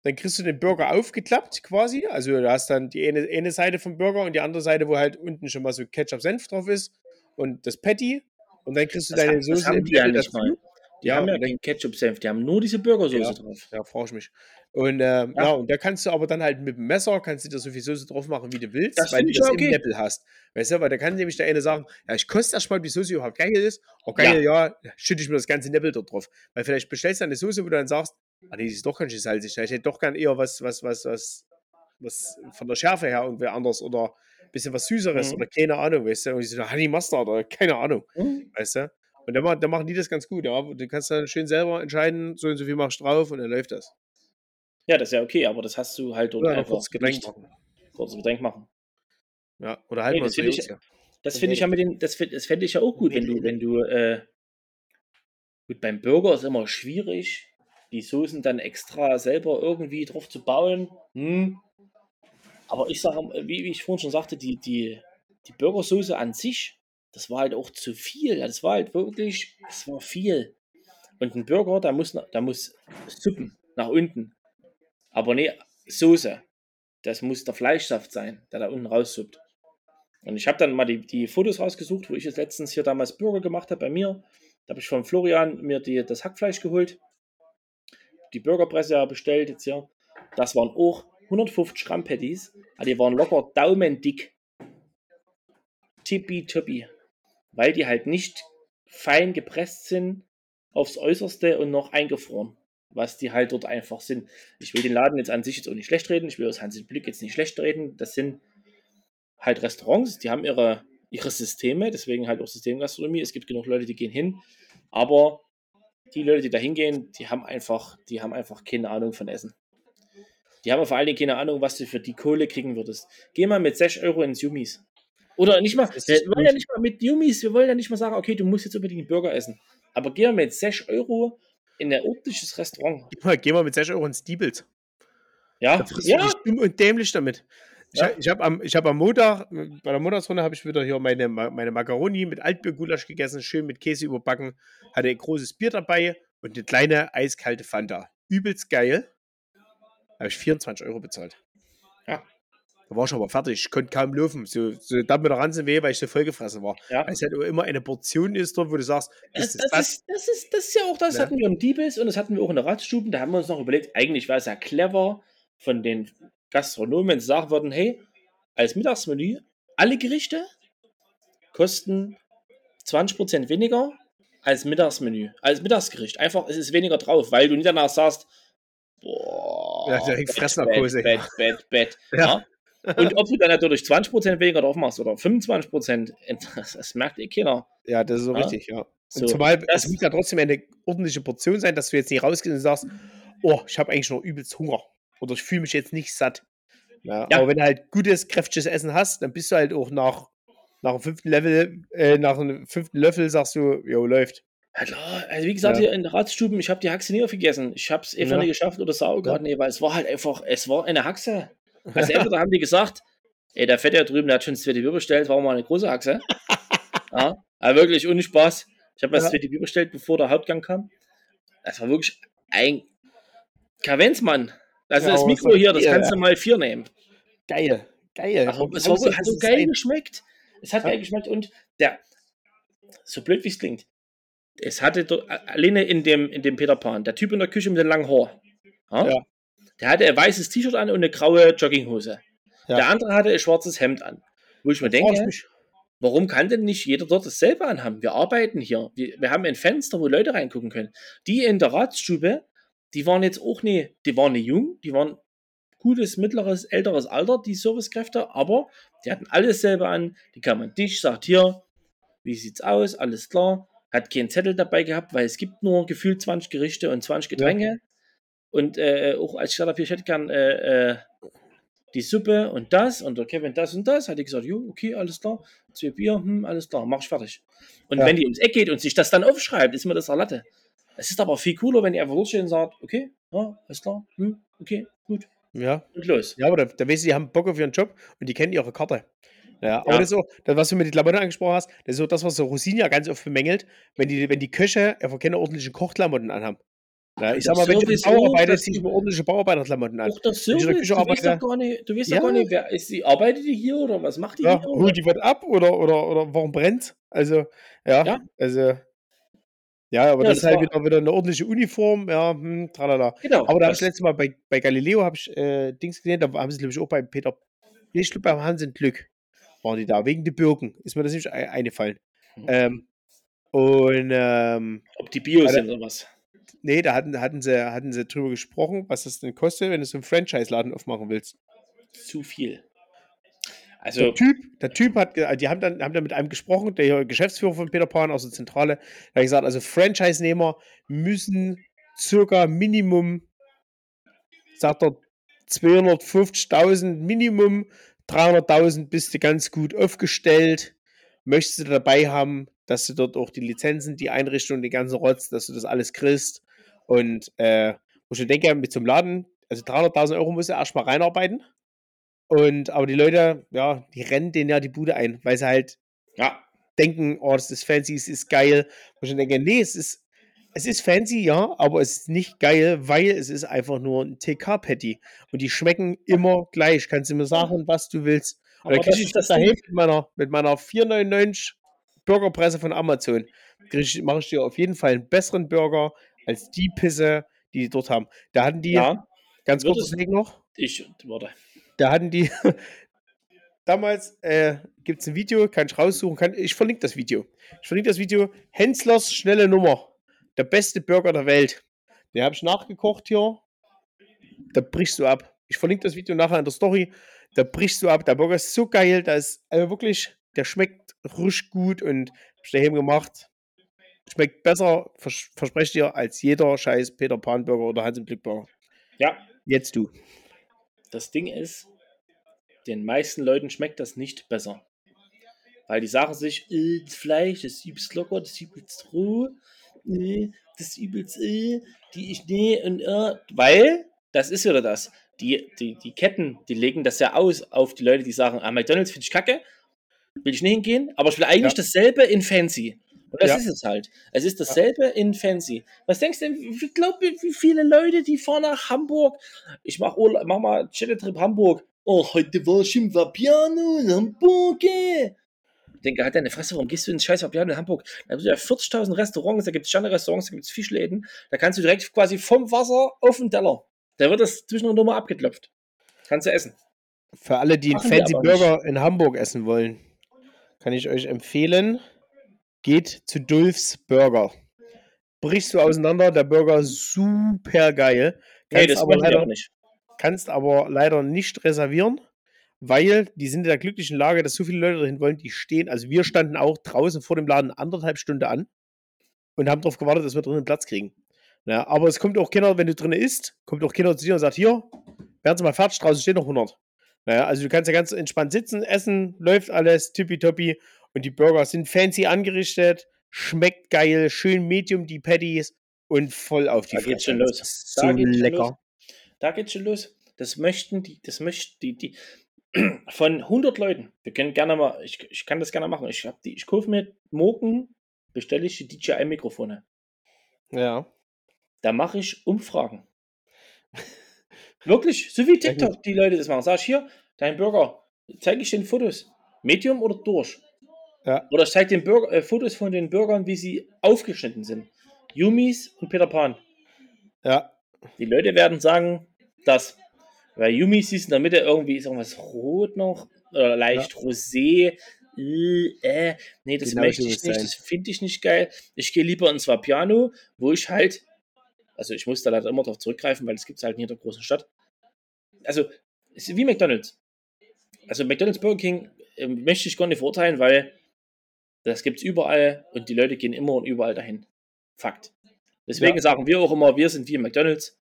Dann kriegst du den Burger aufgeklappt quasi. Also du hast dann die eine, eine Seite vom Burger und die andere Seite, wo halt unten schon mal so Ketchup-Senf drauf ist und das Patty. Und dann kriegst du Das, deine haben- das Soße haben im die ja nicht mal. Die Ja, haben ja keinen Ketchup-Senf, die haben nur diese Burgersoße Ja. drauf. Ja, frage ich mich. Und ähm, ja. Ja. und da kannst du aber dann halt mit dem Messer, kannst du dir so viel Soße drauf machen, wie du willst, Das weil du das ja im okay. Neppel hast. Weißt du, weil da kann nämlich der eine sagen, ja, ich koste erst mal, ob die Soße überhaupt geil ist. Oh, geil, ja, schütte ich mir das ganze Neppel dort drauf. Weil vielleicht bestellst du eine Soße, wo du dann sagst, ah nee, die ist doch ganz schön salzig. Ich hätte doch gern eher was, was, was, was, was von der Schärfe her irgendwie anders oder bisschen was Süßeres Mhm. oder keine Ahnung, weißt du, und so Honey Mustard oder keine Ahnung, Mhm. weißt du. Und dann, dann machen die das ganz gut, ja. Du kannst dann schön selber entscheiden, so und so viel machst du drauf und dann läuft das. Ja, das ist ja okay, aber das hast du halt dort Oder ein einfach kurzes Getränk machen. Kurzes Getränk machen. Ja, oder halt Nee, mal das so finde ich-. Das finde ich ja mit den, das, find- das fände ich ja auch gut, wenn du, wenn du, äh, gut, beim Burger ist immer schwierig, die Soßen dann extra selber irgendwie drauf zu bauen. Hm. Aber ich sage, wie, wie ich vorhin schon sagte, die, die, die Burgersoße an sich, das war halt auch zu viel. Das war halt wirklich, es war viel. Und ein Burger, da muss, da muss Suppen nach unten. Aber nee, Soße. Das muss der Fleischsaft sein, der da unten raussuppt. Und ich habe dann mal die, die Fotos rausgesucht, wo ich jetzt letztens hier damals Burger gemacht habe bei mir. Da habe ich von Florian mir die, das Hackfleisch geholt. Die Burgerpresse ja bestellt jetzt hier. Das waren auch 150 Gramm Patties. Aber die waren locker daumendick. Tippitoppi. Weil die halt nicht fein gepresst sind aufs Äußerste und noch eingefroren. Was die halt dort einfach sind. Ich will den Laden jetzt an sich jetzt auch nicht schlecht reden. Ich will aus Hansi Blick jetzt nicht schlecht reden. Das sind halt Restaurants, die haben ihre, ihre Systeme, deswegen halt auch Systemgastronomie. Es gibt genug Leute, die gehen hin, aber die Leute, die da hingehen, die haben einfach, die haben einfach keine Ahnung von Essen. Die haben vor allen Dingen keine Ahnung, was du für die Kohle kriegen würdest. Geh mal mit 6 Euro ins Yumis. Oder nicht mal, wir wollen ja nicht mal mit Yumis, wir wollen ja nicht mal sagen, okay, du musst jetzt unbedingt einen Burger essen. Aber geh mal mit 6 Euro in ein ordentliches Restaurant. Geh mal, geh mal mit 6 Euro ins Diebels. Ja, ja, dumm und dämlich damit. Ich, Ja. ich habe am, ich hab am Montag, bei der Montagsrunde habe ich wieder hier meine, meine Macaroni mit Altbiergulasch gegessen, schön mit Käse überbacken, hatte ein großes Bier dabei und eine kleine eiskalte Fanta. Übelst geil. Habe ich 24 Euro bezahlt. Ja. Da war ich aber fertig. Ich konnte kaum laufen. So, so da mit der Ranzen weh, weil ich so vollgefressen war. ja. Weil es halt immer eine Portion ist wo du sagst, Das, ist das, das das? ist, das, ist, das ist ja auch das, Ja. hatten wir im Diebels und das hatten wir auch in der Ratstuben. Da haben wir uns noch überlegt, eigentlich wäre es ja clever von den Gastronomen, sagen würden, hey, als Mittagsmenü, alle Gerichte kosten 20% weniger als Mittagsmenü, als Mittagsgericht. Einfach, es ist weniger drauf, weil du nicht danach sagst, boah, Ja, direkt Bett, Fressnarkose. Bett, Bett, Bett, Bett. Ja. Ja. Und ob du dann natürlich 20% weniger drauf machst oder 25%, das, das merkt eh keiner. Ja, das ist so Ja. richtig, ja. So, und zumal, es muss ja trotzdem eine ordentliche Portion sein, dass du jetzt nicht rausgehst und sagst, oh, ich habe eigentlich noch übelst Hunger. Oder ich fühle mich jetzt nicht satt. Ja, Ja. Aber wenn du halt gutes, kräftiges Essen hast, dann bist du halt auch nach, nach dem fünften Level, äh, nach dem fünften Löffel sagst du, jo, läuft. Ja klar, also wie gesagt, Ja. hier in der Ratsstuben, ich habe die Haxe nie aufgegessen. Ich habe es einfach nicht geschafft oder Sauergrad, Ja. nee, weil es war halt einfach, es war eine Haxe. Also entweder haben die gesagt, ey, der Fette da drüben, der hat schon das zweite Bier bestellt, war mal eine große Haxe. ja, aber wirklich ohne Spaß. Ich habe das zweite Bier bestellt, bevor der Hauptgang kam. Das war wirklich ein Kavenzmann. Also Ja, das Mikro das hier, das kannst du mal vier nehmen. Geil, geil. Warum es war, hat das so geil sein? geschmeckt. Es hat Ja. geil geschmeckt und der, so blöd wie es klingt, es hatte alleine in dem, in dem Peter Pan, der Typ in der Küche mit dem langen Haar, ja, Ja. der hatte ein weißes T-Shirt an und eine graue Jogginghose. Der andere hatte ein schwarzes Hemd an. Wo ich mir ich denke, mich. warum kann denn nicht jeder dort dasselbe anhaben? Wir arbeiten hier. Wir, wir haben ein Fenster, wo Leute reingucken können. Die in der Ratsstube, die waren jetzt auch nie, die waren nicht jung, die waren gutes, mittleres, älteres Alter, die Servicekräfte, aber die hatten alles selber an. Die kam an dich, sagt hier, wie sieht's aus, alles klar. Hat keinen Zettel dabei gehabt, weil es gibt nur gefühlt 20 Gerichte und 20 Getränke. Und äh, auch als ich gesagt habe, ich hätte gern äh, äh, die Suppe und das und der Kevin das und das, hat die gesagt, jo, okay, alles klar. Zwei Bier, hm, alles klar, mach ich fertig. Und Ja. wenn die ums Eck geht und sich das dann aufschreibt, ist mir das Latte. Es ist aber viel cooler, wenn die einfach und sagt, okay, ja, alles klar, hm, okay, gut, Ja. und los. Ja, aber da, da weißt du, die haben Bock auf ihren Job und die kennen ihre Karte. Ja, aber Ja. das ist so, das, was du mit den Klamotten angesprochen hast, das ist so das, was so Rosin ja ganz oft bemängelt, wenn die, wenn die Köche einfach keine ordentlichen Kochklamotten anhaben. Ja, ich sag mal, wenn du Bauarbeiter auch, ziehst, zieh ordentliche Bauarbeiterklamotten an. Auch der Service, du weißt doch gar nicht, du weißt Ja. gar nicht, wer ist die, arbeitet die hier oder was macht die Ja, hier? holt die was ab oder, oder, oder warum brennt? Also, ja, Ja. also. Ja, aber Ja, das das ist halt wieder, wieder eine ordentliche Uniform, ja, hm, tralala. Genau. Aber da habe das- ich letztes Mal bei, bei Galileo habe ich äh, Dings gesehen, da haben sie, glaube ich, auch bei Peter. Ich glaube, beim Hansen Glück waren die da, wegen der Birken. Ist mir das nicht ein- eingefallen. Mhm. Ähm, und ähm, ob die Bio sind oder was. nee, da hatten, hatten, sie, hatten sie drüber gesprochen, was das denn kostet, wenn du so einen Franchise-Laden aufmachen willst. Zu viel. Also, Der Typ, der Typ hat, die haben dann, haben dann mit einem gesprochen, der Geschäftsführer von Peter Pan aus der Zentrale, der hat gesagt, also Franchise-Nehmer müssen circa Minimum, sagt er, 250.000 Minimum, 300.000 bist du ganz gut aufgestellt. Möchtest du dabei haben, dass du dort auch die Lizenzen, die Einrichtung, den ganzen Rotz, dass du das alles kriegst. Und äh, wo ich denke, mit einem Laden, also 300.000 Euro musst du erstmal reinarbeiten. Und aber die Leute, ja, die rennen denen ja die Bude ein, weil sie halt ja, denken, oh, das ist fancy, es ist geil. Wo ich denke, nee, es ist, es ist fancy, ja, aber es ist nicht geil, weil es ist einfach nur ein TK-Patty. Und die schmecken immer gleich. Kannst du mir sagen, was du willst. Und das kriege ich das daheim mit meiner, mit meiner 4,99 Burgerpresse von Amazon. Mache ich dir auf jeden Fall einen besseren Burger als die Pisse, die die dort haben. Da hatten die, ja, ganz kurz deswegen noch, ich, warte. Da hatten die damals äh, gibt es ein Video, kann ich raussuchen, kann, ich verlinke das Video. Ich verlinke das Video. Henslers schnelle Nummer. Der beste Burger der Welt. Den habe ich nachgekocht hier. Da brichst du ab. Ich verlinke das Video nachher in der Story. Da brichst du ab. Der Burger ist so geil. Da ist also wirklich, der schmeckt richtig gut und hab ich daheim gemacht. Schmeckt besser, vers verspreche ich dir, als jeder scheiß Peter Pan Burger oder Hans im Glück Burger. Ja, Jetzt du. das Ding ist, den meisten Leuten schmeckt das nicht besser. Weil die sagen sich, äh, das Fleisch, das ist übelst locker, das ist übelst roh, äh, das ist übelst, äh, die ich, nee, und, äh, weil, das ist wieder das, die, die, die Ketten, die legen das ja aus auf die Leute, die sagen, ah, McDonalds finde ich kacke, will ich nicht hingehen, aber ich will eigentlich Ja. dasselbe in Fancy. Und das Ja. ist es halt. Es ist dasselbe in Fancy. Was denkst du, denn, wie, glaub, wie viele Leute, die fahren nach Hamburg? Ich mach, Urlaub, mach mal Städtetrip Hamburg. Oh, heute war ich im Vapiano in Hamburg. ey. Ich denke, halt deine Fresse, warum gehst du ins scheiß Vapiano in Hamburg? Da gibt es ja 40.000 Restaurants, da gibt es Sterne-Restaurants, da gibt es Fischläden. Da kannst du direkt quasi vom Wasser auf den Teller. Da wird das zwischendurch nochmal abgeklopft. Kannst du essen. Für alle, die einen Machen Fancy Burger in Hamburg essen wollen, kann ich euch empfehlen, geht zu Dulfs Burger. Brichst du auseinander, der Burger ist super geil. Nee, Kannst, das aber leider, auch nicht. Kannst aber leider nicht reservieren, weil die sind in der glücklichen Lage, dass so viele Leute dahin wollen, die stehen. Also wir standen auch draußen vor dem Laden anderthalb Stunden an und haben darauf gewartet, dass wir drinnen Platz kriegen. Ja, aber es kommt auch keiner, wenn du drinnen isst, kommt auch keiner zu dir und sagt, hier, werden Sie mal fertig, draußen stehen noch 100. Naja, also du kannst ja ganz entspannt sitzen, essen, läuft alles, tippitoppi und die Burger sind fancy angerichtet, schmeckt geil, schön medium die Patties und voll auf die Da geht's schon los. Da So geht's lecker. los. Da geht's schon los. Das möchten die, das möchten die, die von 100 Leuten. Wir können gerne mal, ich, ich kann das gerne machen. Ich hab die, ich kaufe mir morgen, bestelle ich die DJI-Mikrofone. Ja. Da mache ich Umfragen. Wirklich, so wie TikTok die Leute das machen. Sag ich hier, dein Burger, zeige ich den Fotos. Medium oder durch? Ja. Oder ich zeige den Burger, äh, Fotos von den Burgern, wie sie aufgeschnitten sind. Yumis und Peter Pan. Ja. Die Leute werden sagen, dass, weil Yumi siehst in der Mitte irgendwie ist irgendwas rot noch oder leicht rosé. Äh, äh, nee, das Genau möchte ich nicht, sein. das finde ich nicht geil. Ich gehe lieber ins Vapiano, wo ich halt, also ich muss da leider immer drauf zurückgreifen, weil es gibt halt in jeder großen Stadt. Also, es ist wie McDonalds. Also McDonalds Burger King ähm, möchte ich gar nicht verurteilen, weil das gibt es überall und die Leute gehen immer und überall dahin. Fakt. Deswegen Ja. sagen wir auch immer, wir sind wie McDonalds.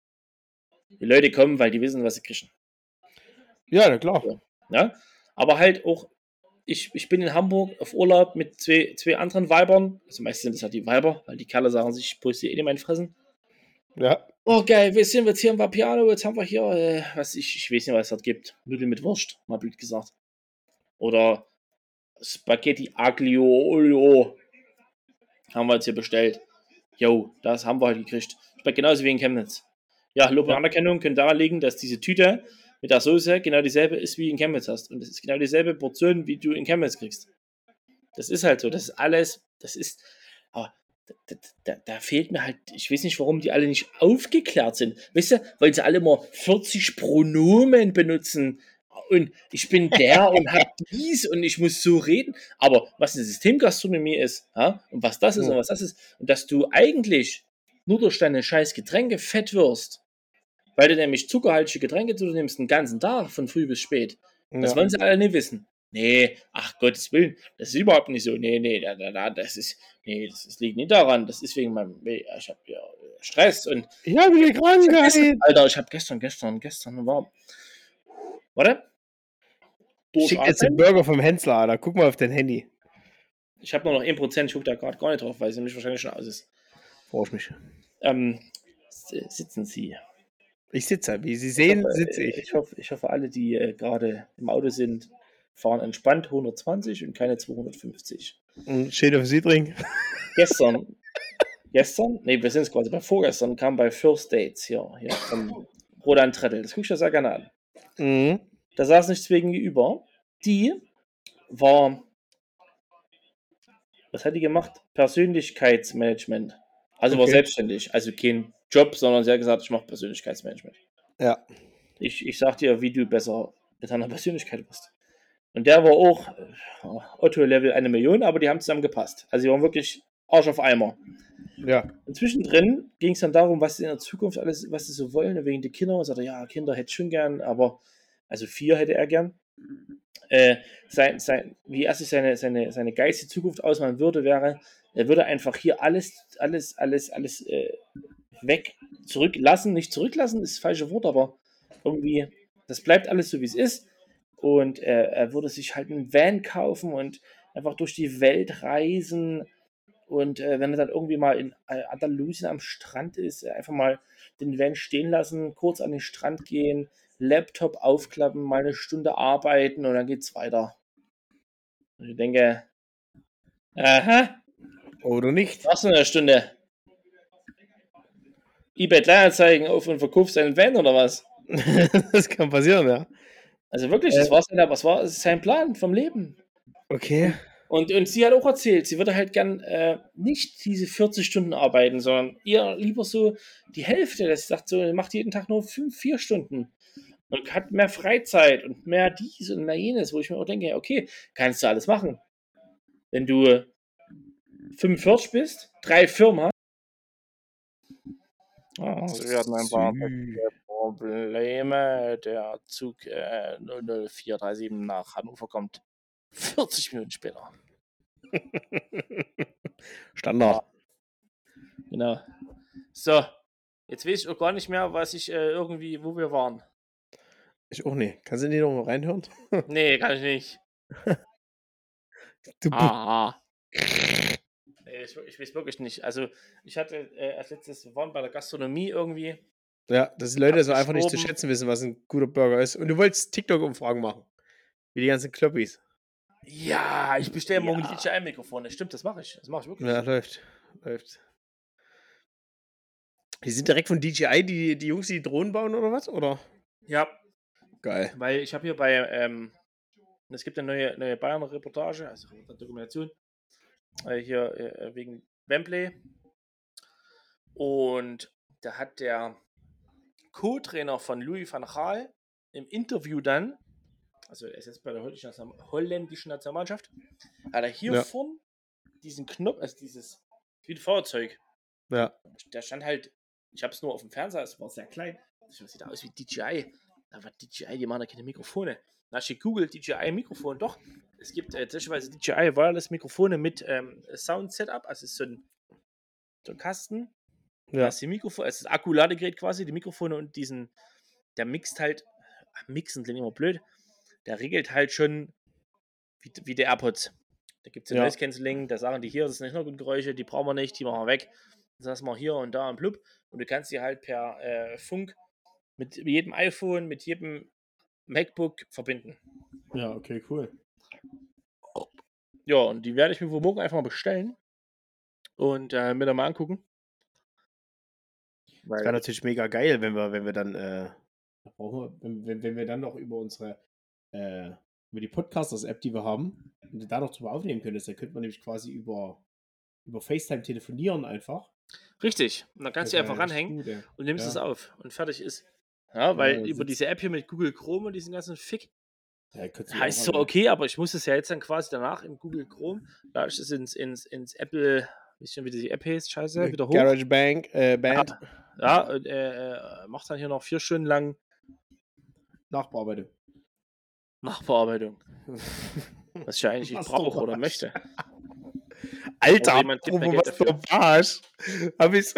Die Leute kommen, weil die wissen, was sie kriegen. Ja, na klar. Ja? Aber halt auch, ich, ich bin in Hamburg auf Urlaub mit zwei, zwei anderen Weibern. Also meistens sind das halt die Weiber, weil die Kerle sagen sich, ich poste eh nicht mein Fressen. Ja. Oh geil, wir sind jetzt hier im Vapiano, jetzt haben wir hier, äh, was ich, ich weiß nicht, was es dort gibt. Nudeln mit Wurst, mal blöd gesagt. Oder Spaghetti Aglio Olio. Haben wir jetzt hier bestellt. Jo, das haben wir halt gekriegt. Schmeckt genauso wie in Chemnitz. Ja, Lob und Ja. Anerkennung können daran liegen, dass diese Tüte mit der Soße genau dieselbe ist, wie in Chemnitz hast. Und es ist genau dieselbe Portion, wie du in Chemnitz kriegst. Das ist halt so. Das ist alles, das ist, aber da, da, da fehlt mir halt, ich weiß nicht, warum die alle nicht aufgeklärt sind. Weißt du, weil sie alle immer 40 Pronomen benutzen und ich bin der und hab dies und ich muss so reden. Aber was eine Systemgastronomie ist, ja, und was das ist Ja. und was das ist, und dass du eigentlich nur durch deine scheiß Getränke fett wirst, weil du nämlich zuckerhaltige Getränke zu dir nimmst den ganzen Tag, von früh bis spät. Das ja. wollen sie alle nicht wissen. Nee, ach Gottes Willen, das ist überhaupt nicht so. Nee, nee, da, da, da, das ist, nee, das, das liegt nicht daran. Das ist wegen meinem, ich habe ja Stress und. Ich habe eine Krankheit. Alter, ich habe gestern, gestern, gestern war. Warte. Schick jetzt den Burger vom Hensler, Alter. Guck mal auf dein Handy. Ich habe nur noch 1%, ich gucke da gerade gar nicht drauf, weil es nämlich wahrscheinlich schon aus ist. Freue ich mich. Ähm, sitzen Sie. Ich sitze, wie Sie sehen, sitze ich. Ich hoffe, ich hoffe alle, die äh, gerade im Auto sind, fahren entspannt 120 und keine 250. Und schön auf Südring. Gestern, gestern, nee, wir sind es quasi bei vorgestern, kam bei First Dates hier, hier vom Roland Trettel. Das gucke ich ja sehr gerne an. Mhm. Da saß nichts gegenüber. Die war, was hat die gemacht? Persönlichkeitsmanagement. Also war Okay. selbstständig. Also kein Job, sondern sie hat gesagt, ich mache Persönlichkeitsmanagement. Ja. Ich, ich sag dir, wie du besser mit deiner Persönlichkeit wirst. Und der war auch äh, Otto-Level eine Million, aber die haben zusammen gepasst. Also die waren wirklich Arsch auf Eimer. Ja. Und zwischendrin ging es dann darum, was sie in der Zukunft alles, was sie so wollen, wegen der Kinder. Und sagte, ja, Kinder hätte ich schon gern, aber also vier hätte er gern. Äh, sein, sein, wie er sich seine, seine, seine geistige Zukunft ausmalen würde, wäre, er würde einfach hier alles, alles, alles, alles äh, weg, zurücklassen. Nicht zurücklassen ist das falsche Wort, aber irgendwie, das bleibt alles so, wie es ist. Und äh, er würde sich halt einen Van kaufen und einfach durch die Welt reisen. Und äh, wenn er dann irgendwie mal in Andalusien am Strand ist, äh, einfach mal den Van stehen lassen, kurz an den Strand gehen, Laptop aufklappen, mal eine Stunde arbeiten und dann geht's weiter. Und ich denke, aha, Oder nicht? was in einer Stunde? eBay Kleinanzeigen auf und verkaufst einen Van oder was? das kann passieren, ja. Also wirklich, das Äh. war sein, was war sein Plan vom Leben. Okay. Und, und sie hat auch erzählt, sie würde halt gern äh, nicht diese 40 Stunden arbeiten, sondern eher lieber so die Hälfte. Das sagt so, macht jeden Tag nur 5, 4 Stunden. Und hat mehr Freizeit und mehr dies und mehr jenes, wo ich mir auch denke, okay, kannst du alles machen. Wenn du 45 bist, drei Firmen hast. Oh, wir hatten ein paar Probleme. Der Zug äh, 00437 nach Hannover kommt 40 Minuten später. Standard. Genau. So, jetzt weiß ich auch gar nicht mehr, was ich äh, irgendwie, wo wir waren. Ich auch nicht. Kannst du die noch mal reinhören? Nee, kann ich nicht. Du Aha. Ich, ich weiß wirklich nicht. Also, ich hatte äh, als letztes, wir waren bei der Gastronomie irgendwie. Ja, dass die Leute so einfach nicht zu schätzen wissen, was ein guter Burger ist. Und du wolltest TikTok-Umfragen machen. Wie die ganzen Kloppis. Ja, ich bestelle morgen Ja. die DJI-Mikrofone. Stimmt, das mache ich. Das mache ich wirklich. Ja, läuft. Läuft. Die sind direkt von DJI, die, die Jungs, die, die Drohnen bauen oder was? Oder? ja Geil. weil ich habe hier bei, ähm, es gibt eine neue, neue Bayern-Reportage, also eine Dokumentation, äh, hier äh, wegen Wembley. Und da hat der Co-Trainer von Louis van Gaal im Interview dann, also er ist jetzt bei der holländischen Nation- holländischen Nationalmannschaft, hat er hier Ja. vorn diesen Knopf, also dieses, wie ein Feuerzeug, Ja. der stand halt, ich habe es nur auf dem Fernseher, es war sehr klein. Das sieht aus wie DJI. Aber DJI, die machen ja keine Mikrofone. Da hast du gegoogelt, DJI Mikrofon. Doch, es gibt äh, tatsächlich DJI Wireless Mikrofone mit ähm, Sound Setup. Also es ist so ein, so ein Kasten. Da Ja. hast du die Mikrofon, es ist das Akkuladegerät quasi, die Mikrofone und diesen, der mixt halt, mixen klingt immer blöd, der regelt halt schon wie, wie der AirPods. Da gibt es ja. Noise Cancelling, da sagen die hier, das sind Hintergrundgeräusche, die brauchen wir nicht, die machen wir weg. Das lassen wir hier und da und blub. Und du kannst die halt per äh, Funk mit jedem iPhone, mit jedem MacBook verbinden. Ja, okay, cool. Ja, und die werde ich mir wohl morgen einfach mal bestellen und äh, mir dann mal angucken. Das wäre natürlich mega geil, wenn wir, wenn wir dann, äh, wenn, wenn, wenn wir dann noch über unsere, äh, über die Podcasters-App, die wir haben, und da noch drüber aufnehmen könntest, dann könnte man nämlich quasi über, über FaceTime telefonieren einfach. Richtig. Und dann kannst du einfach ranhängen gut, und nimmst Ja. es auf und fertig ist. Ja, weil dann über diese App hier mit Google Chrome und diesen ganzen Fick Ja, du heißt so okay, aber ich muss es ja jetzt dann quasi danach in Google Chrome, da ich es ins, ins, ins Apple, wisst ihr, wie die App heißt, scheiße, wieder hoch. Garage Bank, äh, Band, Ja, und, äh, äh, macht dann hier noch vier Stunden lang Nachbearbeitung. Nachbearbeitung. Was ich ja eigentlich nicht brauche oder möchte. Alter, Oder jemand gibt was der Barsch. Hab ich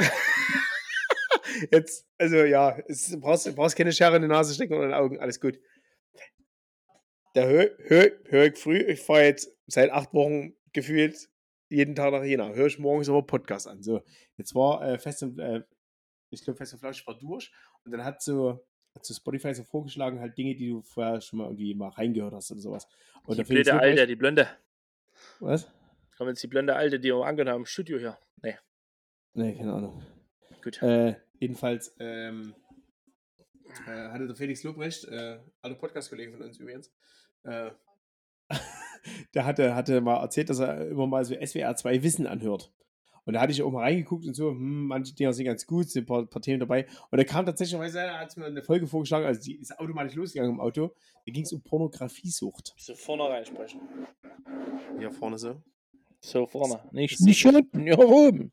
jetzt, also ja, es, brauchst, brauchst keine Schere in die Nase stecken oder in die Augen, alles gut. Da höre hör, hör ich früh, ich fahre jetzt seit acht Wochen gefühlt jeden Tag nach Jena, höre ich morgens aber Podcast an. So, jetzt war äh, fest und, äh, ich glaube, fest und flauschig war durch und dann hat so, hat so Spotify so vorgeschlagen, halt Dinge, die du vorher schon mal irgendwie mal reingehört hast oder sowas. Und Die blöde Alte, die Blonde. Was? Kommen jetzt die blonde Alte, die wir angenommen haben im Studio hier. Nee, Nee, keine Ahnung. gut. Äh, jedenfalls ähm, äh, hatte der Felix Lobrecht, äh, alle Podcast-Kollegen von uns übrigens, äh, der hatte, hatte mal erzählt, dass er immer mal so SWR 2 Wissen anhört. Und da hatte ich auch mal reingeguckt und so, hm, manche Dinger sind ganz gut, sind ein paar, paar Themen dabei. Und da kam tatsächlich, er hat mir eine Folge vorgeschlagen, also die ist automatisch losgegangen im Auto. Da ging es um Pornografiesucht. So vorne reinsprechen. Hier vorne so. So vorne. Nicht, nicht unten, ja oben.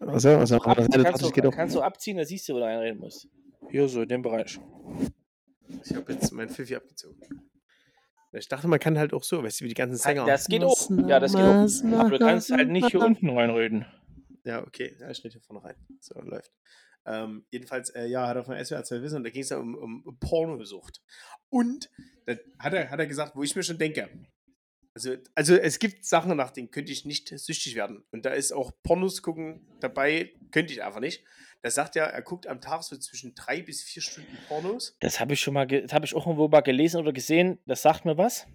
Also, also, Ab, kannst, du, kannst du abziehen, da siehst du, wo du einreden musst. Hier so, in dem Bereich. Ich habe jetzt mein Pfiffi abgezogen. Ich dachte, man kann halt auch so, weißt du, wie die ganzen Sänger. Das geht auch. Ja, das geht auch. Aber du kannst halt nicht hier unten reinreden. Ja, okay. Ja, ich schnitt hier vorne rein. So, läuft. Ähm, jedenfalls, äh, ja, hat er von SWR 2 Wissen und da ging es ja um, um Pornosucht. Und da hat er, hat er gesagt, wo ich mir schon denke, also, also es gibt Sachen, nach denen könnte ich nicht süchtig werden. Und da ist auch Pornos gucken dabei, könnte ich einfach nicht. Da sagt er, er guckt am Tag so zwischen drei bis vier Stunden Pornos. Das habe ich schon mal, das habe ich auch irgendwo mal gelesen oder gesehen. Das sagt mir was.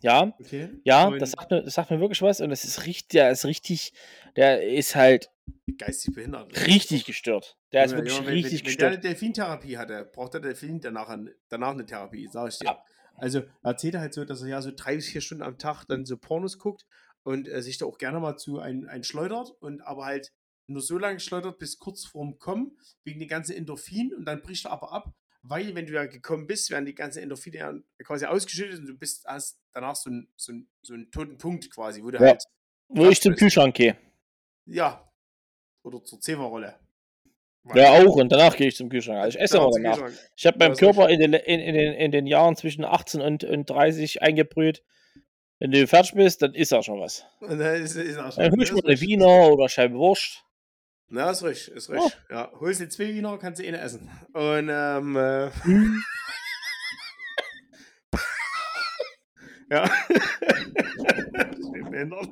Ja, Okay. ja, Und das sagt, mir, das sagt mir wirklich was. Und das ist richtig, der ist richtig, der ist halt geistig behindert. richtig gestört. Der ist Ja, wirklich ja, wenn, richtig wenn, wenn der eine gestört. Delfintherapie hatte, braucht der Delfin danach, danach eine Therapie, sag ich dir. Ja. Also er erzählt halt so, dass er ja so drei bis vier Stunden am Tag dann so Pornos guckt und äh, sich da auch gerne mal zu ein, ein schleudert und aber halt nur so lange schleudert bis kurz vorm Kommen, wegen den ganzen Endorphin und dann bricht er aber ab, weil wenn du ja gekommen bist, werden die ganzen Endorphine ja quasi ausgeschüttet und du bist hast danach so, ein, so, ein, so einen toten Punkt quasi, wo du Ja. halt, Wo ich zum Kühlschrank gehe. ja, oder zur Zewa-Rolle. Ja, auch. Und danach gehe ich zum Kühlschrank. Also ich esse aber zum danach. Kühlschrank. Ich habe meinem Ja, Körper in den, in, in, den, in den Jahren zwischen 18 und, und 30 eingebrüht. Wenn du fertig bist, dann ist auch schon was. Dann ist, ist auch schon- Dann hol ich mal eine. Wiener oder Scheibe Wurst. Na, ist richtig, ist richtig. Ja, holst dir zwei Wiener, kannst du eine essen. Und, ähm, äh, ja. Bin behindert.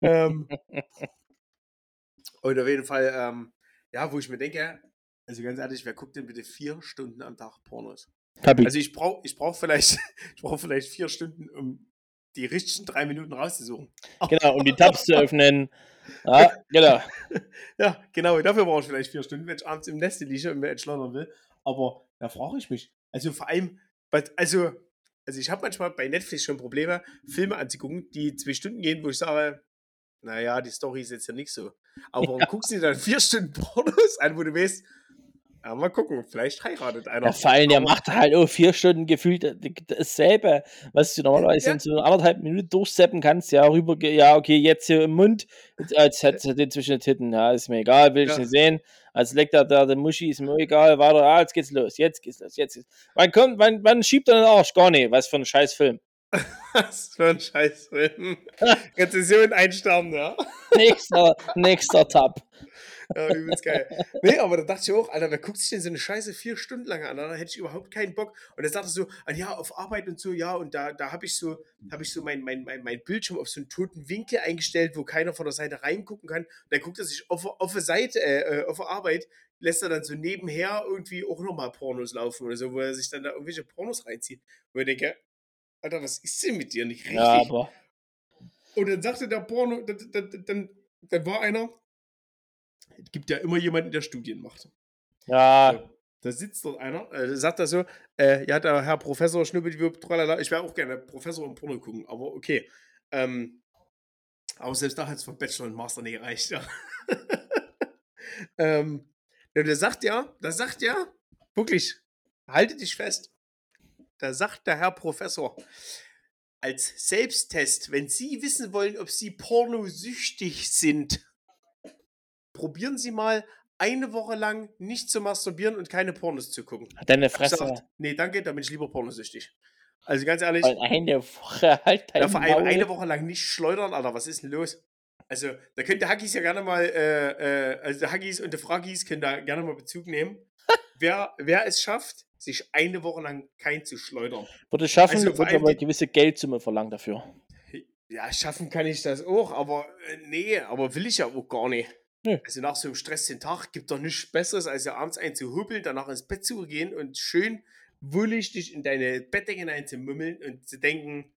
ähm, und auf jeden Fall, ähm, ja, wo ich mir denke, also ganz ehrlich, wer guckt denn bitte vier Stunden am Tag Pornos? Kapi. Also ich brauche ich brauch vielleicht, ich brauch vielleicht vier Stunden, um die richtigen drei Minuten rauszusuchen. genau, um die Tabs zu öffnen. Ja, genau. Ja, genau, dafür brauche ich vielleicht vier Stunden, wenn ich abends im Nest liege und mir entschleudern will. Aber da frage ich mich. Also vor allem, also, also ich habe manchmal bei Netflix schon Probleme, Filme anzugucken, die zwei Stunden gehen, wo ich sage, naja, die Story ist jetzt ja nicht so. Aber warum guckst du dir dann vier Stunden Pornos an, wo du weißt, ja, mal gucken, vielleicht heiratet einer. Ja, vor allem, der macht halt auch vier Stunden gefühlt äh, dasselbe, was du normalerweise Ja. in so anderthalb Minuten durchseppen kannst. Ja, rüber, ja, okay, jetzt hier im Mund, als hätte den zwischen den Titten. Ja, ist mir egal, will ich Ja. nicht sehen. Als leckt er da der Muschi, ist mir egal, weiter, ah, jetzt geht's los, jetzt geht's los, jetzt geht's. Wann kommt, wann, wann schiebt er den Arsch? Gar nicht, was für ein scheiß Film. Was für ein Scheißfilm. Rezession ein Stern, ja. nächster, nächster Tab. Ja, übelst geil. Nee, aber da dachte ich auch, Alter, wer guckt sich denn so eine Scheiße vier Stunden lang an? Da hätte ich überhaupt keinen Bock. Und er sagte so, ah, ja, auf Arbeit und so, ja, und da, da habe ich so, habe ich so mein, mein, mein, mein Bildschirm auf so einen toten Winkel eingestellt, wo keiner von der Seite reingucken kann. Und dann guckt er sich auf, auf der Seite, äh, äh, auf der Arbeit, lässt er dann so nebenher irgendwie auch nochmal Pornos laufen oder so, wo er sich dann da irgendwelche Pornos reinzieht. Wo ich denke, Alter, was ist denn mit dir nicht richtig? Ja, aber Und dann sagte der Porno, dann, dann, dann, dann war einer, es gibt ja immer jemanden, der Studien macht. ja, Da sitzt dort einer, äh, sagt er so, äh, ja, der Herr Professor Schnuppelwurp, tralala, ich wäre auch gerne Professor im Porno gucken, aber okay. Ähm, aber selbst da hat es vom Bachelor und Master nicht gereicht, ja. ähm, der sagt ja, da sagt ja, wirklich, halte dich fest, da sagt der Herr Professor, als Selbsttest, wenn Sie wissen wollen, ob Sie pornosüchtig sind, probieren Sie mal eine Woche lang nicht zu masturbieren und keine Pornos zu gucken. deine Fresse. gesagt, nee, danke, da bin ich lieber pornosüchtig. Also ganz ehrlich, Weil eine Woche halt ja, vor allem eine Woche lang nicht schleudern, Alter, was ist denn los? Also, da könnte Haggis ja gerne mal, äh, äh, also der Haggis und der Fragis können da gerne mal Bezug nehmen. Wer, wer es schafft, sich eine Woche lang kein zu schleudern. Würde es schaffen, Also wird aber eine gewisse Geldsumme verlangen dafür. Ja, schaffen kann ich das auch, aber äh, nee, aber will ich ja auch gar nicht. Nö. Also nach so einem stressigen Tag gibt doch nichts Besseres, als ja abends einzuhubbeln, danach ins Bett zu gehen und schön wohlig dich in deine Bettdecke hineinzumummeln und zu denken,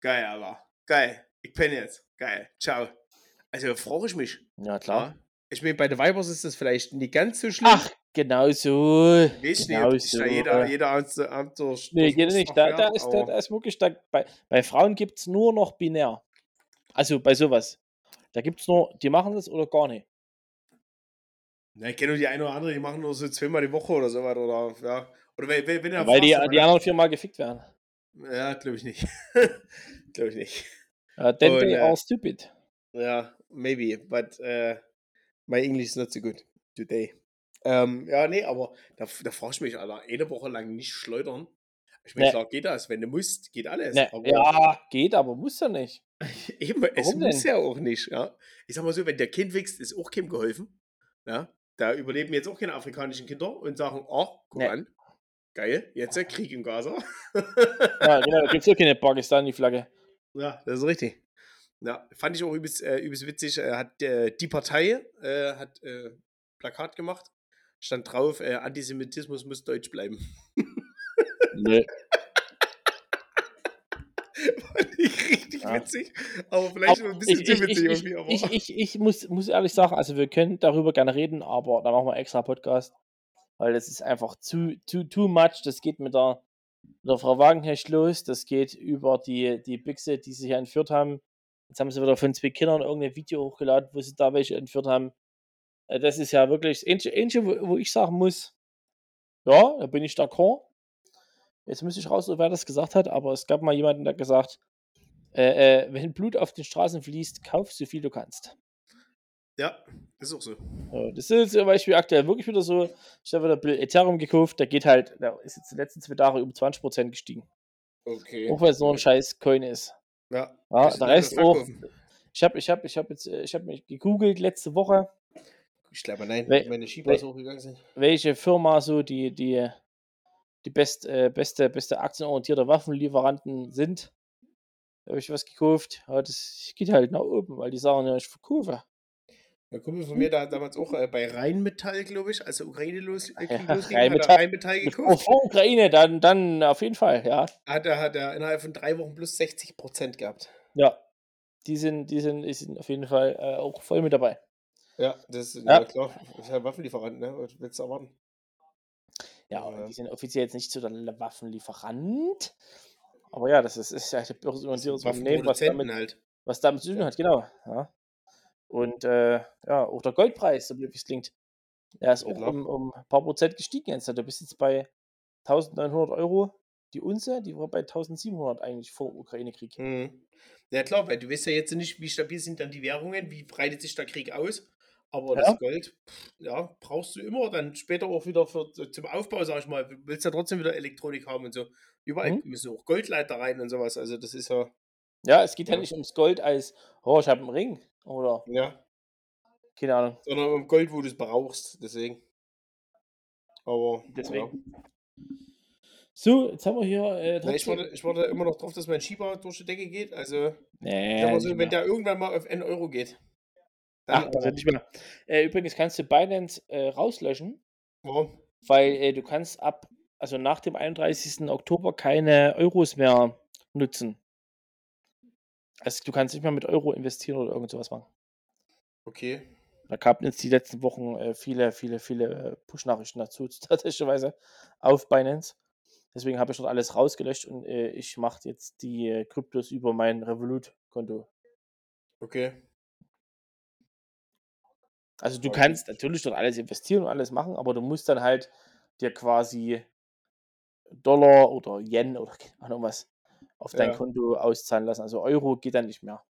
geil, aber geil, ich penne jetzt, geil, ciao. Also frage ich mich. Ja, klar. Ja. Ich meine, bei den Weibers ist das vielleicht nicht ganz so schlimm. Ach, genau so. Weiß genau nicht, da jeder, jeder abends durch, Nee, jeder nicht. Da, da, ist, da, da ist wirklich, da, bei, bei Frauen gibt es nur noch binär. Also bei sowas. Da gibt es nur, die machen das oder gar nicht. Na, ich kenne nur die eine oder andere, die machen nur so zweimal die Woche oder so was. Oder, ja. oder wenn, wenn, wenn Weil die, die anderen viermal gefickt werden. Ja, glaube ich nicht. glaube ich nicht. Uh, then Und, they äh, are stupid. Ja, maybe, but uh, my English is not so good today. Ähm, ja, nee, aber da, da fragst du mich, Alter, eine Woche lang nicht schleudern. Ich meine, Nee. klar geht das, wenn du musst, geht alles. Ne, aber ja, geht, aber muss ja nicht. eben, es Warum muss denn? ja auch nicht. Ja. Ich sag mal so, wenn der Kind wächst, ist auch keinem geholfen. Ja. Da überleben jetzt auch keine afrikanischen Kinder und sagen, oh, guck Nee. an, geil, jetzt der Krieg im Gaza. Ja, genau, da gibt es auch keine Pakistani-Flagge. Ja, das ist richtig. Ja, fand ich auch übelst, äh, übelst witzig. Äh, hat äh, die Partei äh, hat äh, Plakat gemacht, stand drauf, äh, Antisemitismus muss deutsch bleiben. Nee. fand ich richtig Ja. witzig. Aber vielleicht Aber ein bisschen ich, zu ich, witzig ich, ich, ich, ich, ich muss, muss ehrlich sagen, also wir können darüber gerne reden, aber da machen wir extra Podcast, weil das ist einfach zu, zu, too much. Das geht mit der, mit der Frau Wagenhecht los, das geht über die, die Büchse, die sie hier entführt haben. Jetzt haben sie wieder von zwei Kindern irgendein Video hochgeladen, wo sie da welche entführt haben. Äh, Das ist ja wirklich das Einzige, Einzige, wo, wo ich sagen muss, ja, da bin ich d'accord. Jetzt müsste ich raus, wer das gesagt hat, aber es gab mal jemanden, der gesagt, äh, äh, wenn Blut auf den Straßen fließt, kauf so viel du kannst. ja, ist auch so. Ja, das ist zum Beispiel aktuell wirklich wieder so. Ich habe wieder Ethereum gekauft, der geht halt, der ist jetzt die letzten zwei Tage um 20% gestiegen. Okay. Auch weil es nur ein scheiß Coin ist. Ja, Ja, Ist der Rest auch. Ich habe ich hab, ich hab jetzt, äh, ich habe mich gegoogelt letzte Woche, Ich glaube, nein, Wel- meine Skipass wel- hochgegangen sind. welche Firma so die, die, die best, äh, beste, beste aktienorientierte Waffenlieferanten sind. Da habe ich was gekauft. Ja, das geht halt nach oben, weil die sagen ja, ich verkaufe. Ein Kumpel von mir, der hat damals auch äh, bei Rheinmetall, glaube ich, als der Ukraine los, äh, Ja, losging, hat Rheinmetall. Rheinmetall Oh, gekauft. vor Ukraine, dann, dann auf jeden Fall, ja. Hat er, hat er innerhalb von drei Wochen plus 60 Prozent gehabt. Ja. Die sind, die sind, die sind auf jeden Fall äh, auch voll mit dabei. Ja, das ist Ja. ja. klar. Das ist ja Waffenlieferant, ne? Was willst du erwarten? Ja, aber Ja. die sind offiziell jetzt nicht so der Waffenlieferant. Aber ja, das ist, ist ja ein börsennotiertes Unternehmen, was damit, halt. was damit zu tun Ja. hat, genau. Ja. Und äh, ja, auch der Goldpreis, so blöd wie es klingt, der ist auch um, um ein paar Prozent gestiegen jetzt. Du bist jetzt bei 1900 Euro die Unze, die war bei 1700 eigentlich vor dem Ukraine-Krieg. Mhm. Ja, klar, weil du weißt ja jetzt nicht, wie stabil sind dann die Währungen, wie breitet sich der Krieg aus. Aber Ja. das Gold, ja, brauchst du immer, dann später auch wieder für, zum Aufbau, sag ich mal. Du willst ja trotzdem wieder Elektronik haben und so. Überall Mhm. müssen auch Goldleiter rein und sowas. Also, das ist ja, Ja, es geht ja Ja. nicht ums Gold als, oh, ich habe einen Ring oder ja, keine Ahnung. sondern um Gold, wo du es brauchst. Deswegen. Aber, Ja. Deswegen. So, jetzt haben wir hier. Äh, Na, ich, warte, ich warte immer noch drauf, dass mein Schieber durch die Decke geht. Also, Nee, so, wenn der irgendwann mal auf N Euro geht. Ach, also nicht mehr. Äh, übrigens kannst du Binance äh, rauslöschen, warum? weil äh, du kannst ab, also nach dem 31. Oktober keine Euros mehr nutzen. Also du kannst nicht mehr mit Euro investieren oder irgend sowas machen. Okay. Da kamen jetzt die letzten Wochen äh, viele, viele, viele äh, Push-Nachrichten dazu, tatsächlicherweise auf Binance. Deswegen habe ich dort alles rausgelöscht und äh, ich mache jetzt die Kryptos über mein Revolut-Konto. Okay. Also du kannst natürlich dort alles investieren und alles machen, aber du musst dann halt dir quasi Dollar oder Yen oder keine Ahnung was auf dein Ja. Konto auszahlen lassen. Also Euro geht dann nicht mehr.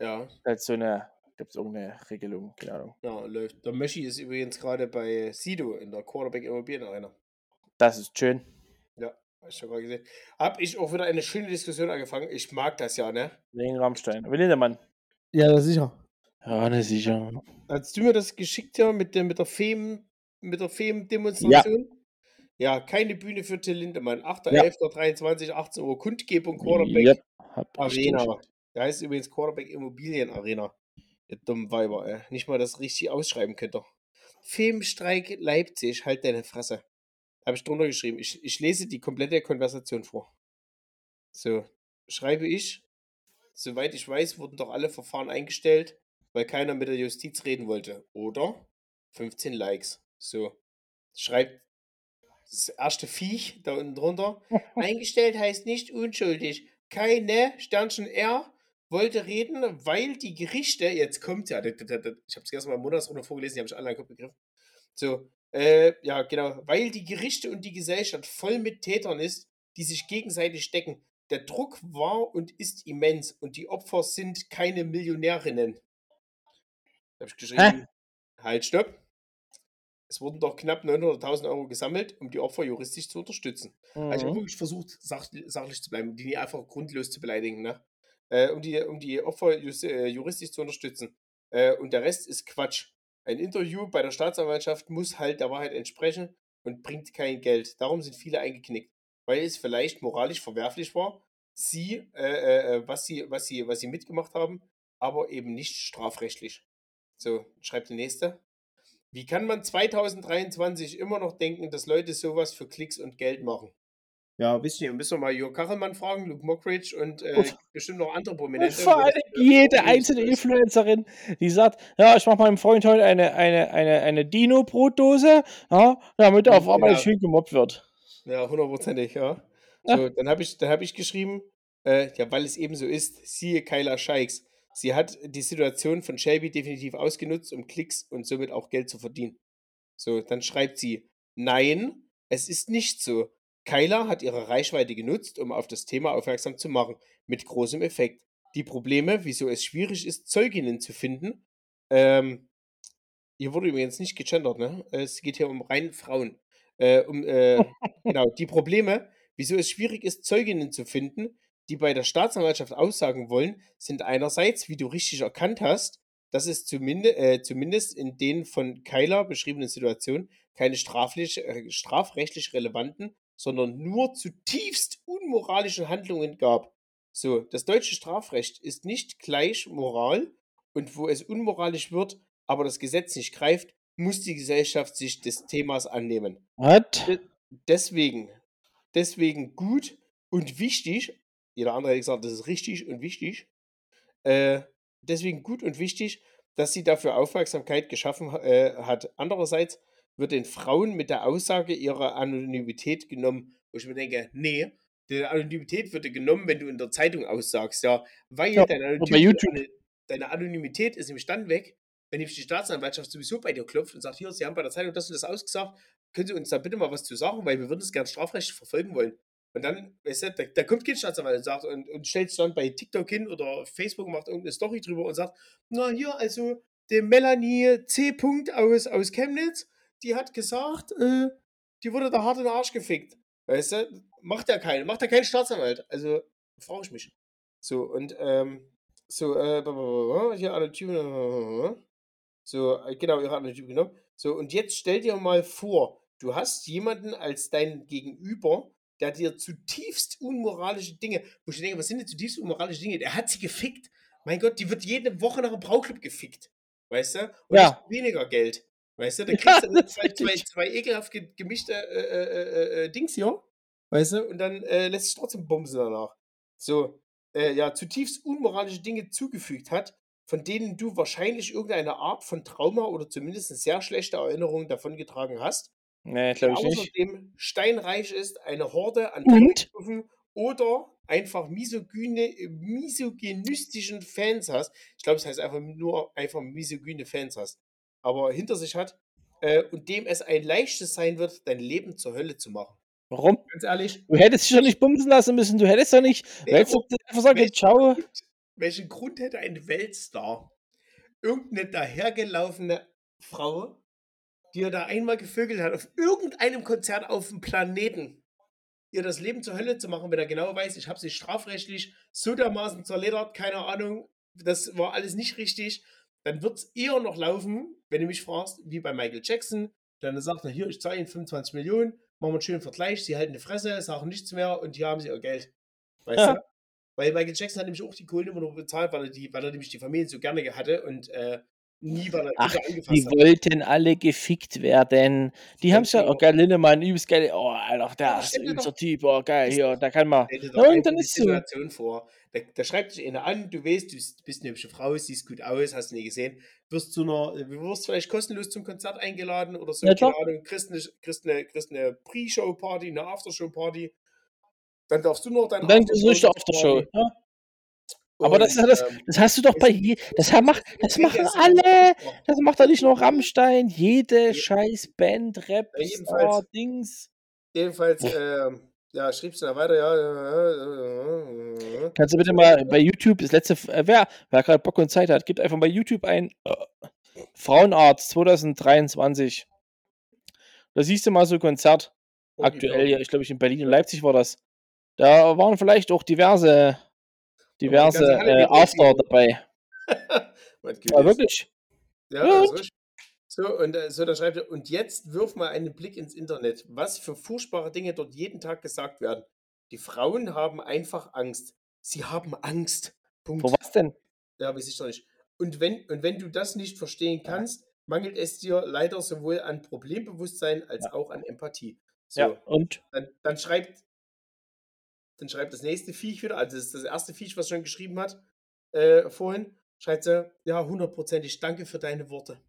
Ja, Halt so eine, gibt es irgendeine Regelung, keine Ahnung. ja, läuft. Der Messi ist übrigens gerade bei Sido in der Quarterback Immobilien Arena. Das ist schön. Ja. Hab ich schon mal gesehen. Hab ich auch wieder eine schöne Diskussion angefangen. Ich mag das ja, ne? Wegen Rammstein. Lindemann. Ja, sicher. Ja, ne, sicher. Als du mir das geschickt ja mit der, mit der Fem, mit der Fem-Demonstration? Ja. ja. keine Bühne für Till Lindemann. 8.11.23, 18 Uhr. Kundgebung Quarterback Yep, Arena. Der heißt übrigens Quarterback Immobilien Arena. Ihr dummen Weiber, ey. Nicht mal das richtig ausschreiben könnt ihr. Filmstreik Leipzig, halt deine Fresse. Habe ich drunter geschrieben. Ich, ich lese die komplette Konversation vor. So, schreibe ich. Soweit ich weiß, wurden doch alle Verfahren eingestellt, weil keiner mit der Justiz reden wollte. Oder? 15 Likes. So. Schreibt das erste Viech da unten drunter. Eingestellt heißt nicht unschuldig. Keine Sternchen R wollte reden, weil die Gerichte, jetzt kommt ja, ich habe es gestern mal im Monatsrunde vorgelesen, die habe ich alle Kopf begriffen. So, äh, ja, genau, weil die Gerichte und die Gesellschaft voll mit Tätern ist, die sich gegenseitig stecken. Der Druck war und ist immens und die Opfer sind keine Millionärinnen. Da habe ich geschrieben, Hä? halt, stopp. Es wurden doch knapp 900.000 Euro gesammelt, um die Opfer juristisch zu unterstützen. Mhm. Also ich habe mhm. wirklich versucht, sachlich zu bleiben, die nicht einfach grundlos zu beleidigen. Ne? äh, um, die, um die Opfer äh, juristisch zu unterstützen. Äh, und der Rest ist Quatsch. Ein Interview bei der Staatsanwaltschaft muss halt der Wahrheit entsprechen und bringt kein Geld. Darum sind viele eingeknickt, weil es vielleicht moralisch verwerflich war, sie, äh, äh, was sie, was sie, was sie mitgemacht haben, aber eben nicht strafrechtlich. So, schreibt der nächste. Wie kann man 2023 immer noch denken, dass Leute sowas für Klicks und Geld machen? Ja, wisst ihr, müssen wir mal Jörg Kachelmann fragen, Luke Mockridge und äh, bestimmt noch andere Prominente. Vor allem jede einzelne Influencerin, die sagt, ja, ich mache meinem Freund heute eine, eine, eine, eine Dino-Brotdose, ja, damit er auf Arbeit ja. schön gemobbt wird. Ja, hundertprozentig, ja. So, dann habe ich, hab ich geschrieben, äh, ja, weil es eben so ist, siehe Kyla Scheiks. Sie hat die Situation von Shelby definitiv ausgenutzt, um Klicks und somit auch Geld zu verdienen. So, dann schreibt sie, nein, es ist nicht so. Kyla hat ihre Reichweite genutzt, um auf das Thema aufmerksam zu machen, mit großem Effekt. Die Probleme, wieso es schwierig ist, Zeuginnen zu finden, ähm, hier wurde übrigens nicht gegendert, ne? Es geht hier um rein Frauen. Äh, um, äh, genau, die Probleme, wieso es schwierig ist, Zeuginnen zu finden, die bei der Staatsanwaltschaft aussagen wollen, sind einerseits, wie du richtig erkannt hast, dass es zumindest, äh, zumindest in den von Kyla beschriebenen Situationen keine straflich, äh, strafrechtlich relevanten sondern nur zutiefst unmoralische Handlungen gab. So, das deutsche Strafrecht ist nicht gleich Moral und wo es unmoralisch wird, aber das Gesetz nicht greift, muss die Gesellschaft sich des Themas annehmen. What? Deswegen, deswegen gut und wichtig, jeder andere hat gesagt, das ist richtig und wichtig, äh, deswegen gut und wichtig, dass sie dafür Aufmerksamkeit geschaffen äh, hat. Andererseits wird den Frauen mit der Aussage ihrer Anonymität genommen, wo ich mir denke, nee, die Anonymität wird dir genommen, wenn du in der Zeitung aussagst, ja, weil ja, deine, Anonymität, deine Anonymität ist im Stand weg, wenn nämlich die Staatsanwaltschaft sowieso bei dir klopft und sagt, hier, Sie haben bei der Zeitung das und das ausgesagt, können Sie uns da bitte mal was zu sagen, weil wir würden es gerne strafrechtlich verfolgen wollen. Und dann, weißt du, da, da kommt kein Staatsanwalt und sagt und, und stellt sich dann bei TikTok hin oder Facebook macht irgendeine Story drüber und sagt, na hier, also der Melanie C. aus, aus Chemnitz, die hat gesagt, äh, die wurde da hart in den Arsch gefickt. Weißt du? Macht ja keinen, macht ja keinen Staatsanwalt. Also, frage ich mich. So, und, ähm, so, äh, hier alle Typen, so, äh, genau, ihre alle Typen genommen. So, und jetzt stell dir mal vor, du hast jemanden als dein Gegenüber, der dir zutiefst unmoralische Dinge, wo ich denke, was sind denn zutiefst unmoralische Dinge? Der hat sie gefickt. Mein Gott, die wird jede Woche nach einem Brauclub gefickt. Weißt du? Und ja. weniger Geld. Weißt du, da kriegst du ja, zwei, zwei, zwei, ekelhaft gemischte äh, äh, äh, äh, Dings hier. Weißt du, und dann äh, lässt sich trotzdem bumsen danach. So, äh, ja, zutiefst unmoralische Dinge zugefügt hat, von denen du wahrscheinlich irgendeine Art von Trauma oder zumindest eine sehr schlechte Erinnerung davongetragen hast. Nee, glaube ich nicht. Außerdem steinreich ist, eine Horde an und? oder einfach misogyne, misogynistischen Fans hast. Ich glaube, es heißt einfach nur einfach misogyne Fans hast aber hinter sich hat äh, und dem es ein leichtes sein wird, dein Leben zur Hölle zu machen. Warum? Ganz ehrlich. Du hättest dich doch nicht bumsen lassen müssen. Du hättest doch nicht. Nee, hättest du einfach sagen, welchen, ciao. Grund, welchen Grund hätte ein Weltstar, irgendeine dahergelaufene Frau, die er da einmal gevögelt hat, auf irgendeinem Konzert auf dem Planeten, ihr das Leben zur Hölle zu machen, wenn er genau weiß, ich habe sie strafrechtlich so dermaßen zerledert, keine Ahnung, das war alles nicht richtig, dann wird es eher noch laufen, wenn du mich fragst, wie bei Michael Jackson, dann sagt er, hier, ich zahle Ihnen 25 Millionen, machen wir einen schönen Vergleich, sie halten die Fresse, sagen nichts mehr und hier haben sie ihr Geld. Weißt ja. du? Weil Michael Jackson hat nämlich auch die Kohle immer noch bezahlt, weil er, die, weil er nämlich die Familie so gerne hatte und äh, nie, weil er Ach, die hat. wollten alle gefickt werden. Die haben es ja, oh geil, Lindemann, übelst geil, oh, Alter, der ist ein übelster Typ, oh geil, hier, da kann man. Ja, und dann ist Situation so. vor. Da, da schreibt dich einer an, du weißt, du bist eine hübsche Frau, siehst gut aus, hast du nie gesehen, wirst zu einer, du wirst vielleicht kostenlos zum Konzert eingeladen oder so, ja, keine Ahnung, kriegst eine, kriegst eine, kriegst eine Pre-Show-Party, eine Aftershow-Party. Dann darfst du noch deine Dann ist Aftershow. Ja? Aber das, das, ähm, das, hast du doch bei je, das, macht, das machen alle. Das macht doch nicht nur Rammstein, jede scheiß Band, Rap, Star, Dings. Jedenfalls, äh, ja, schriebst du da weiter, ja. Kannst du bitte mal bei YouTube, das letzte, äh, wer, wer gerade Bock und Zeit hat, gibt einfach bei YouTube ein äh, Frauenarzt 2023. Da siehst du mal so ein Konzert. Aktuell, ja, ich glaube, ich in Berlin und Leipzig war das. Da waren vielleicht auch diverse diverse äh, After dabei. ja, wirklich. Ja, ja. So, so, und äh, so, da schreibt er, und jetzt wirf mal einen Blick ins Internet, was für furchtbare Dinge dort jeden Tag gesagt werden. Die Frauen haben einfach Angst. Sie haben Angst. Punkt. Vor was denn? Ja, weiß ich doch nicht. Und wenn, und wenn du das nicht verstehen kannst, mangelt es dir leider sowohl an Problembewusstsein als ja. auch an Empathie. So, ja, und? Dann, dann, schreibt, dann schreibt das nächste Viech wieder, also das ist das erste Viech, was schon geschrieben hat äh, vorhin, schreibt sie, ja, hundertprozentig, danke für deine Worte.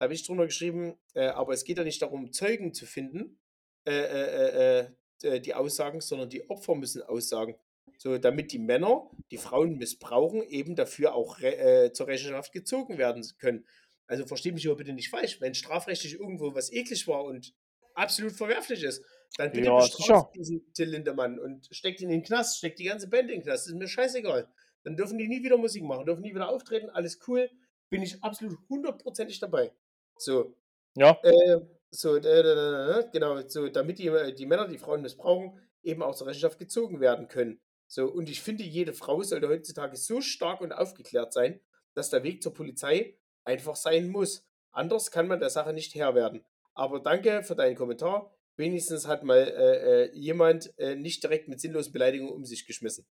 Habe ich drunter geschrieben, äh, aber es geht ja nicht darum, Zeugen zu finden, äh, äh, äh, äh die Aussagen, sondern die Opfer müssen aussagen. So, damit die Männer, die Frauen missbrauchen, eben dafür auch re zur Rechenschaft gezogen werden können. Also verstehe mich aber bitte nicht falsch, wenn strafrechtlich irgendwo was eklig war und absolut verwerflich ist, dann bitte ja, bestraft diesen Till Lindemann und steckt ihn in den Knast, steckt die ganze Band in den Knast. Das ist mir scheißegal. Dann dürfen die nie wieder Musik machen, dürfen nie wieder auftreten, alles cool. Bin ich absolut hundertprozentig dabei. So. Ja. Äh, so, äh, genau, so, damit die, die Männer, die Frauen missbrauchen, eben auch zur Rechenschaft gezogen werden können. So, und ich finde, jede Frau sollte heutzutage so stark und aufgeklärt sein, dass der Weg zur Polizei einfach sein muss. Anders kann man der Sache nicht Herr werden. Aber danke für deinen Kommentar wenigstens hat mal äh, äh, jemand äh, nicht direkt mit sinnlosen Beleidigungen um sich geschmissen.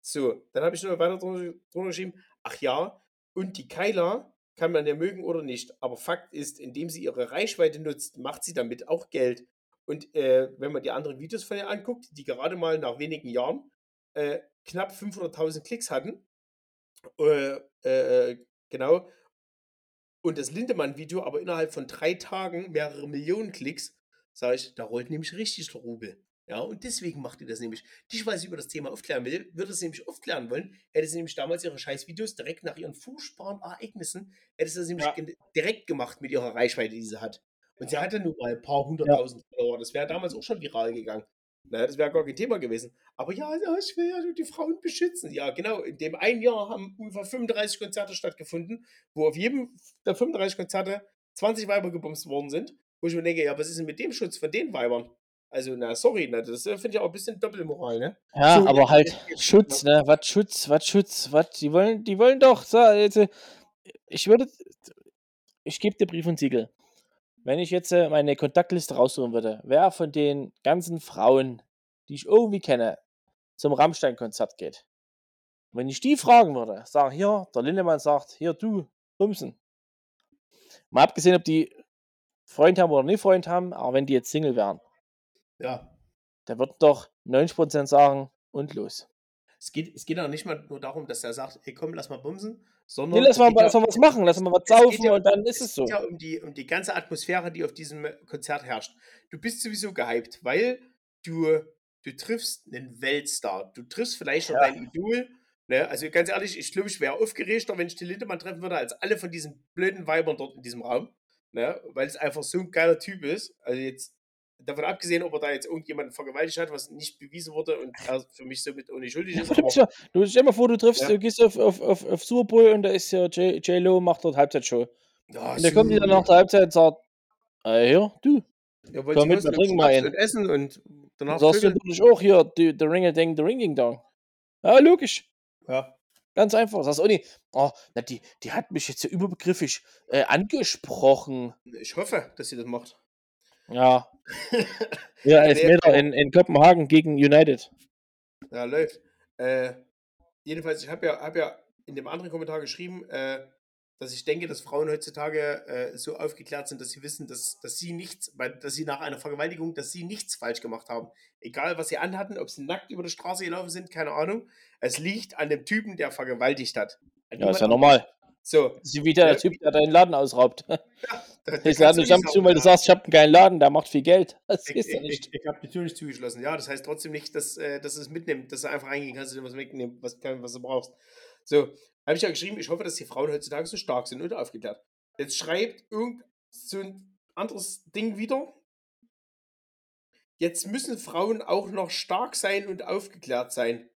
So, dann habe ich noch weiter drunter, geschrieben, ach ja, und die Keiler kann man ja mögen oder nicht, aber Fakt ist, indem sie ihre Reichweite nutzt, macht sie damit auch Geld. Und äh, wenn man die anderen Videos von ihr anguckt, die gerade mal nach wenigen Jahren äh, knapp 500.000 Klicks hatten, genau, und das Lindemann-Video aber innerhalb von drei Tagen mehrere Millionen Klicks, sage ich, da rollt nämlich richtig der Rubel. Ja, und deswegen macht ihr das nämlich. Dich, weil sie über das Thema aufklären will, würde sie nämlich aufklären wollen, hätte sie nämlich damals ihre Scheißvideos direkt nach ihren furchtbaren Ereignissen, hätte sie das nämlich ja. direkt gemacht mit ihrer Reichweite, die sie hat. Und sie hatte nur mal ein paar hunderttausend ja. Follower. Das wäre damals auch schon viral gegangen. Naja, das wäre gar kein Thema gewesen. Aber ja, ich will ja die Frauen beschützen. Ja, genau. In dem einen Jahr haben ungefähr 35 Konzerte stattgefunden, wo auf jedem der 35 Konzerte 20 Weiber gebumst worden sind wo ich mir denke, ja, was ist denn mit dem Schutz von den Weibern? Also, na, sorry, na, das äh, finde ich auch ein bisschen Doppelmoral, ne? Ja, so, aber halt Schutz, ne? Was Schutz, was Schutz, was? Die wollen, die wollen doch, so, also, ich würde, ich gebe dir Brief und Siegel. Wenn ich jetzt äh, meine Kontaktliste raussuchen würde, wer von den ganzen Frauen, die ich irgendwie kenne, zum Rammstein-Konzert geht, wenn ich die fragen würde, sagen, hier, der Lindemann sagt, hier, du, Bumsen. Mal abgesehen, ob die Freund haben oder nicht Freund haben, aber wenn die jetzt Single wären, ja. da würden doch 90% sagen und los. Es geht, es geht auch nicht mal nur darum, dass er sagt, ey komm, lass mal bumsen, sondern. Nee, lass mal, lass mal was machen, lass mal was saufen ja, und dann ist es, so. Es geht ja um die, um die ganze Atmosphäre, die auf diesem Konzert herrscht. Du bist sowieso gehypt, weil du, du triffst einen Weltstar. Du triffst vielleicht noch ja. dein Idol. Ne? Also ganz ehrlich, ich glaube, ich wäre aufgeregter, wenn ich den Lindemann treffen würde, als alle von diesen blöden Weibern dort in diesem Raum ne? weil es einfach so ein geiler Typ ist. Also jetzt davon abgesehen, ob er da jetzt irgendjemanden vergewaltigt hat, was nicht bewiesen wurde und er für mich somit ohne schuldig ist. Ja, du stell dir mal vor, du triffst, ja. du gehst auf, auf, auf, auf Super Bowl und da ist ja J-Lo, macht dort Halbzeitshow. Ja, und da kommt die dann nach der Halbzeit und sagt, äh, hier, du. Ja, komm mit, wir trinken mal ein. Und essen und danach sagst du natürlich auch hier, die, der Ringelding, der Ringing Dong. Ja, logisch. Ja. Ganz einfach. Sagst du nicht, oh, na, die, die hat mich jetzt ja überbegriffig äh, angesprochen. Ich hoffe, dass sie das macht. Ja. Ja, Elfmeter in, in Kopenhagen gegen United. Ja, läuft. Äh, jedenfalls, ich habe ja, hab ja in dem anderen Kommentar geschrieben, äh, dass ich denke, dass Frauen heutzutage äh, so aufgeklärt sind, dass sie wissen, dass, dass sie nichts, dass sie nach einer Vergewaltigung, dass sie nichts falsch gemacht haben. Egal, was sie anhatten, ob sie nackt über die Straße gelaufen sind, keine Ahnung. Es liegt an dem Typen, der vergewaltigt hat. An Ja, ist ja normal. So, ist wie der, Ja. Typ, der deinen Laden ausraubt. da, da Ich lade nicht am zu, weil du ja. sagst, ich habe einen geilen Laden, der macht viel Geld. Das Ich, ist ja ich, nicht. ich, ich habe die Tür nicht zugeschlossen. Ja, das heißt trotzdem nicht, dass, äh, dass es mitnimmt, dass du einfach reingehen kannst und dir was wegnehmen, was, was du brauchst. So, habe ich ja geschrieben, ich hoffe, dass die Frauen heutzutage so stark sind und aufgeklärt. Jetzt schreibt irgend so ein anderes Ding wieder. Jetzt müssen Frauen auch noch stark sein und aufgeklärt sein,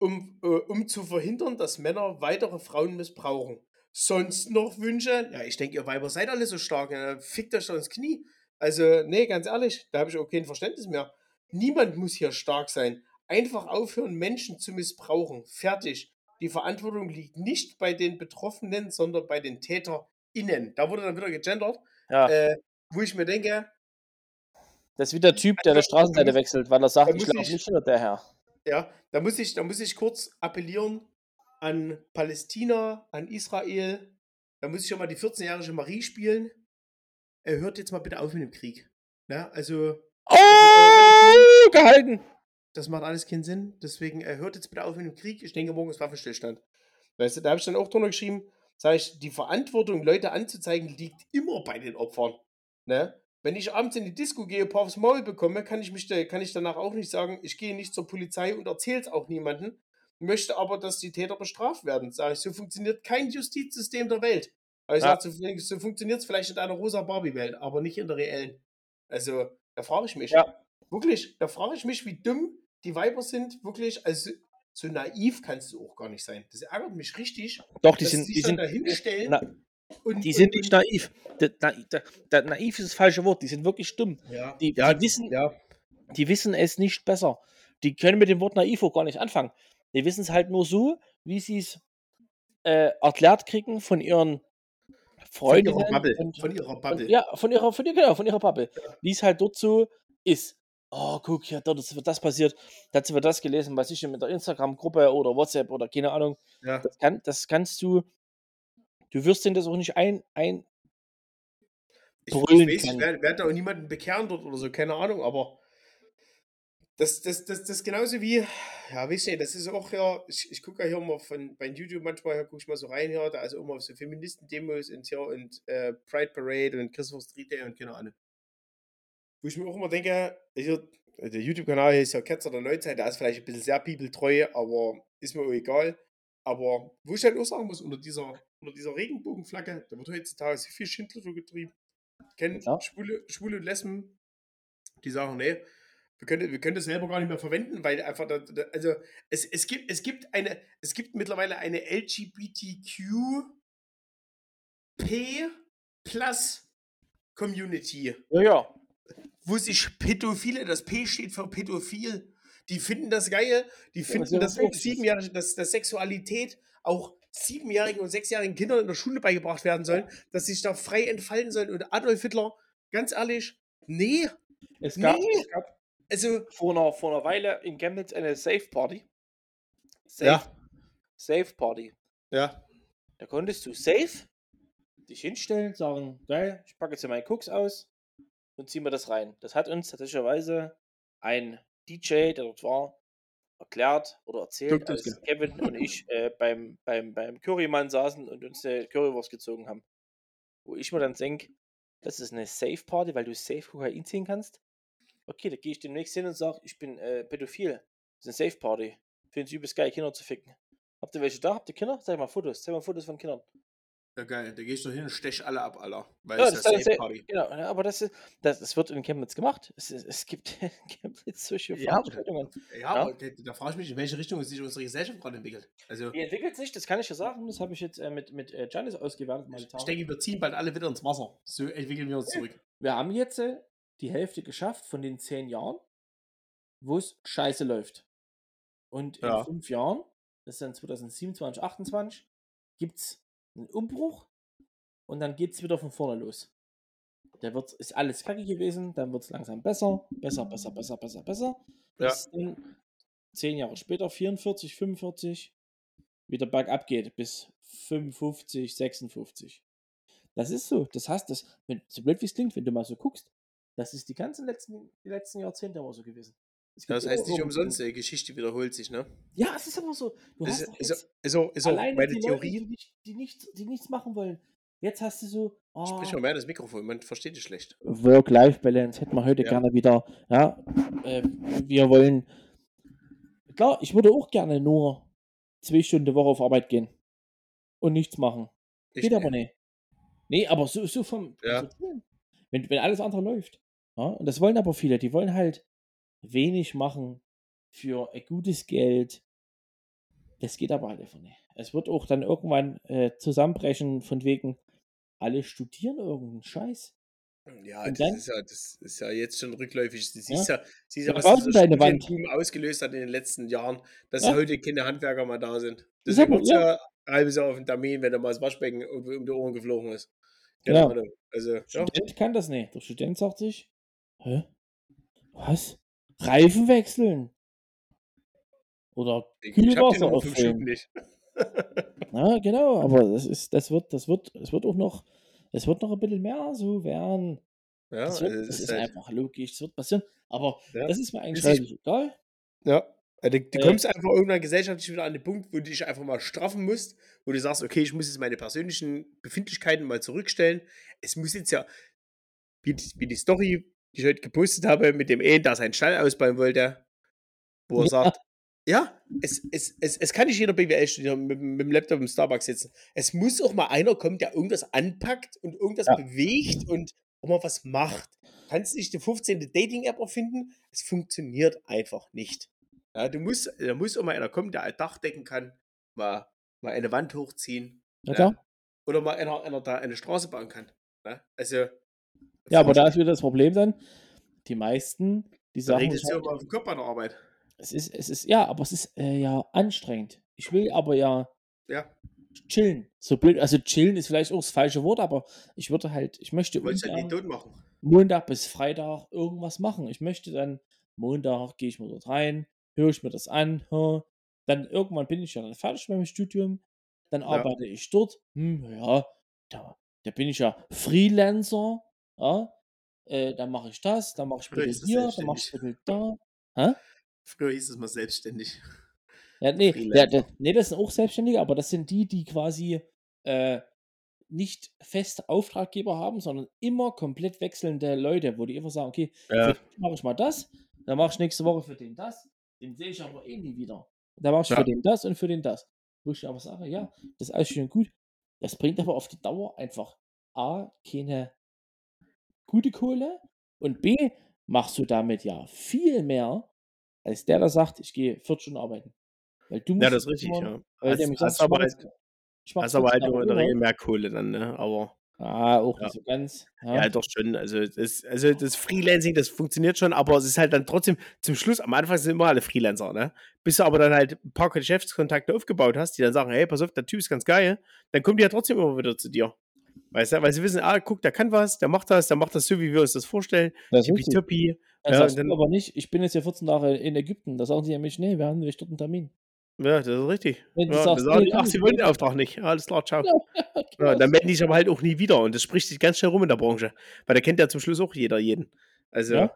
um, äh, um zu verhindern, dass Männer weitere Frauen missbrauchen. Sonst noch Wünsche? Ja, ich denke, ihr Weiber seid alle so stark. Ja, fickt euch doch ins Knie. Also, nee, ganz ehrlich, da habe ich auch kein Verständnis mehr. Niemand muss hier stark sein. Einfach aufhören, Menschen zu missbrauchen. Fertig. Die Verantwortung liegt nicht bei den Betroffenen, sondern bei den TäterInnen. Da wurde dann wieder gegendert, Ja, äh, wo ich mir denke, das ist wie der Typ, der die Straßenseite muss- wechselt, weil er sagt, ich ich- nicht hinter der her. ja, da muss ich, da muss ich kurz appellieren an Palästina, an Israel. Da muss ich schon mal die 14-jährige Marie spielen. Er hört jetzt mal bitte auf mit dem Krieg. Ja, also Oh, gehalten. Das macht alles keinen Sinn. Deswegen äh, hört jetzt bitte auf mit dem Krieg. Ich denke, morgen ist Waffenstillstand. Weißt du, da habe ich dann auch drunter geschrieben, sage ich, die Verantwortung, Leute anzuzeigen, liegt immer bei den Opfern. Ne? Wenn ich abends in die Disco gehe, ein paar aufs Maul bekomme, kann ich, mich, kann ich danach auch nicht sagen, ich gehe nicht zur Polizei und erzähle es auch niemandem, möchte aber, dass die Täter bestraft werden. Sage ich, so funktioniert kein Justizsystem der Welt. Aber ich Ja. sage, so, so funktioniert es vielleicht in einer rosa Barbie-Welt, aber nicht in der reellen. Also, da frage ich mich. Ja. Wirklich, da frage ich mich, wie dumm die Weiber sind. Wirklich, also so naiv kannst du auch gar nicht sein. Das ärgert mich richtig, Doch, die sind, die sind, da hinstellen na, und, die sind und, nicht naiv. Da, da, da, naiv ist das falsche Wort. Die sind wirklich dumm. Ja, Die, ja, die, wissen, ja, die wissen es nicht besser. Die können mit dem Wort naiv auch gar nicht anfangen. Die wissen es halt nur so, wie sie es äh, erklärt kriegen von ihren von ihrer. Bubble. und- Von ihrer Bubble. ja, von ihrer, von genau, von ihrer Bubble. Wie es halt dort so ist. Oh, guck, ja, dort ist das passiert. Da hat sie das gelesen, weiß ich, in der Instagram-Gruppe oder WhatsApp oder keine Ahnung. Ja. Das, kann, das kannst du, du wirst denen das auch nicht ein, ein Ich, weiß, ich werde werd da auch niemanden bekehren dort oder so, keine Ahnung, aber das, das, das, das genauso wie, ja, weiß nicht, das ist auch ja, ich, ich gucke ja hier mal von, bei YouTube manchmal, gucke ich mal so rein hier, da auch immer so Feministen-Demos und hier und äh, Pride Parade und Christopher Street Day und keine Ahnung. Wo ich mir auch immer denke, hier, der YouTube-Kanal hier ist ja Ketzer der Neuzeit, der ist vielleicht ein bisschen sehr bibeltreu, aber ist mir auch egal. Aber wo ich halt auch sagen muss, unter dieser, unter dieser Regenbogenflagge, da wird heutzutage so viel Schindler getrieben. Kennen Ja. Schwule, Schwule und Lesben, die sagen, nee, wir können, wir können das selber gar nicht mehr verwenden, weil einfach, da, da, also es, es, gibt, es gibt eine, es gibt mittlerweile eine LGBTQ P plus Community Ja, ja. Wo sich Pädophile, das P steht für Pädophil, die finden das geil, die finden, ja dass auch Ähnliches. siebenjährige, dass, dass Sexualität auch siebenjährigen und sechsjährigen Kindern in der Schule beigebracht werden sollen, dass sie sich da frei entfalten sollen. Und Adolf Hitler, ganz ehrlich, nee, Es gab, Nee. es gab also, vor, einer, vor einer Weile in Chemnitz eine Safe Party. Safe, Ja. Safe Party. ja, Da konntest du safe dich hinstellen, sagen, geil, ich packe jetzt hier meinen Cooks aus und zieh mir das rein. Das hat uns tatsächlicherweise ein DJ, der dort war, erklärt oder erzählt, als Skin. Kevin und ich äh, beim, beim, beim Currymann saßen und uns eine Currywurst gezogen haben. Wo ich mir dann denke, das ist eine Safe Party, weil du safe Kokain ziehen kannst. Okay, da gehe ich demnächst hin und sage, ich bin äh, pädophil. Das ist eine Safe Party. Finde ich übelst geil, Kinder zu ficken. Habt ihr welche da? Habt ihr Kinder? Zeig mal Fotos. Zeig mal Fotos von Kindern. Ja geil, da geh ich doch hin und stech alle ab, Alter. Weil Ja, es das ist ja Safe Sa- Party. Genau, ja, aber das, ist, das, das wird in Chemnitz gemacht. Es, es, gibt in Chemnitz solche Ja, Veranstaltungen. Ja, aber da, frage ich mich, in welche Richtung sich unsere Gesellschaft gerade entwickelt. Also, Die entwickelt sich, das kann ich ja sagen. Das habe ich jetzt äh, mit, mit äh, Giannis ausgewertet. Ich Tage. denke, wir ziehen bald alle wieder ins Wasser. So entwickeln wir uns zurück. Wir haben jetzt äh, die Hälfte geschafft von den zehn Jahren. wo es scheiße läuft. Und in Ja. fünf Jahren, das ist dann 2027, 28, gibt es einen Umbruch und dann geht es wieder von vorne los. Da wird, ist alles kacke gewesen, dann wird es langsam besser, besser, besser, besser, besser, besser. Ja. Bis dann zehn Jahre später, 44, 45, wieder bergab geht bis 55, 56. Das ist so. Das heißt, das, wenn, so blöd wie es klingt, wenn du mal so guckst, das ist die ganzen letzten, die letzten Jahrzehnte immer so gewesen. Das heißt nicht immer umsonst, die Geschichte wiederholt sich, ne? Ja, es ist aber so. Du Ist, hast ist, jetzt ist, auch, ist auch meine die Leute, Theorie. die, nicht, die, nichts, die nichts machen wollen. Jetzt hast du so, oh, Sprich mal mehr das Mikrofon, man versteht dich schlecht. Work-Life-Balance hätten wir heute Ja. gerne wieder. Ja, äh, wir wollen. Klar, ich würde auch gerne nur zwei Stunden die Woche auf Arbeit gehen und nichts machen. Ich, Geht aber nicht. Nee, aber so, so vom. Ja. so tun. wenn, wenn alles andere läuft. Ja, und das wollen aber viele. Die wollen halt wenig machen für ein gutes Geld. Das geht aber halt einfach nicht. Es wird auch dann irgendwann äh, zusammenbrechen, von wegen, alle studieren irgendeinen Scheiß. Ja, das dann? ist ja, das ist ja jetzt schon rückläufig. Du Ja. siehst ja, siehst ja Ja, was Wand? Studienboom ausgelöst hat in den letzten Jahren, dass Ja. heute keine Handwerker mehr da sind. Mal, es ja halbes Jahr auf dem Termin, wenn da mal das Waschbecken um, um die Ohren geflogen ist. Ja. Ahnung. Also, ja. Student kann das nicht. Der Student sagt sich, hä? Was? Reifen wechseln? Oder Kühlwasser auffüllen? Ja, genau, aber das ist, das wird, das wird, es wird auch noch, es wird noch ein bisschen mehr so werden. Ja, Das, wird, das es ist ist halt, einfach logisch, das wird passieren. Aber ja. das ist mir eigentlich relativ egal. Ja. Also, du, du Äh, kommst einfach irgendwann gesellschaftlich wieder an den Punkt, wo du dich einfach mal straffen musst, wo du sagst, okay, ich muss jetzt meine persönlichen Befindlichkeiten mal zurückstellen. Es muss jetzt ja, wie die, wie die Story, die ich heute gepostet habe, mit dem Ehen, der seinen Stall ausbauen wollte, wo er Ja. sagt, ja, es, es, es, es kann nicht jeder BWL-Student mit, mit dem Laptop im Starbucks sitzen. Es muss auch mal einer kommen, der irgendwas anpackt und irgendwas Ja. bewegt und auch mal was macht. Kannst nicht die 15. Dating-App erfinden? Es funktioniert einfach nicht. Ja, du musst, da muss auch mal einer kommen, der ein Dach decken kann, mal, mal eine Wand hochziehen. Ja, Ja. Oder mal einer, einer da eine Straße bauen kann. Ja, also. Ja, aber da ist wieder das Problem dann, die meisten, die Da sagen, regnet es ja halt, immer auf den bei der Arbeit. es ist, es ist, ja, aber es ist äh, ja anstrengend. Ich will aber ja Ja, chillen. So blöd, also chillen ist vielleicht auch das falsche Wort, aber ich würde halt, ich möchte ja machen. Montag bis Freitag irgendwas machen. Ich möchte dann, Montag gehe ich mal dort rein, höre ich mir das an, hä, dann irgendwann bin ich ja dann fertig mit meinem Studium, dann Ja. arbeite ich dort, hm, ja, da, da bin ich ja Freelancer, ja, äh, dann mache ich das, dann mache ich Früher bitte das hier, dann mache ich bitte da. Hä? Früher hieß es mal selbstständig. Ja, nee, Freelancer. der, nee, das sind auch Selbstständige, aber das sind die, die quasi äh, nicht feste Auftraggeber haben, sondern immer komplett wechselnde Leute, wo die immer sagen, okay, Ja, mache ich mal das, dann mache ich nächste Woche für den das, den sehe ich aber eh nie wieder. Dann mache ich Ja. für den das und für den das. Wo ich aber sage, ja, das ist alles schön gut. Das bringt aber auf die Dauer einfach A, keine gute Kohle und B, machst du damit ja viel mehr, als der, der sagt, ich gehe 40 Stunden arbeiten. Weil du musst ja das ist richtig, kümmern, ja. weil Hast, hast aber halt, hast aber halt 40 nur in der Regel mehr Kohle dann, ne? Aber Ah, auch ja. nicht so ganz. Ja, Ja. doch schon. Also das, also das Freelancing, das funktioniert schon, aber es ist halt dann trotzdem zum Schluss, am Anfang sind immer alle Freelancer, ne? Bis du aber dann halt ein paar Geschäftskontakte aufgebaut hast, die dann sagen, hey, pass auf, der Typ ist ganz geil, dann kommen die ja trotzdem immer wieder zu dir. Weißt du, weil sie wissen, ah, guck, der kann was, der macht das, der macht das so, wie wir uns das vorstellen. Das ist richtig. Tippitoppi. Dann Ja, sagst du aber nicht, ich bin jetzt ja 14 Tage in Ägypten. Da sagen sie ja mich, nee, wir haben nämlich dort einen Termin. ja, das ist richtig. Ja, sagst, sagen nee, ach, sie wollen den Auftrag nicht. Alles klar, ciao. Ja, Ja, genau. dann melden die sich aber halt auch nie wieder und das spricht sich ganz schnell rum in der Branche. Weil da kennt ja zum Schluss auch jeder jeden. Also, Ja,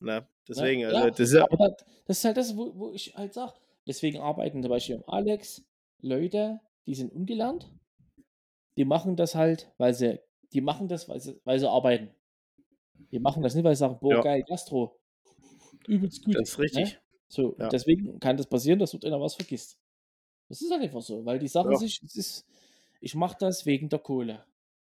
na, ja, deswegen, also, ja. das ist Aber das, das ist halt das, wo, wo ich halt sage. Deswegen arbeiten zum Beispiel Alex Leute, die sind ungelernt. Die machen das halt, weil sie, die machen das, weil sie, weil sie arbeiten. Die machen das nicht, weil sie sagen, boah, ja, geil, Gastro, übelst gut. das ist Ne? richtig. So, und Ja. deswegen kann das passieren, dass dort einer was vergisst. Das ist halt einfach so, weil die sagen Ja. sich, es ist, ich mache das wegen der Kohle.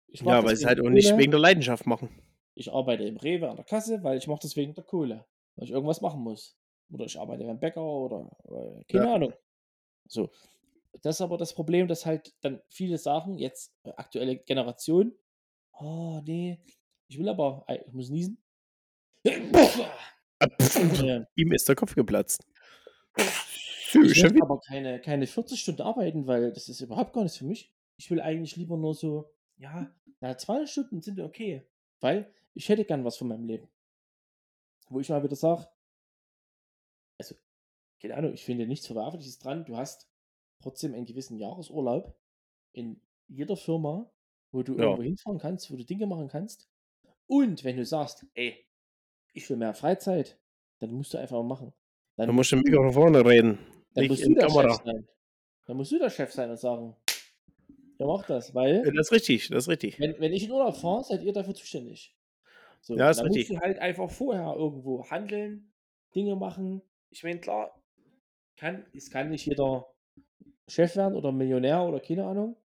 Ja, weil sie es halt auch nicht wegen der Leidenschaft machen. Ich arbeite im Rewe an der Kasse, weil ich mache das wegen der Kohle. Weil ich irgendwas machen muss. Oder ich arbeite beim Bäcker oder äh, keine Ja. Ahnung. So. Das ist aber das Problem, dass halt dann viele sagen, jetzt äh, aktuelle Generation, oh nee, ich will aber, ich muss niesen. Ihm ist der Kopf geplatzt. Ich wieder. aber keine, keine 40 Stunden arbeiten, weil das ist überhaupt gar nichts für mich. Ich will eigentlich lieber nur so, ja, na, 200 Stunden sind okay. Weil ich hätte gern was von meinem Leben. Wo ich mal wieder sage, also, keine Ahnung, ich finde nichts Verwerfliches dran. Du hast trotzdem einen gewissen Jahresurlaub in jeder Firma, wo du Ja. irgendwo hinfahren kannst, wo du Dinge machen kannst. Und wenn du sagst, ey, ich will mehr Freizeit, dann musst du einfach mal machen. Da musst du im Mikrofon vorne reden. Dann musst du der Kamera. Chef sein. Dann musst du der Chef sein und sagen, ja, mach das, weil Das ist richtig, das ist richtig. wenn, wenn ich in Urlaub fahre, seid ihr dafür zuständig. So, Ja, ist dann musst richtig. du halt einfach vorher irgendwo handeln, Dinge machen. Ich meine, klar, kann, es kann nicht jeder Chef werden oder Millionär oder keine Ahnung.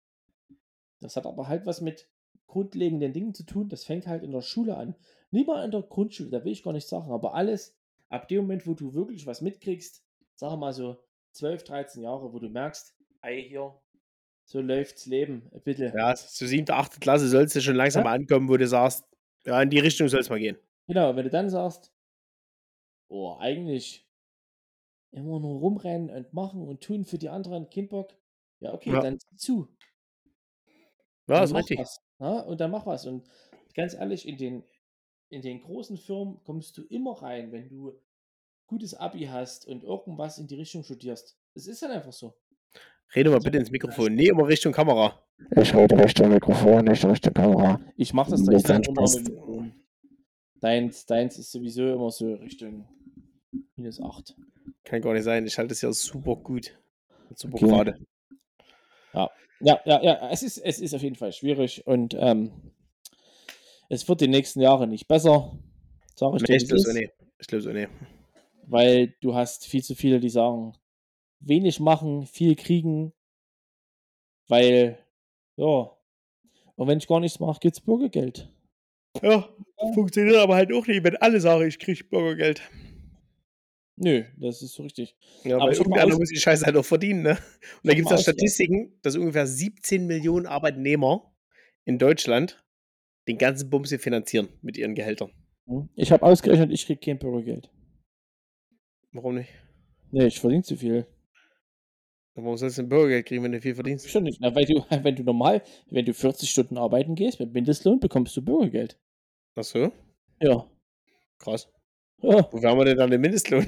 Das hat aber halt was mit grundlegenden Dingen zu tun. Das fängt halt in der Schule an. Nicht mal in der Grundschule, da will ich gar nicht sagen, aber alles ab dem Moment, wo du wirklich was mitkriegst, sag mal so 12, 13 Jahre, wo du merkst, ey, hier, so läuft's Leben, bitte. Ja, zur siebten, achten Klasse sollst du schon langsam Ja. mal ankommen, wo du sagst, ja, in die Richtung soll es mal gehen. Genau, wenn du dann sagst, oh, eigentlich immer nur rumrennen und machen und tun für die anderen, kein Bock. Ja, okay, Ja. dann zu. Ja, Dann ist richtig. was. Ja, und dann mach was. Und ganz ehrlich, in den, in den großen Firmen kommst du immer rein, wenn du gutes Abi hast und irgendwas in die Richtung studierst. Es ist dann einfach so. Rede mal bitte ins Mikrofon. Nee, immer Richtung Kamera. Ich rede Richtung Mikrofon, nicht Richtung Kamera. Ich mach das dann mal Spaß. mit dem Mikrofon. Deins, deins ist sowieso immer so Richtung minus 8. Kann gar nicht sein. Ich halte es ja super gut. Super Okay. gerade. Ja, ja, ja, es ist, es ist auf jeden Fall schwierig und ähm, es wird die nächsten Jahre nicht besser. Sag ich Nee, ich es glaube so nicht. Ich glaube so nicht. Weil du hast viel zu viele, die sagen, wenig machen, viel kriegen, weil, ja, und wenn ich gar nichts mache, gibt's Bürgergeld. Ja, funktioniert aber halt auch nicht, wenn alle sagen, ich kriege Bürgergeld. Nö, das ist so richtig. Ja, Aber irgendeiner muss die Scheiße halt auch verdienen, ne? Und da gibt es ja. Statistiken, dass ungefähr 17 Millionen Arbeitnehmer in Deutschland den ganzen Bums hier finanzieren mit ihren Gehältern. Hm? Ich habe ausgerechnet, ich krieg kein Bürgergeld. Warum nicht? Nee, ich verdiene zu viel. Warum sollst du ein Bürgergeld kriegen, wenn du viel verdienst? Schon nicht. Na, weil du, wenn du normal, wenn du 40 Stunden arbeiten gehst mit Mindestlohn, bekommst du Bürgergeld. Ach so, Ja. krass. Ja, Wo haben wir denn dann den Mindestlohn?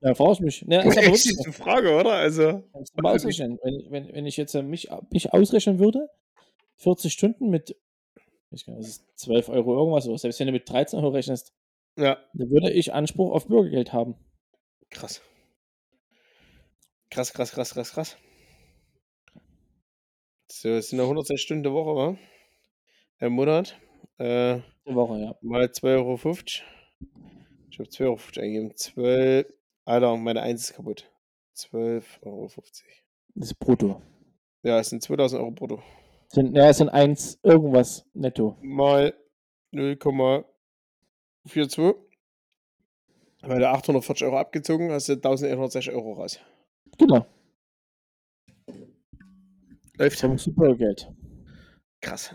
da frage ich mich. Ne, ist aber wirklich eine Frage, oder? Also, mal ausrechnen. Wenn, wenn, wenn ich jetzt äh, mich, mich ausrechnen würde, 40 Stunden mit, ich kann, das ist 12 Euro irgendwas, oder selbst wenn du mit 13 Euro rechnest, ja, dann würde ich Anspruch auf Bürgergeld haben. krass. Krass, krass, krass, krass, krass. So, es sind noch 106 Stunden die Woche, wa? Im Monat. Äh, Die Woche, ja. mal 2,50 Euro. Ich habe 2,50 Euro eingegeben. 12. Alter, meine 1 ist kaputt. 12,50 Euro. Das ist brutto. Ja, es sind 2000 Euro brutto. Sind, ja, es sind 1 irgendwas netto. Mal 0,42. Weil du 840 Euro abgezogen hast, du 1160 Euro raus. Genau. Läuft. Du Bürgergeld. Krass.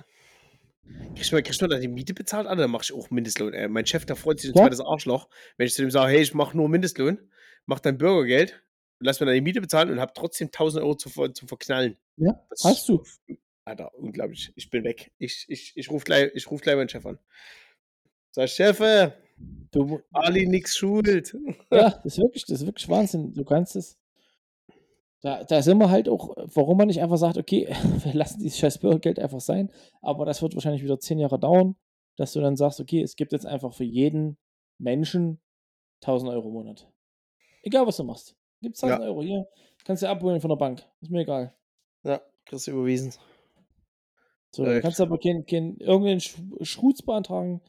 Kriegst du, mal, kriegst du mal die Miete bezahlt? Alter, dann mach ich auch Mindestlohn. Äh, mein Chef, der freut sich ein Ja. zweites Arschloch, wenn ich zu dem sage, hey, ich mach nur Mindestlohn, mach dein Bürgergeld, lass mir dann die Miete bezahlen und hab trotzdem 1000 Euro zu, zu verknallen. Ja, Das hast du. Alter, unglaublich. Ich bin weg. Ich, ich, ich rufe gleich, ich ruf gleich meinen Chef an. Sag, Chefe, du Ali nix schuld. ja, das ist wirklich, das ist wirklich Wahnsinn. Du kannst es. Da, da sind wir halt auch, warum man nicht einfach sagt, okay, wir lassen dieses scheiß Bürgergeld einfach sein, aber das wird wahrscheinlich wieder zehn Jahre dauern, dass du dann sagst, okay, es gibt jetzt einfach für jeden Menschen 1000 Euro im Monat. Egal, was du machst. Gibt's 1000 Euro hier, kannst du abholen von der Bank. Ist mir egal. Ja, kriegst du überwiesen. So, dann Läuft. kannst du aber kein, kein, irgendeinen Sch- Schrutz beantragen.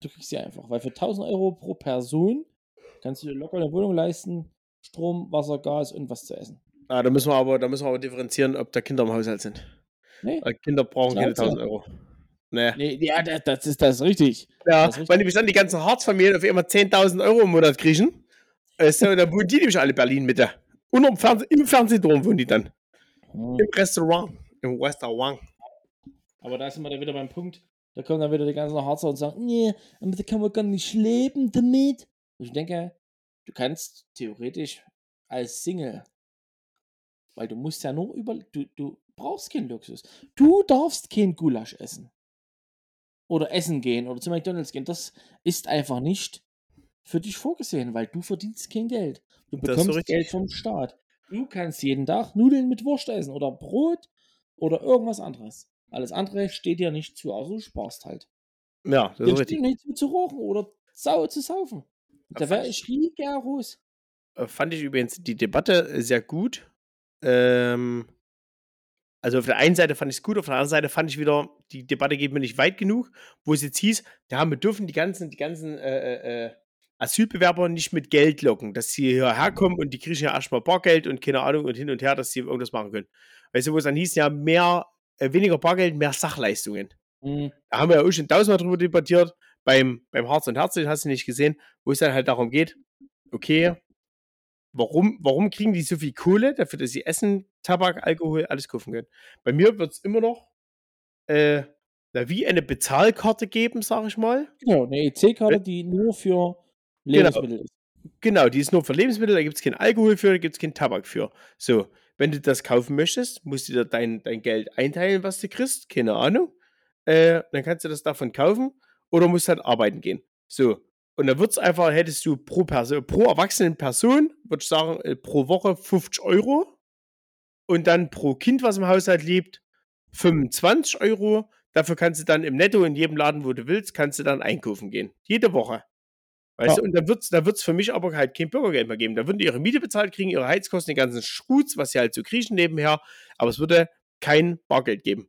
Du kriegst sie einfach, weil für 1000 Euro pro Person kannst du dir locker eine Wohnung leisten, Strom, Wasser, Gas und was zu essen. Ah, da müssen wir aber, da müssen wir aber differenzieren, ob da Kinder im Haushalt sind. Nee, Weil Kinder brauchen keine Schnauze. 1000 Euro. Nee. nee ja, das, das, ist, das ist richtig. Ja, Das ist richtig. weil nämlich dann die ganzen Hartz-Familien auf einmal 10.000 Euro im Monat kriegen. Äh, so, da wohnen die nämlich alle Berlin Mitte. Und im, Fernseh, im Fernsehturm wohnen die dann. Hm. Im Restaurant. Im Restaurant. Aber da sind wir dann wieder beim Punkt, da kommen dann wieder die ganzen Harzer und sagen, nee, aber da kann man gar nicht leben damit. Und ich denke, du kannst theoretisch als Single, weil du musst ja nur über, du, du brauchst keinen Luxus. Du darfst kein Gulasch essen. Oder essen gehen oder zu McDonalds gehen. Das ist einfach nicht für dich vorgesehen, weil du verdienst kein Geld. Du bekommst Geld vom Staat. Du kannst jeden Tag Nudeln mit Wurst essen oder Brot oder irgendwas anderes. Alles andere steht dir nicht zu, außer du sparst halt. Ja, das ist richtig. nicht zu, zu rauchen oder sau zu saufen. Da wäre ich rigoros. Äh, Fand ich übrigens die Debatte äh, sehr gut. Ähm, also auf der einen Seite fand ich es gut, auf der anderen Seite fand ich wieder, die Debatte geht mir nicht weit genug, wo es jetzt hieß, ja, wir dürfen die ganzen, die ganzen äh, äh, äh, Asylbewerber nicht mit Geld locken, dass sie hierher kommen und die kriegen ja erstmal Bargeld und keine Ahnung und hin und her, dass sie irgendwas machen können. Weißt du, wo es dann hieß, ja, mehr, äh, weniger Bargeld, mehr Sachleistungen. Mhm. Da haben wir ja auch schon tausendmal drüber debattiert. Beim, beim Harz und Herz, den hast du nicht gesehen, wo es dann halt darum geht, okay, warum, warum kriegen die so viel Kohle dafür, dass sie Essen, Tabak, Alkohol, alles kaufen können? Bei mir wird es immer noch äh, na, wie eine Bezahlkarte geben, sag ich mal. Genau, eine EC-Karte, die nur für Lebensmittel ist. Genau, die ist nur für Lebensmittel, da gibt es keinen Alkohol für, da gibt es keinen Tabak für. So, wenn du das kaufen möchtest, musst du dir dein, dein Geld einteilen, was du kriegst, keine Ahnung. Äh, dann kannst du das davon kaufen oder musst halt arbeiten gehen. So, und dann wird es einfach, hättest du pro Person, pro erwachsenen Person, würde ich sagen, äh, pro Woche 50 Euro und dann pro Kind, was im Haushalt lebt, 25 Euro. Dafür kannst du dann im Netto in jedem Laden, wo du willst, kannst du dann einkaufen gehen. Jede Woche. Weißt Ja. du, und dann wird es da wird's für mich aber halt kein Bürgergeld mehr geben. Da würden die ihre Miete bezahlt kriegen, ihre Heizkosten, den ganzen Schutz, was sie halt so kriechen nebenher, aber es würde kein Bargeld geben.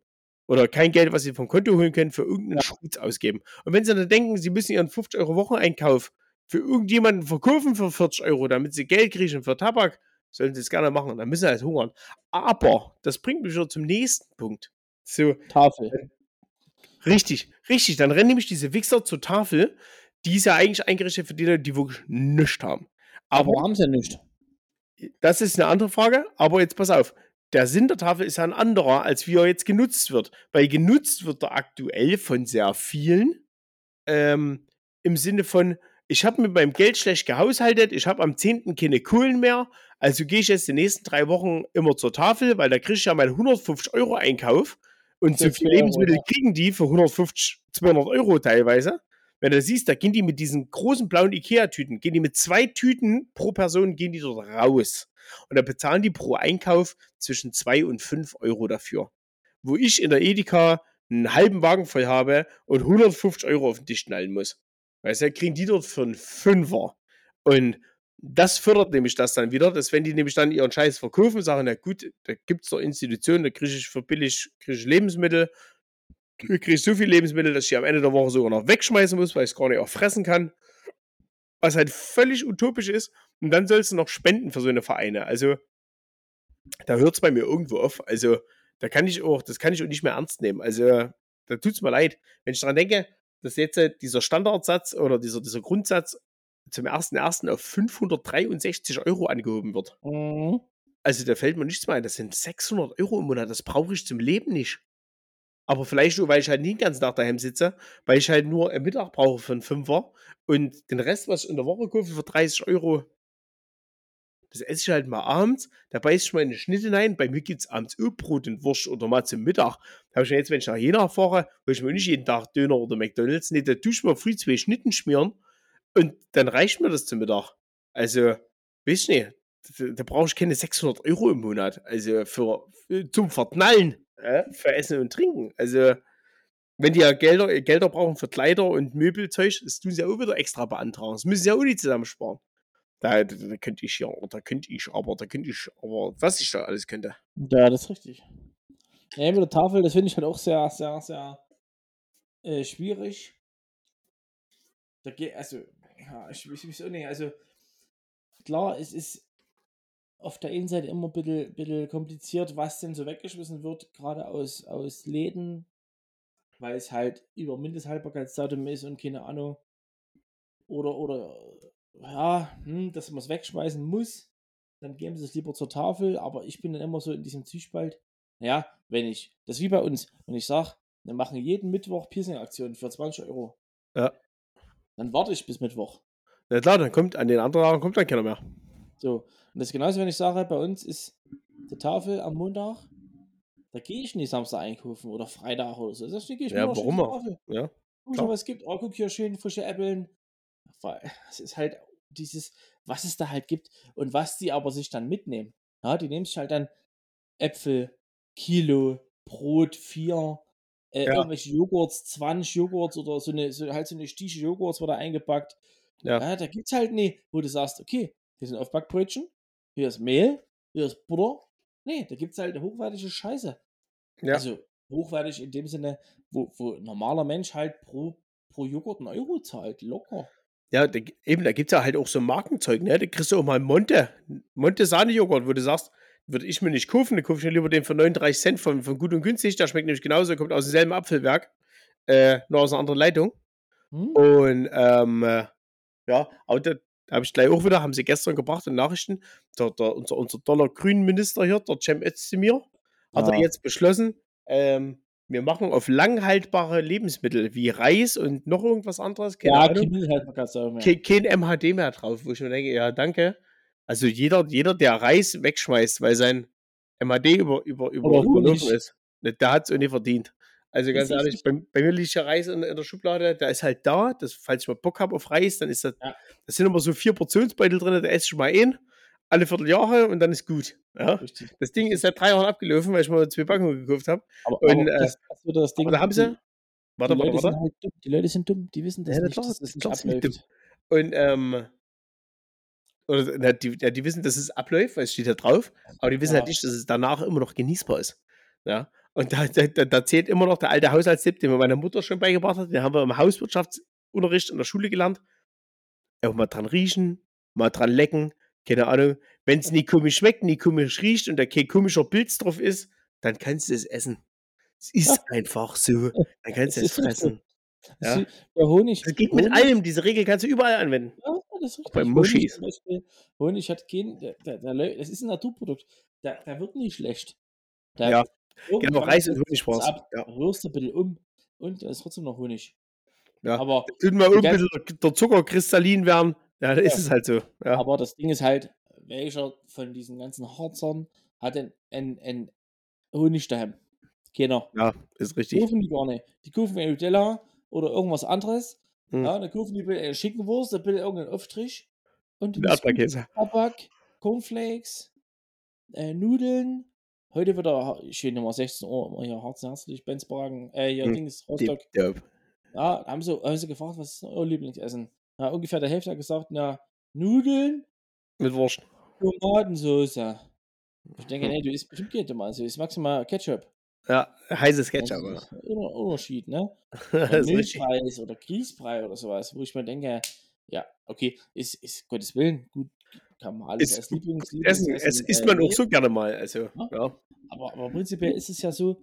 Oder kein Geld, was sie vom Konto holen können, für irgendeinen Schutz ausgeben. Und wenn sie dann denken, sie müssen ihren 50 Euro Wocheneinkauf für irgendjemanden verkaufen für 40 Euro, damit sie Geld kriegen für Tabak, sollen sie es gerne machen. Dann müssen sie halt hungern. Aber das bringt mich schon zum nächsten Punkt. So, Tafel. Richtig, richtig. Dann rennen nämlich diese Wichser zur Tafel. Die ist ja eigentlich eingerichtet für die Leute, die wirklich nichts haben. Aber Aber haben sie ja nicht. das ist eine andere Frage. Aber jetzt pass auf. Der Sinn der Tafel ist ja ein anderer, als wie er jetzt genutzt wird. Weil genutzt wird er aktuell von sehr vielen. Ähm, Im Sinne von, ich habe mit meinem Geld schlecht gehaushaltet, ich habe am 10. keine Kohlen mehr, also gehe ich jetzt die nächsten drei Wochen immer zur Tafel, weil da kriege ich ja meinen 150 Euro Einkauf. Und so viele 2 Euro, Lebensmittel ja. kriegen die für 150, 200 Euro teilweise. Wenn du siehst, da gehen die mit diesen großen blauen Ikea-Tüten, gehen die mit zwei Tüten pro Person, gehen die dort raus. Und da bezahlen die pro Einkauf zwischen 2 und 5 Euro dafür. Wo ich in der Edeka einen halben Wagen voll habe und 150 Euro auf den Tisch knallen muss. Weißt du, kriegen die dort für einen Fünfer. Und das fördert nämlich das dann wieder, dass wenn die nämlich dann ihren Scheiß verkaufen, sagen, na gut, da gibt es doch Institutionen, da kriege ich für billig krieg ich Lebensmittel, kriege ich so viel Lebensmittel, dass ich am Ende der Woche sogar noch wegschmeißen muss, weil ich es gar nicht auch fressen kann. Was halt völlig utopisch ist. Und dann sollst du noch spenden für so eine Vereine. Also, da hört es bei mir irgendwo auf. Also, da kann ich auch, das kann ich auch nicht mehr ernst nehmen. Also, da tut es mir leid. Wenn ich daran denke, dass jetzt äh, dieser Standardsatz oder dieser, dieser Grundsatz zum 1.1. auf 563 Euro angehoben wird. Mhm. Also da fällt mir nichts mehr ein. Das sind 600 Euro im Monat. Das brauche ich zum Leben nicht. Aber vielleicht nur, weil ich halt nie den ganzen Tag daheim sitze, weil ich halt nur Mittag brauche für einen Fünfer und den Rest, was ich in der Woche kaufe, für 30 Euro, das esse ich halt mal abends. Da beiße ich mal in eine Schnitte hinein. Bei mir gibt es abends auch Brot und Wurst oder mal zum Mittag. Da habe ich ja jetzt, wenn ich nach Jena fahre, will ich mir nicht jeden Tag Döner oder McDonalds. Nee, da tue ich mir früh zwei Schnitten schmieren und dann reicht mir das zum Mittag. Also, weiß ich nicht da, da brauche ich keine 600 Euro im Monat. Also für, zum Verknallen, äh, für Essen und Trinken. Also wenn die ja Gelder, Gelder brauchen für Kleider und Möbelzeug, das tun sie ja auch wieder extra beantragen. Das müssen sie ja auch nicht zusammensparen. Da, da, da könnte ich ja, da könnte ich, aber da könnte ich, aber was ich da alles könnte. Ja, das ist richtig. Ja, mit der Tafel, das finde ich halt auch sehr, sehr, sehr äh, schwierig. Da geht, also, ja, ich weiß auch nicht, also, klar, es ist auf der einen Seite immer ein bisschen, bisschen kompliziert, was denn so weggeschmissen wird, gerade aus, aus Läden, weil es halt über Mindesthaltbarkeitsdatum ist und keine Ahnung. Oder, oder, ja, hm, dass man es wegschmeißen muss, dann geben sie es lieber zur Tafel, aber ich bin dann immer so in diesem Zwiespalt. Ja, wenn ich, das ist wie bei uns, und ich sag, wir machen jeden Mittwoch Piercing-Aktionen für 20 Euro. Ja. Dann warte ich bis Mittwoch. Na klar, dann kommt an den anderen Tagen kommt dann keiner mehr. So. Und das ist genauso, wenn ich sage, bei uns ist die Tafel am Montag, da gehe ich nicht Samstag einkaufen oder Freitag oder so. Das gehe ich Ja, warum auch? Ja. Guck mal, was es gibt. Oh, guck hier schön frische Äppeln. Weil es ist halt dieses, was es da halt gibt und was die aber sich dann mitnehmen. Ja, die nehmen sich halt dann Äpfel, Kilo, Brot, vier, äh, Ja. irgendwelche Joghurts, 20 Joghurts oder so eine, so, halt so eine Stiche Joghurts wird da eingepackt. Ja. Ja, da gibt's halt nie, wo du sagst, okay, hier sind Aufbackbrötchen, hier ist Mehl, hier ist Butter. Nee, da gibt's halt hochwertige Scheiße. Ja. Also hochwertig in dem Sinne, wo, wo ein normaler Mensch halt pro, pro Joghurt einen Euro zahlt, locker. Ja, da, eben, da gibt es ja halt auch so Markenzeug, ne? Da kriegst du auch mal Monte, Monte Sahne-Joghurt, wo du sagst, würde ich mir nicht kaufen, dann kaufe ich mir lieber den für 39 Cent von, von Gut und Günstig, der schmeckt nämlich genauso, kommt aus demselben Apfelwerk, äh, nur aus einer anderen Leitung. Hm? Und ähm, äh, ja, aber da, da habe ich gleich auch wieder, haben sie gestern gebracht in Nachrichten, der, der, unser, unser toller Grünenminister hier, der Cem Özdemir, hat er Ja. jetzt beschlossen, ähm, wir machen auf langhaltbare Lebensmittel wie Reis und noch irgendwas anderes, keine Ja, Ahnung, halt man ganz sagen. ke- kein MHD mehr drauf, wo ich mir denke, ja, danke. Also jeder, jeder der Reis wegschmeißt, weil sein MHD über, über, über, ist, ne, der hat es auch nicht verdient. Also Das ganz ist ehrlich, bei, bei mir liegt der Reis in, in der Schublade, der ist halt da, das, falls ich mal Bock habe auf Reis, dann ist das, Ja. das sind immer so vier Portionsbeutel drin, da esse ich mal ein, alle Vierteljahre und dann ist gut. Ja? Das Ding ist seit drei Jahren abgelaufen, weil ich mal zwei Packungen gekauft habe. Aber, Und, aber äh, das, das wieder das Ding. Da haben sie, Die, warte, warte, Leute warte. sind halt dumm. Die Leute sind dumm. Die wissen das Ja, nicht, klar, dass das nicht klar abläuft. Und ähm, oder, na, die, ja, die wissen, dass es abläuft, weil es steht da drauf, aber die wissen Ja. halt nicht, dass es danach immer noch genießbar ist. Ja. Und da, da, da- da zählt immer noch der alte Haushaltstipp, den mir meine Mutter schon beigebracht hat. Den haben wir im Hauswirtschaftsunterricht in der Schule gelernt. Auch mal dran riechen, mal dran lecken, keine Ahnung. Wenn es nie komisch schmeckt, nie komisch riecht und da kein komischer Pilz drauf ist, dann kannst du es essen. Es ist einfach so. Dann kannst du Es fressen. Das Ja. ist- Der Honig. Das geht mit Honig, allem. Diese Regel kannst du überall anwenden. Ja, das ist richtig. bei Honig Muschis. Beispiel, Honig hat kein, der, der, der, das ist ein Naturprodukt. Der, der wird nicht schlecht. Der, Ja, Genau, Reis und Honig ab, Ja. Rührst du ein bisschen um und da ist trotzdem noch Honig. Ja. Aber, Tut mal ein bisschen der Zucker kristallin werden. Ja, dann ist es halt so. Ja. aber das Ding ist halt, welcher von diesen ganzen Harzern hat denn ein, ein Honig daheim? Keiner. ja, ist Die richtig. kaufen die gar nicht. Die kaufen ein Nutella oder irgendwas anderes. Hm. Ja, dann kaufen die eine Schinkenwurst, ein bisschen irgendeinen Aufstrich. Und Erdbeerkäse. Tabak, Cornflakes, äh, Nudeln. Heute wird er schön Nummer 16 Uhr, hier Herz herzlich, Benzbragen, äh, hier Hm, Dings, Rostock. Tipptopp. Ja, haben sie, haben sie gefragt, was ist denn euer Lieblingsessen? Ja, ungefähr der Hälfte hat gesagt, na, Nudeln, Mit Wurst. Tomatensauce. Ich denke, Hm. nee, du isst bestimmt keine Tomatensauce, ist maximal Ketchup. Ja, heißes Das Ketchup. ist ein Unterschied, ne? Das. Milchreis oder Grießbrei oder sowas, wo ich mir denke, ja, okay, ist, ist Gottes Willen, gut, kann man alles Ist als Lieblings, Essen, Lieblingsessen, es isst äh, man auch so gerne mal. Also, Ja. ja. Aber, aber prinzipiell ist es ja so,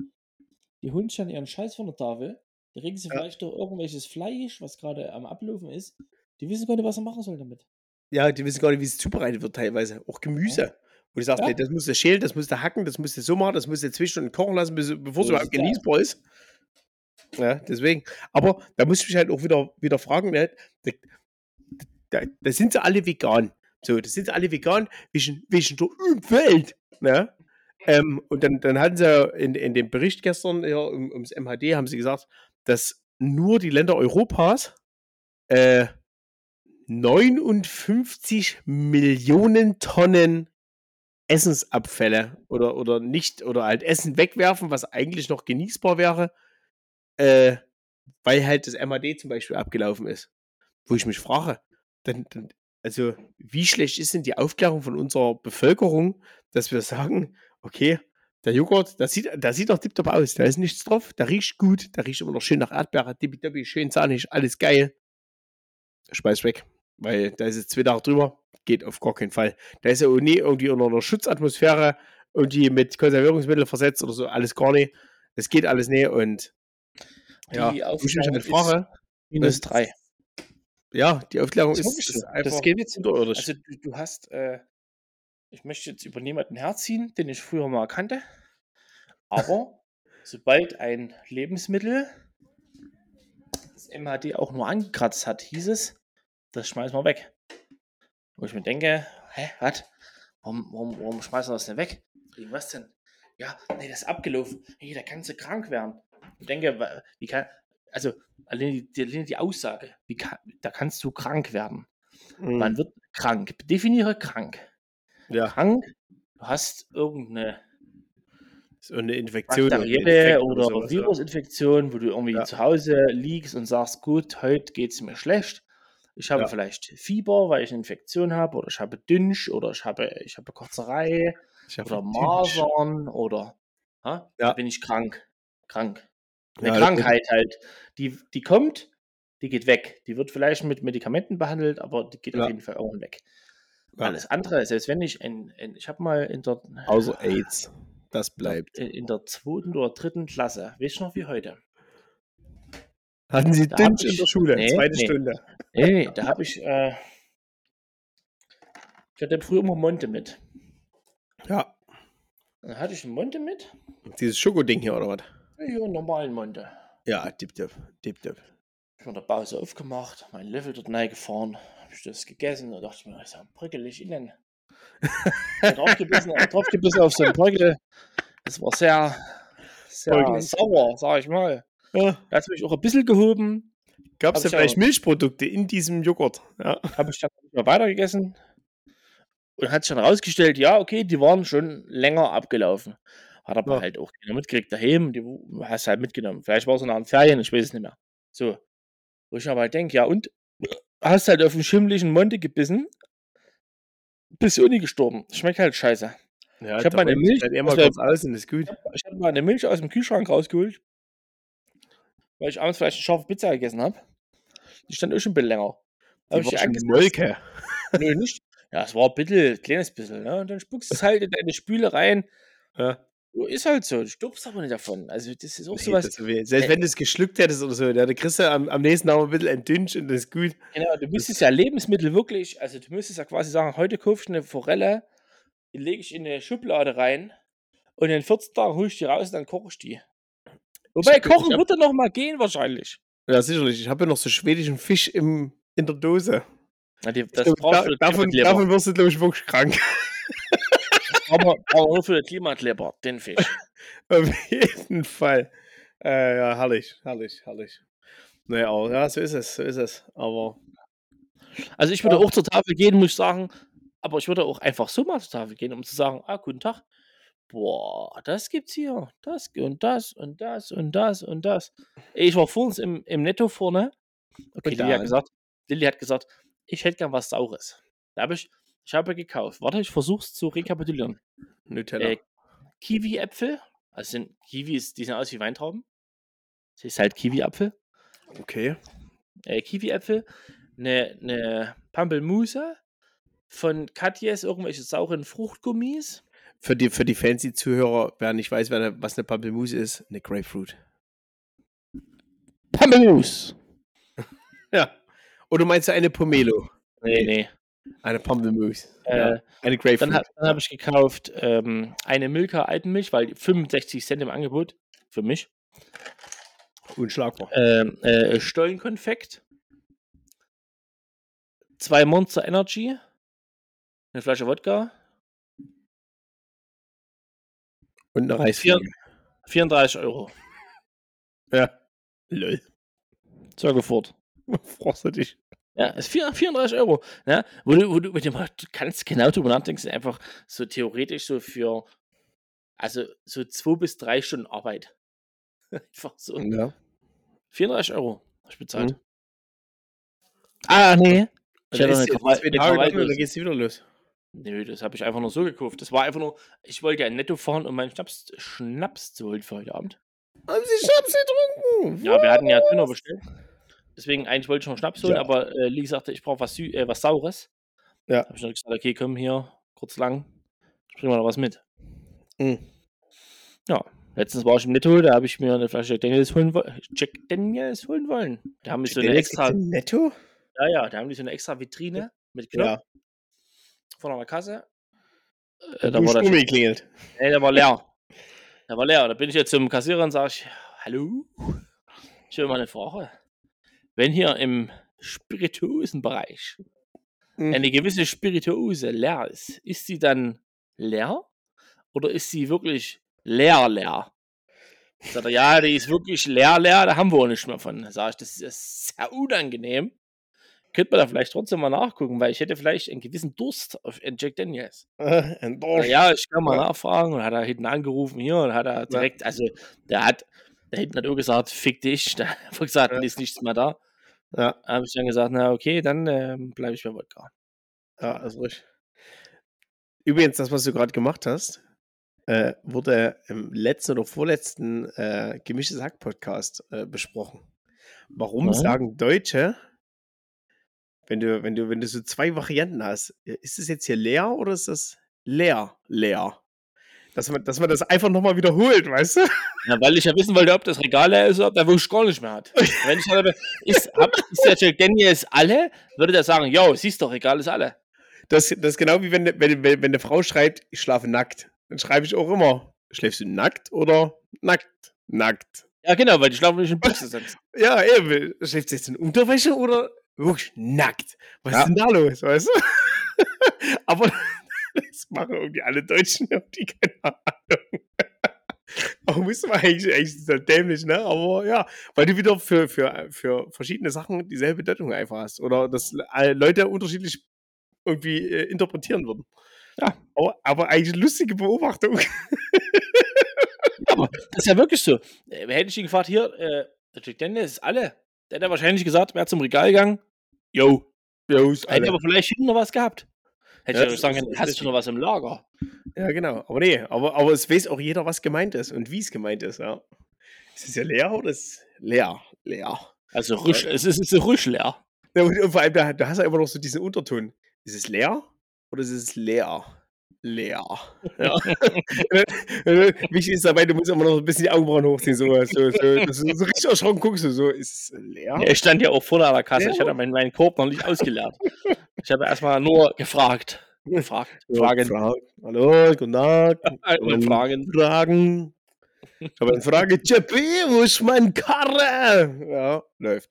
die holen schon ihren Scheiß von der Tafel, da regen sie Ja. vielleicht durch irgendwelches Fleisch, was gerade am Ablaufen ist. Die wissen gar nicht, was sie machen sollen damit. ja, die wissen gar nicht, wie es zubereitet wird teilweise. Auch Gemüse. Wo du sagst, Ja. nee, das musst du schälen, das musst du hacken, das musst du so machen, das musst du zwei Stunden kochen lassen, bevor es überhaupt genießbar ist. Ja, deswegen. Aber da muss ich mich halt auch wieder, wieder fragen, ne? da, da, da sind sie alle vegan. So, das sind sie alle vegan, wegen, wegen der Umwelt. Ne? Ähm, und dann, dann hatten sie in, in dem Bericht gestern ja, um, ums MHD, haben sie gesagt, dass nur die Länder Europas äh, 59 Millionen Tonnen Essensabfälle oder, oder nicht, oder halt Essen wegwerfen, was eigentlich noch genießbar wäre, äh, weil halt das MAD zum Beispiel abgelaufen ist. Wo ich mich frage, dann, dann, also wie schlecht ist denn die Aufklärung von unserer Bevölkerung, dass wir sagen, okay, der Joghurt, das sieht, sieht doch tipptopp aus, da ist nichts drauf, der riecht gut, der riecht immer noch schön nach Erdbeere, tippitoppi, schön zahnig, alles geil. Schmeiß weg, weil da ist jetzt zwei Tage drüber, geht auf gar keinen Fall. Da ist ja auch nie irgendwie unter einer Schutzatmosphäre irgendwie mit Konservierungsmittel versetzt oder so, alles gar nicht. Das geht alles nicht und ja, Die halt Aufklärung frage, Minus drei. ja, die Aufklärung Das ist, ist ist einfach Das geht jetzt- unterirdisch. Also du, du hast, äh, ich möchte jetzt über niemanden herziehen, den ich früher mal kannte, aber sobald ein Lebensmittel das MHD auch nur angekratzt hat, hieß es, das schmeißen wir weg. Wo ich mir denke, hä, was? Warum, warum, warum schmeißen wir das denn weg? Wegen was denn? Ja, nee, das ist abgelaufen. Hey, da kannst du krank werden. Ich denke, wie kann, also allein die, die, die Aussage, wie kann, da kannst du krank werden. Mhm. Man wird krank. Definiere krank. ja, Krank, du hast irgendeine so eine Infektion. oder bakterielle oder, sowas, ja. Virusinfektion, wo du irgendwie Ja. zu Hause liegst und sagst, gut, heute geht es mir schlecht. Ich habe Ja. vielleicht Fieber, weil ich eine Infektion habe, oder ich habe Dünsch, oder ich habe, ich habe Kotzerei, Ich hab oder. Masern, oder ha? Ja. da bin ich krank. Krank. Eine Ja, Krankheit halt. Die, die kommt, die geht weg. Die wird vielleicht mit Medikamenten behandelt, aber die geht auf jeden Fall irgendwann weg. Alles andere, selbst wenn ich, ein, ein, ich habe mal in der, Außer AIDS. Das bleibt. in, in der zweiten oder dritten Klasse, weißt du noch wie heute? Hatten Sie hab in der Schule? nee, Zweite nee. Stunde. Nee, nee, da habe ich, äh, ich hatte früher immer Monte mit. Ja. Dann hatte ich einen Monte mit, Dieses Schokoding hier, oder was? einen normalen Monte. Ja, tipptopp. Tipptopp. Ich habe in der Pause aufgemacht, meinen Löffel dort reingefahren, habe ich das gegessen und dachte mir, ist ja prickelig innen. draufgebissen, draufgebissen auf so einen Bröckel. Das war sehr, sehr Bröckelig. sauer, sag ich mal. Ja. Da hat es mich auch ein bisschen gehoben. Gab es Hab da ich vielleicht. Milchprodukte in diesem Joghurt? Ja. Habe ich dann mehr weitergegessen. Und hat sich dann rausgestellt, ja, okay, die waren schon länger abgelaufen. Hat aber Ja. halt auch keiner mitgekriegt daheim. Die hast halt mitgenommen. Vielleicht war es nach den Ferien, ich weiß es nicht mehr. So. Wo ich aber halt denke, ja, und hast halt auf den schimmlichen Monte gebissen, bist du nie gestorben. Schmeckt halt scheiße. ja Ich hab meine Milch- Halt immer das wär- kurz aus und ist gut. Ich habe meine Milch aus dem Kühlschrank rausgeholt, weil ich abends vielleicht eine scharfe Pizza gegessen habe. Die stand auch schon ein bisschen länger. Die Hab ich war die schon. Molke. Nö, nicht. Ja, es war ein bisschen, ein kleines bisschen, ne? Und dann spuckst du es halt in deine Spüle rein. Ja. Ist halt so, du stirbst aber nicht davon. Also, das ist auch Nee, sowas. Selbst Äh, wenn du es geschluckt hättest oder so, ja, da kriegst du am, am nächsten Tag ein bisschen entdünnt und das ist gut. Genau, du müsstest ja Lebensmittel wirklich, also du müsstest ja quasi sagen, heute kaufst du eine Forelle, die lege ich in eine Schublade rein und in 14 Tagen hol ich die raus und dann koche ich die. Wobei, hab- ich kochen hab- würde noch mal gehen wahrscheinlich. Ja, sicherlich. Ich habe ja noch so schwedischen Fisch im, in der Dose. Na, die, Ich das glaub, brauchst da, du davon, davon wirst du, glaube ich, wirklich krank. Aber, aber nur für den Klimakleber, den Fisch. Auf jeden Fall. Äh, ja, herrlich, herrlich, herrlich. Naja, ja, so ist es, so ist es. Aber Also ich würde Ja. auch zur Tafel gehen, muss ich sagen. Aber ich würde auch einfach so mal zur Tafel gehen, um zu sagen, ah, guten Tag. Boah, das gibt's hier. Das und das und das und das und das. Ich war vor uns im, im Netto vorne. Okay, Lilly hat gesagt, Lilly hat gesagt, ich hätte gern was Saures. Da habe ich, ich habe gekauft. Warte, ich versuch's zu rekapitulieren. Nutella. Äh, Kiwi-Äpfel. Also sind Kiwis, die sehen aus wie Weintrauben. Das ist halt Kiwi-Apfel. okay. äh, Kiwi-Äpfel, eine, eine Pampelmuse von Katjes, irgendwelche sauren Fruchtgummis. Für die, für die fancy Zuhörer, wer nicht weiß, wer eine, was eine Pampelmuse ist, eine Grapefruit. Pampelmus! Ja. Oder meinst du eine Pomelo? Nee, nee. Eine Pampelmuse. Äh, ja. Eine Grapefruit. Dann, dann habe ich gekauft ähm, eine Milka Alpenmilch, weil die 65 Cent im Angebot für mich. Unschlagbar. Ähm, äh, Stollenkonfekt. Zwei Monster Energy. Eine Flasche Wodka. Und eine Reisfliege. 34 Euro. Ja. Lol. Zögerfurt. Fragst du dich. Ja, ist 4 34 Euro. Ne? Wo, du, wo du mit dem mal ganz genau drüber nachdenkst, ist einfach so theoretisch so für, also so zwei bis drei Stunden Arbeit. Einfach so. Ja. 34 Euro habe ich bezahlt. Mhm. Ah, nee. Ich Dann ist eine zwei eine lang und dann geht's wieder los. Nö, das habe ich einfach nur so gekauft. Das war einfach nur, ich wollte ja in Netto fahren, um meinen Schnaps, Schnaps zu holen für heute Abend. Haben Sie Schnaps getrunken? Ja, wir hatten ja Döner bestellt. Deswegen, eigentlich wollte ich noch Schnaps holen, Ja. aber äh, Lee sagte, ich brauche was, Sü äh, was Saures. Ja. Habe ich dann gesagt, okay, komm hier, kurz lang, ich bring mal noch was mit. Mhm. Ja, letztens war ich im Netto, da habe ich mir eine Flasche Jack Daniels holen, wo- Jack Daniels holen wollen. Da haben die so eine extra, Netto? ja, ja, da haben die so eine extra Vitrine mit Knopf Ja. Vor einer Kasse. Äh, Da da war der Stumi klingelt. Nee, der war leer. Der war leer. Da bin ich jetzt zum Kassierer und sage ich, hallo? Ich will mal eine Frage. Wenn hier im Spirituosenbereich Mhm. eine gewisse Spirituose leer ist, ist sie dann leer oder ist sie wirklich leer leer? Sagt er, ja, die ist wirklich leer leer, da haben wir auch nichts mehr von. Sag ich, das ist sehr unangenehm. Könnte man da vielleicht trotzdem mal nachgucken, weil ich hätte vielleicht einen gewissen Durst auf einen Jack Daniels. Äh, ein ja, ich kann mal nachfragen und hat er hinten angerufen hier und hat er direkt, also der hat, der hinten hat auch gesagt, fick dich, da hat gesagt, Ja. ist nichts mehr da. Ja. Da habe ich dann gesagt, na okay, dann ähm, bleibe ich bei Wodka. Ja, also richtig. Übrigens, das, was du gerade gemacht hast, äh, wurde im letzten oder vorletzten äh, Gemischtes Hack-Podcast äh, besprochen. Warum Ja. sagen Deutsche, wenn du, wenn du, wenn du so zwei Varianten hast, äh, ist es jetzt hier leer oder ist das leer, leer? Dass man, dass man das einfach nochmal wiederholt, weißt du? Ja, weil ich ja wissen wollte, ob das Regal leer ist oder ob der wirklich gar nicht mehr hat. Wenn ich habe, ist, hab, ist der Jack Daniels alle, würde der sagen, yo, siehst doch, Regal ist alle. Das, das ist genau wie wenn, wenn, wenn, wenn eine Frau schreibt, ich schlafe nackt. Dann schreibe ich auch immer, schläfst du nackt oder nackt? Nackt. Ja, genau, weil die schlafen nicht in Buchse sind. Ja, eben. Schläft sie jetzt in Unterwäsche oder wirklich nackt? Was Ja. ist denn da los, weißt du? Aber das machen irgendwie alle Deutschen, die keine Ahnung. Aber muss man eigentlich, eigentlich ist das dämlich, ne? Aber ja, weil du wieder für, für, für verschiedene Sachen dieselbe Bedeutung einfach hast. Oder dass alle Leute unterschiedlich irgendwie äh, interpretieren würden. Ja. Aber, aber eigentlich lustige Beobachtung. Aber das ist ja wirklich so. Äh, Hätte ich ihn gefragt, hier, äh, der Jack Daniels ist alle. Der hätte wahrscheinlich gesagt, wer zum Regal gegangen, yo, Ja, ist hätte aber vielleicht hinten noch was gehabt. Hätte Ja, ich ja sagen ist können, hast du noch was im Lager? Ja, genau. Aber nee, aber, aber es weiß auch jeder, was gemeint ist und wie es gemeint ist, ja. Ist es ja leer oder ist es leer? Leer. Also rüsch, es ist, es ist rüsch leer. Ja, und, und vor allem, da, da hast du immer noch so diesen Unterton. Ist es leer oder ist es leer? Leer. Ja. Wichtig ist dabei, du musst immer noch ein bisschen die Augenbrauen hochziehen, so, so, so, du so richtig erschrocken guckst, du so, ist es leer? Er stand ja auch vorne an der Kasse. Ich Ja. hatte meinen, meinen Korb noch nicht ausgeleert. Ich habe erstmal nur gefragt. Gefragt. Ja, Fragen. Fragen. Hallo, guten Tag. Nur Fragen. Fragen. Ich habe eine Frage. Jeppi, wo ist mein Karre? Ja, läuft.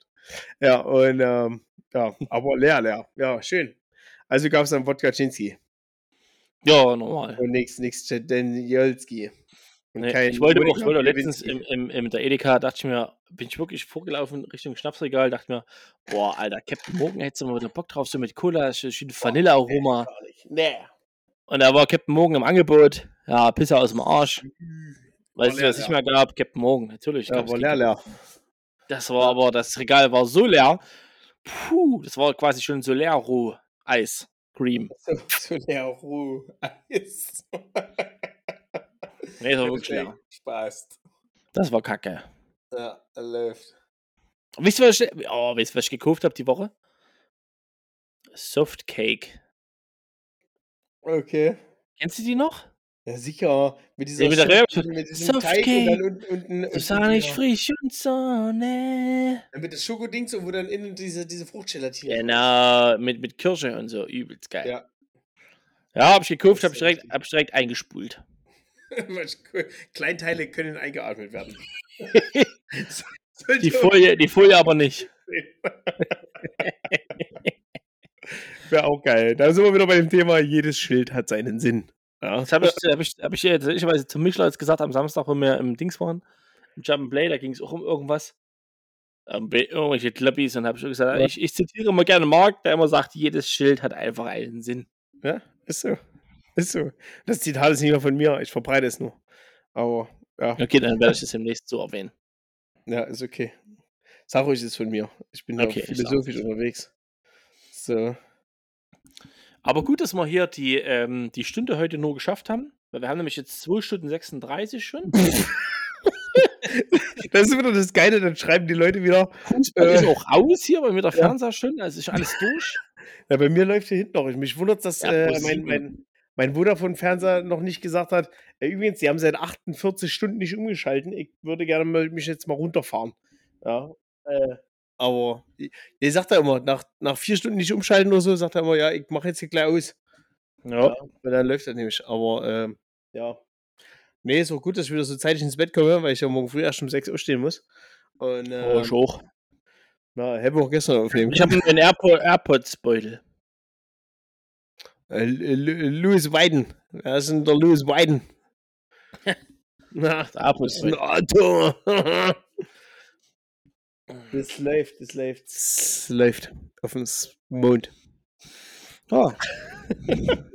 Ja, und ähm, ja, aber leer, leer. Ja, schön. Also gab es dann Wodka Chinski Ja, normal. und nichts, nichts Danielski. Und Nee, ich wollte auch, ich wollte auch letztens im, im, im der Edeka, dachte ich mir, bin ich wirklich vorgelaufen Richtung Schnapsregal, dachte mir, boah, Alter, Captain Morgan hättest du mal wieder Bock drauf, so mit Cola, schön Vanillearoma. Nicht. Nee. Und da war Captain Morgan im Angebot. Ja, Pisse aus dem Arsch. Weißt du, was ich ja. mal gab? Captain Morgan, natürlich. Ja, war leer, leer. Das war aber, das Regal war so leer. Puh, das war quasi schon so leer roh. Eis. Cream. So, so leer, Ruhe. Eis. Nee, das war wirklich leer. Spaß. Das war kacke. Ja, läuft. Wisst ihr, was ich, oh, wisst ihr, was ich gekauft habe die Woche? Softcake. Okay. Kennst du die noch? Ja, sicher. Mit dieser Ja, mit der Röhre- mit diesem. Teig und dann unten. unten, unten Sahnig, ja. frisch und Sonne. Dann mit das Schokoding so, wo dann innen diese, diese Fruchtgelatine. Genau, mit, mit Kirsche und so. Übelst geil. Ja. Ja, hab ich gekauft, hab ich direkt, hab ich direkt eingespult. Kleinteile können eingeatmet werden. Die Folie, die Folie aber nicht. Wäre auch geil. Da sind wir wieder bei dem Thema, jedes Schild hat seinen Sinn. Ja. Das habe ich, hab ich, hab ich jetzt, ich weiß, zum Mischler jetzt gesagt am Samstag, wo wir im Dings waren, im Jump Play, da ging es auch um irgendwas. Um be- irgendwelche Klöppis und habe ich schon gesagt, Ja. ich, ich zitiere immer gerne Mark, der immer sagt, jedes Schild hat einfach einen Sinn. ja, ist so. Ist so. Das Zitat ist nicht mehr von mir, ich verbreite es nur. Aber ja, Okay, dann werde ich das demnächst so erwähnen. ja, ist okay. Sag ruhig, es ist von mir. Ich bin Okay, philosophisch unterwegs. So. Aber gut, dass wir hier die, ähm, die Stunde heute nur geschafft haben, weil wir haben nämlich jetzt 2 Stunden 36 schon. Das ist wieder das Geile, dann schreiben die Leute wieder, Fußball Äh, ist auch aus hier, bei mir der ja. Fernseher schon, also ist alles durch. Ja, bei mir läuft hier hinten noch. Mich wundert, dass Ja, äh, mein, mein, mein Vodafone-Fernseher noch nicht gesagt hat, äh, übrigens, die haben seit 48 Stunden nicht umgeschalten. Ich würde gerne mal, mich jetzt mal runterfahren. Ja, äh, aber der sagt er immer, nach, nach vier Stunden nicht umschalten oder so, sagt er immer, ja, ich mache jetzt hier gleich aus. Ja. Weil dann läuft das nämlich. Aber ähm, ja. Nee, ist auch gut, dass ich wieder so zeitig ins Bett komme, weil ich ja morgen früh erst um 6 Uhr stehen muss. Und, Oh, ähm, ich auch. Ja, hätten wir auch gestern aufnehmen Ich habe einen Airpo AirPods-Beutel. Äh, Louis Weiden. Wer ist denn der Louis Weiden? Na, Der AirPods-Beutel. das läuft, das läuft. Das läuft auf dem Mond. Ah,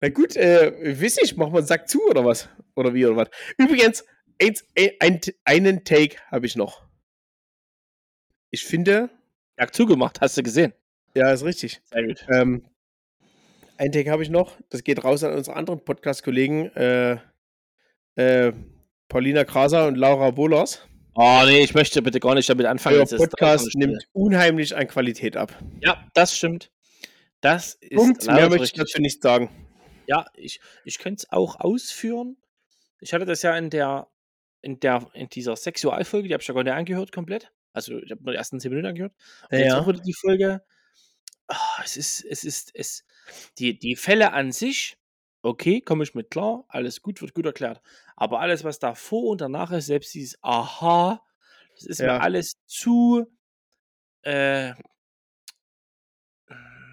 Na gut, äh, ich weiß nicht, machen wir einen Sack zu oder was? Oder wie oder was? Übrigens, eins, ein, einen Take habe ich noch. Ich finde, Jagd zugemacht, hast du gesehen. ja, ist richtig. Sehr gut. Ähm, ein Take habe ich noch. Das geht raus an unsere anderen Podcast-Kollegen, äh, äh, Paulina Kraser und Laura Bohlers. Oh nee, ich möchte bitte gar nicht damit anfangen. Jetzt das Podcast nimmt unheimlich an Qualität ab. Ja, das stimmt. Das ist Punkt. Mehr möchte ich dazu nicht sagen. Ja, ich, ich könnte es auch ausführen. Ich hatte das ja in der, in der, in dieser Sexualfolge, die habe ich ja gar nicht angehört komplett. Also ich habe nur die ersten zehn Minuten angehört. Und jetzt Ja. auch wieder die Folge. Ah, es ist, es ist, es, die, die Fälle an sich, okay, komme ich mit klar, alles gut, wird gut erklärt. Aber alles, was davor und danach ist, selbst dieses Aha, das ist Ja. mir alles zu, äh,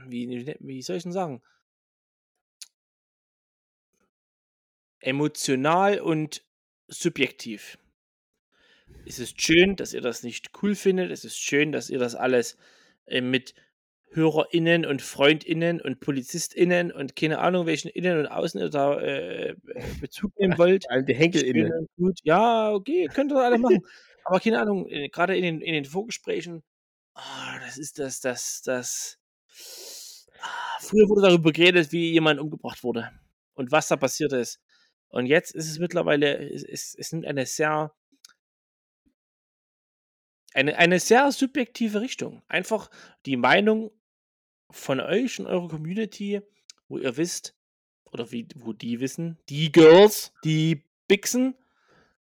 wie, wie- soll ich denn sagen? Emotional und subjektiv. Es ist schön, dass ihr das nicht cool findet. Es ist schön, dass ihr das alles äh, mit HörerInnen und FreundInnen und PolizistInnen und keine Ahnung, welchen Innen und Außen ihr da äh, Bezug nehmen wollt. Die Henkel Schön inne. und gut. Ja, okay, könnt ihr alle machen. Aber keine Ahnung, äh, gerade in den, in den Vorgesprächen, ah, das ist das, das, das. Ah, früher wurde darüber geredet, wie jemand umgebracht wurde und was da passiert ist. Und jetzt ist es mittlerweile, es, es, es nimmt eine sehr, eine, eine sehr subjektive Richtung. Einfach die Meinung von euch und eurer Community, wo ihr wisst, oder wie, wo die wissen, die Girls, die Bixen,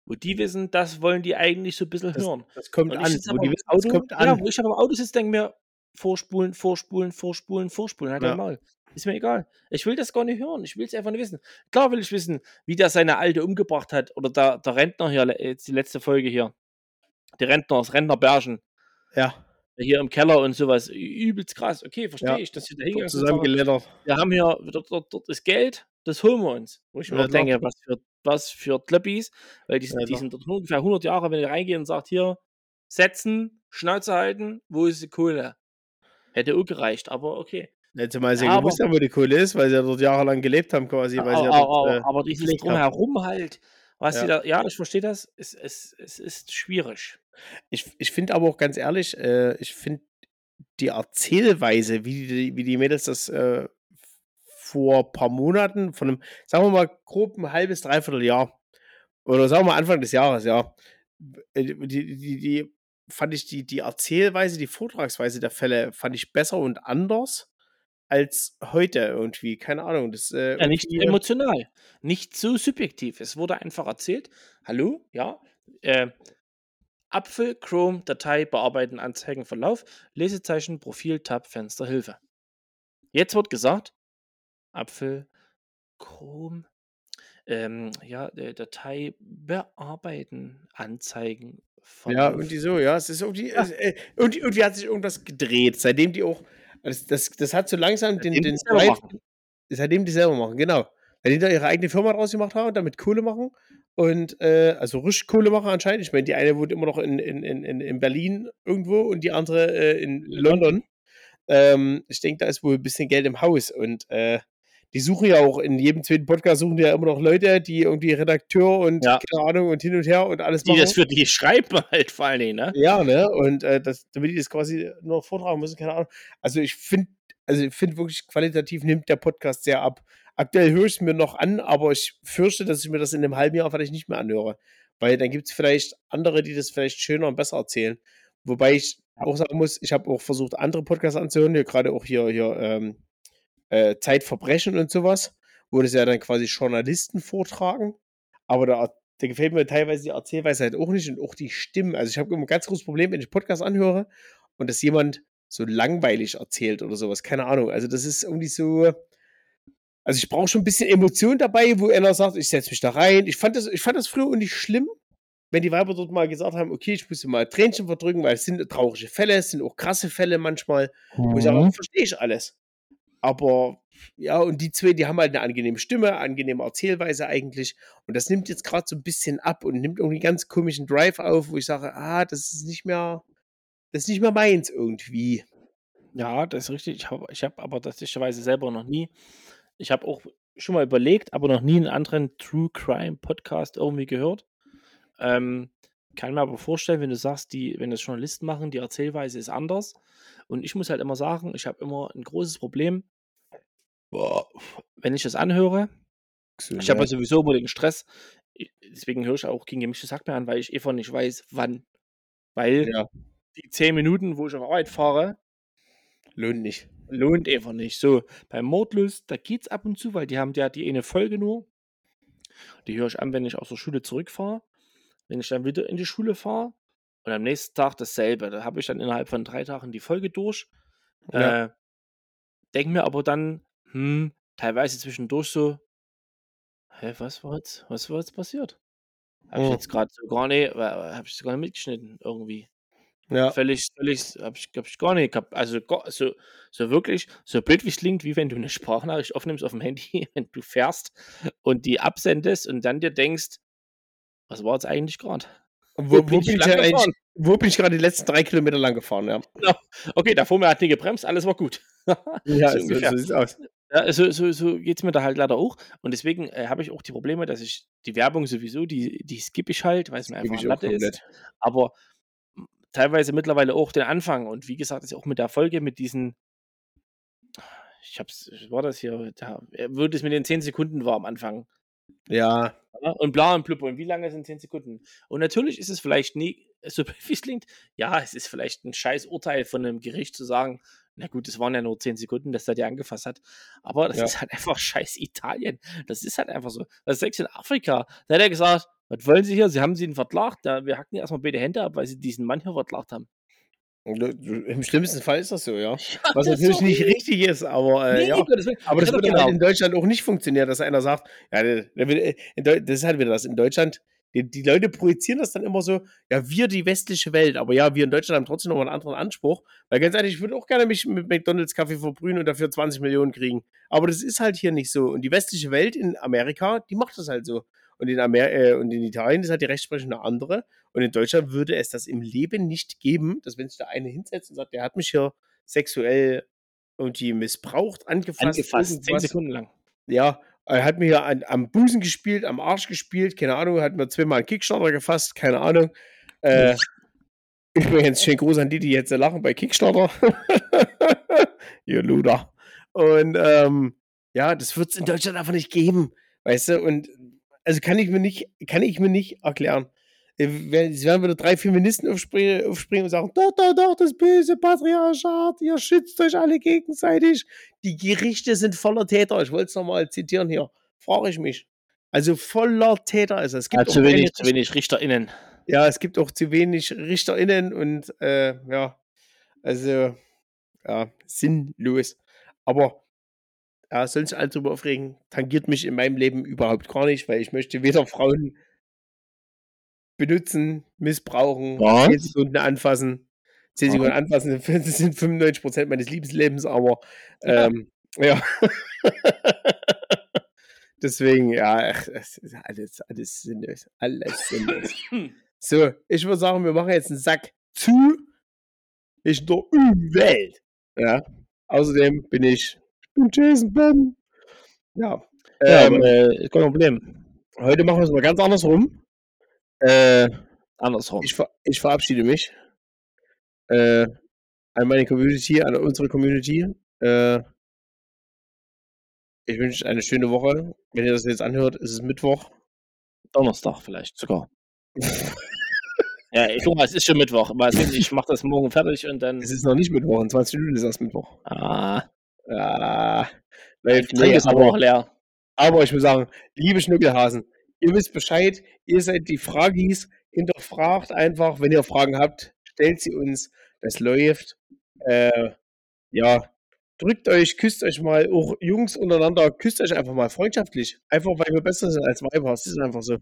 wo die wissen, das wollen die eigentlich so ein bisschen Das, hören. das kommt an. Wo die wissen, das Auto, kommt ja, an. wo ich aber im Auto sitze, denke mir, vorspulen, vorspulen, vorspulen, vorspulen, halt Ja. Maul. Ist mir egal. Ich will das gar nicht hören. Ich will es einfach nicht wissen. Klar will ich wissen, wie der seine Alte umgebracht hat. Oder der, der Rentner hier, jetzt die letzte Folge hier. Der Rentner, das Rentner Bergen. Ja, Hier im Keller und sowas. Übelst krass. Okay, verstehe Ja. ich, dass wir da aber zusammengelettert. Wir haben hier dort, dort, dort das Geld, das holen wir uns. Wo ich mir Ja, denke, was für, was für Klöppis. Weil die, sind- Ja, die sind dort ungefähr 100 Jahre, wenn ihr reingeht und sagt, hier, setzen, Schnauze halten, wo ist die Kohle? Hätte auch gereicht, aber okay. Letztes Mal ist ja gewusst, wo die Kohle ist, weil sie ja dort jahrelang gelebt haben, quasi. Weil sie ja aber, dort, aber, äh, aber dieses. Drumherum halt, was Ja. da, ja, ich verstehe das, es, es, es ist schwierig. Ich, ich finde aber auch ganz ehrlich, äh, ich finde die Erzählweise, wie die, wie die Mädels das äh, vor ein paar Monaten, von einem, sagen wir mal, grob ein halbes, dreiviertel Jahr, oder sagen wir mal Anfang des Jahres, ja, äh, die, die, die fand ich die, die Erzählweise, die Vortragsweise der Fälle fand ich besser und anders als heute irgendwie. Keine Ahnung. Das, äh, Ja, nicht emotional, nicht so subjektiv. Es wurde einfach erzählt, hallo, ja, äh, Apfel, Chrome, Datei, bearbeiten, Anzeigen, Verlauf, Lesezeichen, Profil, Tab, Fenster, Hilfe. Jetzt wird gesagt, Apfel, Chrome, ähm, ja, äh, Datei, bearbeiten, Anzeigen, Ja, Verlauf. irgendwie so, ja. Es ist irgendwie, Ja. äh, irgendwie, irgendwie hat sich irgendwas gedreht, seitdem die auch, das, das, das hat so langsam den, den Drive- seitdem die selber machen, genau. Weil die da ihre eigene Firma draus gemacht haben und damit Kohle machen und, äh, also richtig Kohle machen anscheinend. Ich meine, die eine wohnt immer noch in, in, in, in in Berlin irgendwo und die andere äh, in London. Ähm, ich denke, da ist wohl ein bisschen Geld im Haus und, äh, die suchen ja auch in jedem zweiten Podcast suchen die ja immer noch Leute, die irgendwie Redakteur und Ja. keine Ahnung und hin und her und alles Die machen. das für die schreiben halt vor allen Dingen, ne? Ja, ne? Und äh, das, damit die das quasi nur vortragen müssen, keine Ahnung. Also ich finde, also ich finde wirklich qualitativ nimmt der Podcast sehr ab. Aktuell höre ich es mir noch an, aber ich fürchte, dass ich mir das in einem halben Jahr vielleicht nicht mehr anhöre. Weil dann gibt es vielleicht andere, die das vielleicht schöner und besser erzählen. Wobei ich auch sagen muss, ich habe auch versucht, andere Podcasts anzuhören, hier gerade auch hier, hier ähm, äh, Zeitverbrechen und sowas, wo das ja dann quasi Journalisten vortragen. Aber da, da gefällt mir teilweise die Erzählweise halt auch nicht und auch die Stimmen. Also ich habe immer ein ganz großes Problem, wenn ich Podcast anhöre und dass jemand so langweilig erzählt oder sowas. Keine Ahnung. Also das ist irgendwie so. Also ich brauche schon ein bisschen Emotion dabei, wo einer sagt, ich setze mich da rein. Ich fand das, ich fand das früher auch nicht schlimm. wenn die Weiber dort mal gesagt haben, okay, ich muss hier mal Tränchen verdrücken, weil es sind traurige Fälle, es sind auch krasse Fälle manchmal, wo ich sage, Mhm. verstehe ich alles. Aber ja, und die zwei, die haben halt eine angenehme Stimme, angenehme Erzählweise eigentlich. Und das nimmt jetzt gerade so ein bisschen ab und nimmt irgendwie einen ganz komischen Drive auf, wo ich sage, ah, das ist nicht mehr, das ist nicht mehr meins irgendwie. Ja, das ist richtig. Ich habe ich hab aber tatsächlicherweise selber noch nie ich habe auch schon mal überlegt, aber noch nie einen anderen True Crime Podcast irgendwie gehört. Ähm, kann mir aber vorstellen, wenn du sagst, die, wenn das Journalisten machen, die Erzählweise ist anders. Und ich muss halt immer sagen, ich habe immer ein großes Problem, wenn ich das anhöre. Ich habe ja sowieso immer den Stress. Deswegen höre ich auch gegen gemischtes Hack mehr an, weil ich einfach nicht weiß, wann. Weil Ja, die zehn Minuten, wo ich auf Arbeit fahre, lohnt nicht. lohnt einfach nicht. So, beim Mordlust, da geht's ab und zu, weil die haben ja die eine Folge nur. Die höre ich an, wenn ich aus der Schule zurückfahre. Wenn ich dann wieder in die Schule fahre und am nächsten Tag dasselbe. Da habe ich dann innerhalb von drei Tagen die Folge durch. Ja. Äh, denke mir aber dann, hm, teilweise zwischendurch so, hä, was war jetzt, was war jetzt passiert? Habe ich Hm. jetzt gerade so gar nicht, habe ich sogar nicht mitgeschnitten irgendwie. Ja, Völlig, völlig, habe ich, hab ich gar nicht gehabt. Also gar, so, so wirklich, so blöd wie es klingt, wie wenn du eine Sprachnachricht aufnimmst auf dem Handy, wenn du fährst und die absendest und dann dir denkst, was war jetzt eigentlich gerade? Wo, wo, bin ich wo bin ich gerade die letzten drei Kilometer lang gefahren? Ja, Okay, da vor mir hat nie gebremst, alles war gut. ja so ungefähr. so sieht's aus. Ja, so, so, so geht es mir da halt leider auch. Und deswegen äh, habe ich auch die Probleme, dass ich die Werbung sowieso, die, die skippe ich halt, weil es mir einfach Latte ist. Aber teilweise mittlerweile auch den Anfang. Und wie gesagt, ist auch mit der Folge, mit diesen, ich hab's, was war das hier, da, äh, wo das mit den 10 Sekunden war am Anfang. Ja, und bla und blub. Und wie lange sind 10 Sekunden? Und natürlich ist es vielleicht nie, so wie es klingt, ja, es ist vielleicht ein scheiß Urteil von einem Gericht zu sagen, na gut, es waren ja nur 10 Sekunden, dass der dir angefasst hat. Aber das Ja. ist halt einfach scheiß Italien. Das ist halt einfach so. Das ist in Afrika. Da hat er gesagt, was wollen Sie hier? Sie haben sie ihn verklagt. Ja, wir hacken erstmal beide Hände ab, weil sie diesen Mann hier verklagt haben. Im schlimmsten Fall ist das so, ja. Ja, Was das natürlich so nicht richtig. ist, aber äh, Nee, ja. Willen. Aber das würde halt in Deutschland auch nicht funktionieren, dass einer sagt, ja, äh, das ist halt wieder das. In Deutschland, die, die Leute projizieren das dann immer so, ja, wir die westliche Welt, aber ja, wir in Deutschland haben trotzdem noch einen anderen Anspruch. Weil ganz ehrlich, ich würde auch gerne mich mit McDonalds Kaffee verbrühen und dafür 20 Millionen kriegen. Aber das ist halt hier nicht so. Und die westliche Welt in Amerika, die macht das halt so. Und in, Amer äh, und in Italien ist halt die Rechtsprechung eine andere. Und in Deutschland würde es das im Leben nicht geben, dass wenn sich der eine hinsetzt und sagt, der hat mich hier sexuell irgendwie missbraucht, angefasst, Angefasst, 10 irgendwas. Sekunden lang. Ja, er hat mir hier an, am Busen gespielt, am Arsch gespielt, keine Ahnung, hat mir zweimal einen Kickstarter gefasst, keine Ahnung. Äh, übrigens, schönen Gruß an die, die jetzt lachen bei Kickstarter. Ihr Luder. Und ähm, ja, das wird es in Deutschland einfach nicht geben, weißt du? Und also kann ich mir nicht, kann ich mir nicht erklären. Äh, Es werden wieder drei Feministen aufspringen, aufspringen und sagen, doch, doch, doch, das böse Patriarchat, ihr schützt euch alle gegenseitig. Die Gerichte sind voller Täter. Ich wollte es nochmal zitieren hier. Frage ich mich. Also voller Täter ist es. Es gibt Ja, zu wenig, zu wenig RichterInnen. ja, es gibt auch zu wenig RichterInnen und äh, ja, also ja, sinnlos. Aber ja, soll sich alle drüber aufregen, tangiert mich in meinem Leben überhaupt gar nicht, weil ich möchte weder Frauen benutzen, missbrauchen, Was? 10 Sekunden anfassen. 10 Sekunden anfassen das sind 95 Prozent meines Lebenslebens, aber Ja. ähm, ja. Deswegen, ja, ach, es ist alles, alles sinnlos. Alles sinnlos. So, ich würde sagen, wir machen jetzt einen Sack zu. Ich der Umwelt. Ja. Außerdem bin ich bin Jason Bourne. Ja. Ja, Ähm, aber, äh, kein Problem. heute machen wir es mal ganz andersrum. Äh, Andersrum. ich, ver ich verabschiede mich. Äh, an meine Community, an unsere Community. Äh, ich wünsche euch eine schöne Woche. Wenn ihr das jetzt anhört, ist es Mittwoch. Donnerstag vielleicht sogar. ja, ich guck mal, es ist schon Mittwoch. Mal sehen, ich mache das morgen fertig und dann. Es ist noch nicht Mittwoch, in 20 Minuten ist erst Mittwoch. Ah, Ah, mein läuft Getränk nee, ist aber auch leer. Aber ich muss sagen, liebe Schnuckelhasen, ihr wisst Bescheid, ihr seid die Fragis, hinterfragt einfach, wenn ihr Fragen habt, stellt sie uns, das läuft. Äh, ja, drückt euch, küsst euch mal, auch Jungs untereinander, küsst euch einfach mal freundschaftlich. Einfach, weil wir besser sind als Weiber, es ist einfach so.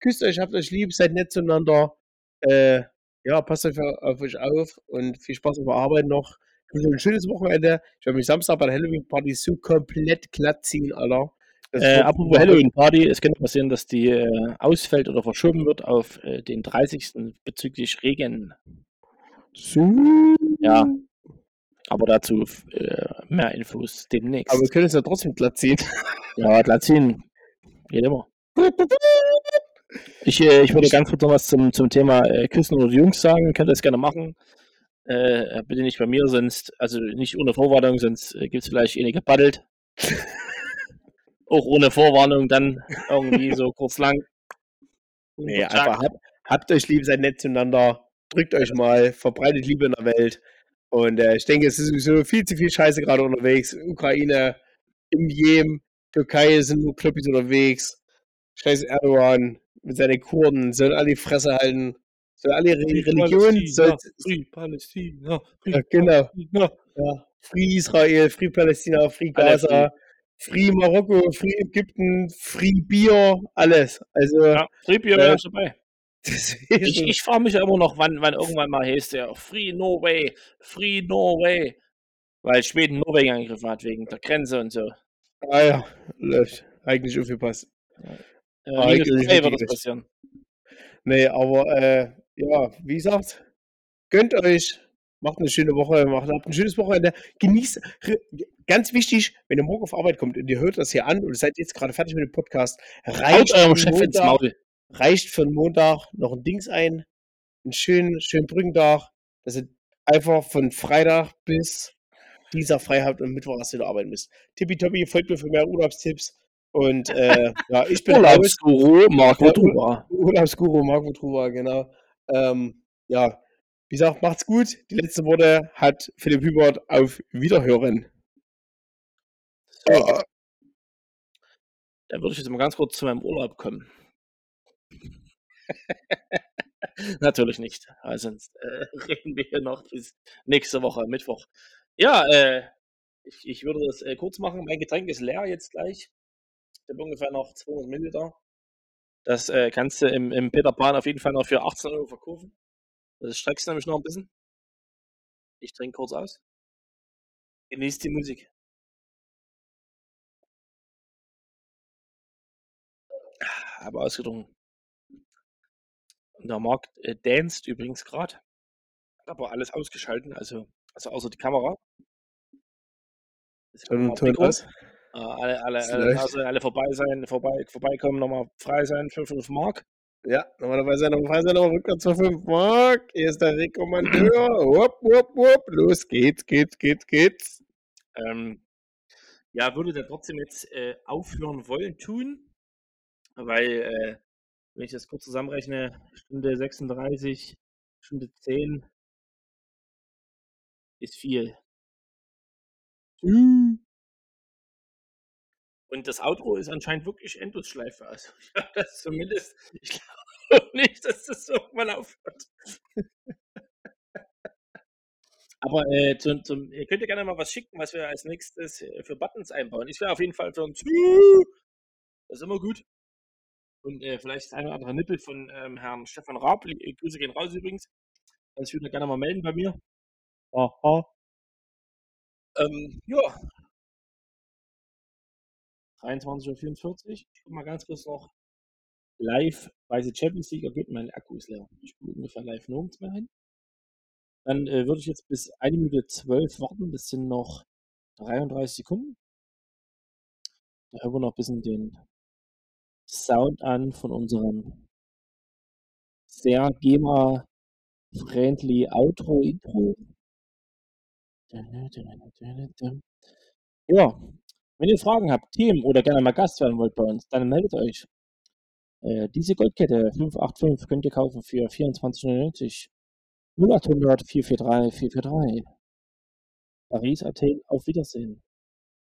küsst euch, habt euch lieb, seid nett zueinander. Äh, ja, passt auf, auf euch auf und viel Spaß auf der Arbeit noch. Ein schönes Wochenende. Ich werde mich Samstag bei der Halloween-Party so komplett glatt ziehen, Alter. Äh, apropos Halloween-Party, es könnte passieren, dass die äh, ausfällt oder verschoben wird auf äh, den 30. bezüglich Regen. So. Ja. Aber dazu äh, mehr Infos demnächst. Aber wir können es ja trotzdem glatt ziehen. ja, Glatzin. Geht immer. Ich, äh, ich würde ganz kurz noch was zum, zum Thema äh, Küssen oder Jungs sagen. Könnt ihr das gerne machen. Äh, bitte nicht bei mir, sonst, also nicht ohne Vorwarnung, sonst äh, gibt es vielleicht einige gebaddelt. Auch ohne Vorwarnung dann irgendwie so kurz lang. Nee, einfach habt, habt euch lieb, seid nett zueinander, drückt euch mal, verbreitet Liebe in der Welt. Und äh, ich denke, es ist sowieso viel zu viel Scheiße gerade unterwegs. Ukraine, im Jemen, Türkei sind nur Kloppis unterwegs. Scheiß Erdogan mit seinen Kurden, sollen alle die Fresse halten. Sollen alle ihre Religion, soll, Free Palästina, ja, genau. Palästina. Ja, Free Israel, Free Palästina, Free Gaza, Free Marokko, Free Ägypten, Free Bier, alles. Also, Ja, Free Bier Äh, wäre ich dabei. deswegen, Ich, ich frage mich ja immer noch, wann, wann irgendwann mal heißt der Free Norway, Free Norway. Weil Schweden Norwegen angegriffen hat wegen der Grenze und so. ah ja, läuft. Eigentlich aufgepasst. Äh, Ah, minus eigentlich wird das passieren. Nee, aber äh, ja, wie gesagt, gönnt euch, macht eine schöne Woche, macht habt ein schönes Wochenende, genießt, re- ganz wichtig, wenn ihr morgen auf Arbeit kommt und ihr hört das hier an und seid jetzt gerade fertig mit dem Podcast, Haut reicht eurem für, Chef ins Montag, Maul. reicht für den Montag noch ein Dings ein, einen schönen, schönen Brückentag, dass ihr einfach von Freitag bis dieser frei habt und Mittwoch erst wieder arbeiten müsst. Tippitoppi, folgt mir für mehr Urlaubstipps und äh, ja, ich bin raus. Urlaubsguru Marco Ja, Truber. Urlaubsguru Marco Truber, genau. Ähm, ja, wie gesagt, macht's gut. Die letzten Worte hat Philipp Hubert auf Wiederhören. So, dann würde ich jetzt mal ganz kurz zu meinem Urlaub kommen. Natürlich nicht, sonst äh, reden wir hier noch bis nächste Woche, Mittwoch. Ja, äh, ich, ich würde das äh, kurz machen. Mein Getränk ist leer jetzt gleich. Ich habe ungefähr noch 200 Milliliter. Das äh, kannst du im, im Peter Pan auf jeden Fall noch für 18 Euro verkaufen. Das streckst du nämlich noch ein bisschen. Ich trinke kurz aus. Genießt die Musik. Habe ausgetrunken. Und der Markt äh, danst übrigens gerade. Hat aber alles ausgeschalten, also, also außer die Kamera. Ist Ton, aus. Äh, alle, alle, also alle vorbei sein, vorbei, vorbeikommen, nochmal frei sein für 5 Mark. Ja, normalerweise nochmal sein, nochmal rückwärts für 5 Mark. Hier ist der Rekommandeur. Wupp, wupp, wupp. Los geht's, geht's, geht's, geht's. Ähm, ja, würde der trotzdem jetzt äh, aufhören wollen tun, weil, äh, wenn ich das kurz zusammenrechne, Stunde 36, Stunde 10 ist viel. Und das Outro ist anscheinend wirklich Endlosschleife. Also ich habe das zumindest, ich glaube nicht, dass das irgendwann aufhört. Aber äh, zum, zum, ihr könnt ja gerne mal was schicken, was wir als nächstes äh, für Buttons einbauen. Ich wäre auf jeden Fall für ein. Das ist immer gut. Und äh, vielleicht eine oder andere Nippel von ähm, Herrn Stefan Raab. Äh, Grüße gehen raus übrigens. Das würde gerne mal melden bei mir. Aha. Ähm, ja. 23.44 Uhr. Mal ganz kurz noch live, weil die Champions League ergeht. Mein Akku ist leer. Ich gucke ungefähr live nirgends mehr hin. Dann äh, würde ich jetzt bis 1 Minute 12 warten. Das sind noch 33 Sekunden. Da hören wir noch ein bisschen den Sound an von unserem sehr GEMA-friendly Outro-Intro. Ja, wenn ihr Fragen habt, Themen oder gerne mal Gast werden wollt bei uns, dann meldet euch. Äh, diese Goldkette 585 könnt ihr kaufen für 24,99. 0800 443 443. Paris, Athen, auf Wiedersehen.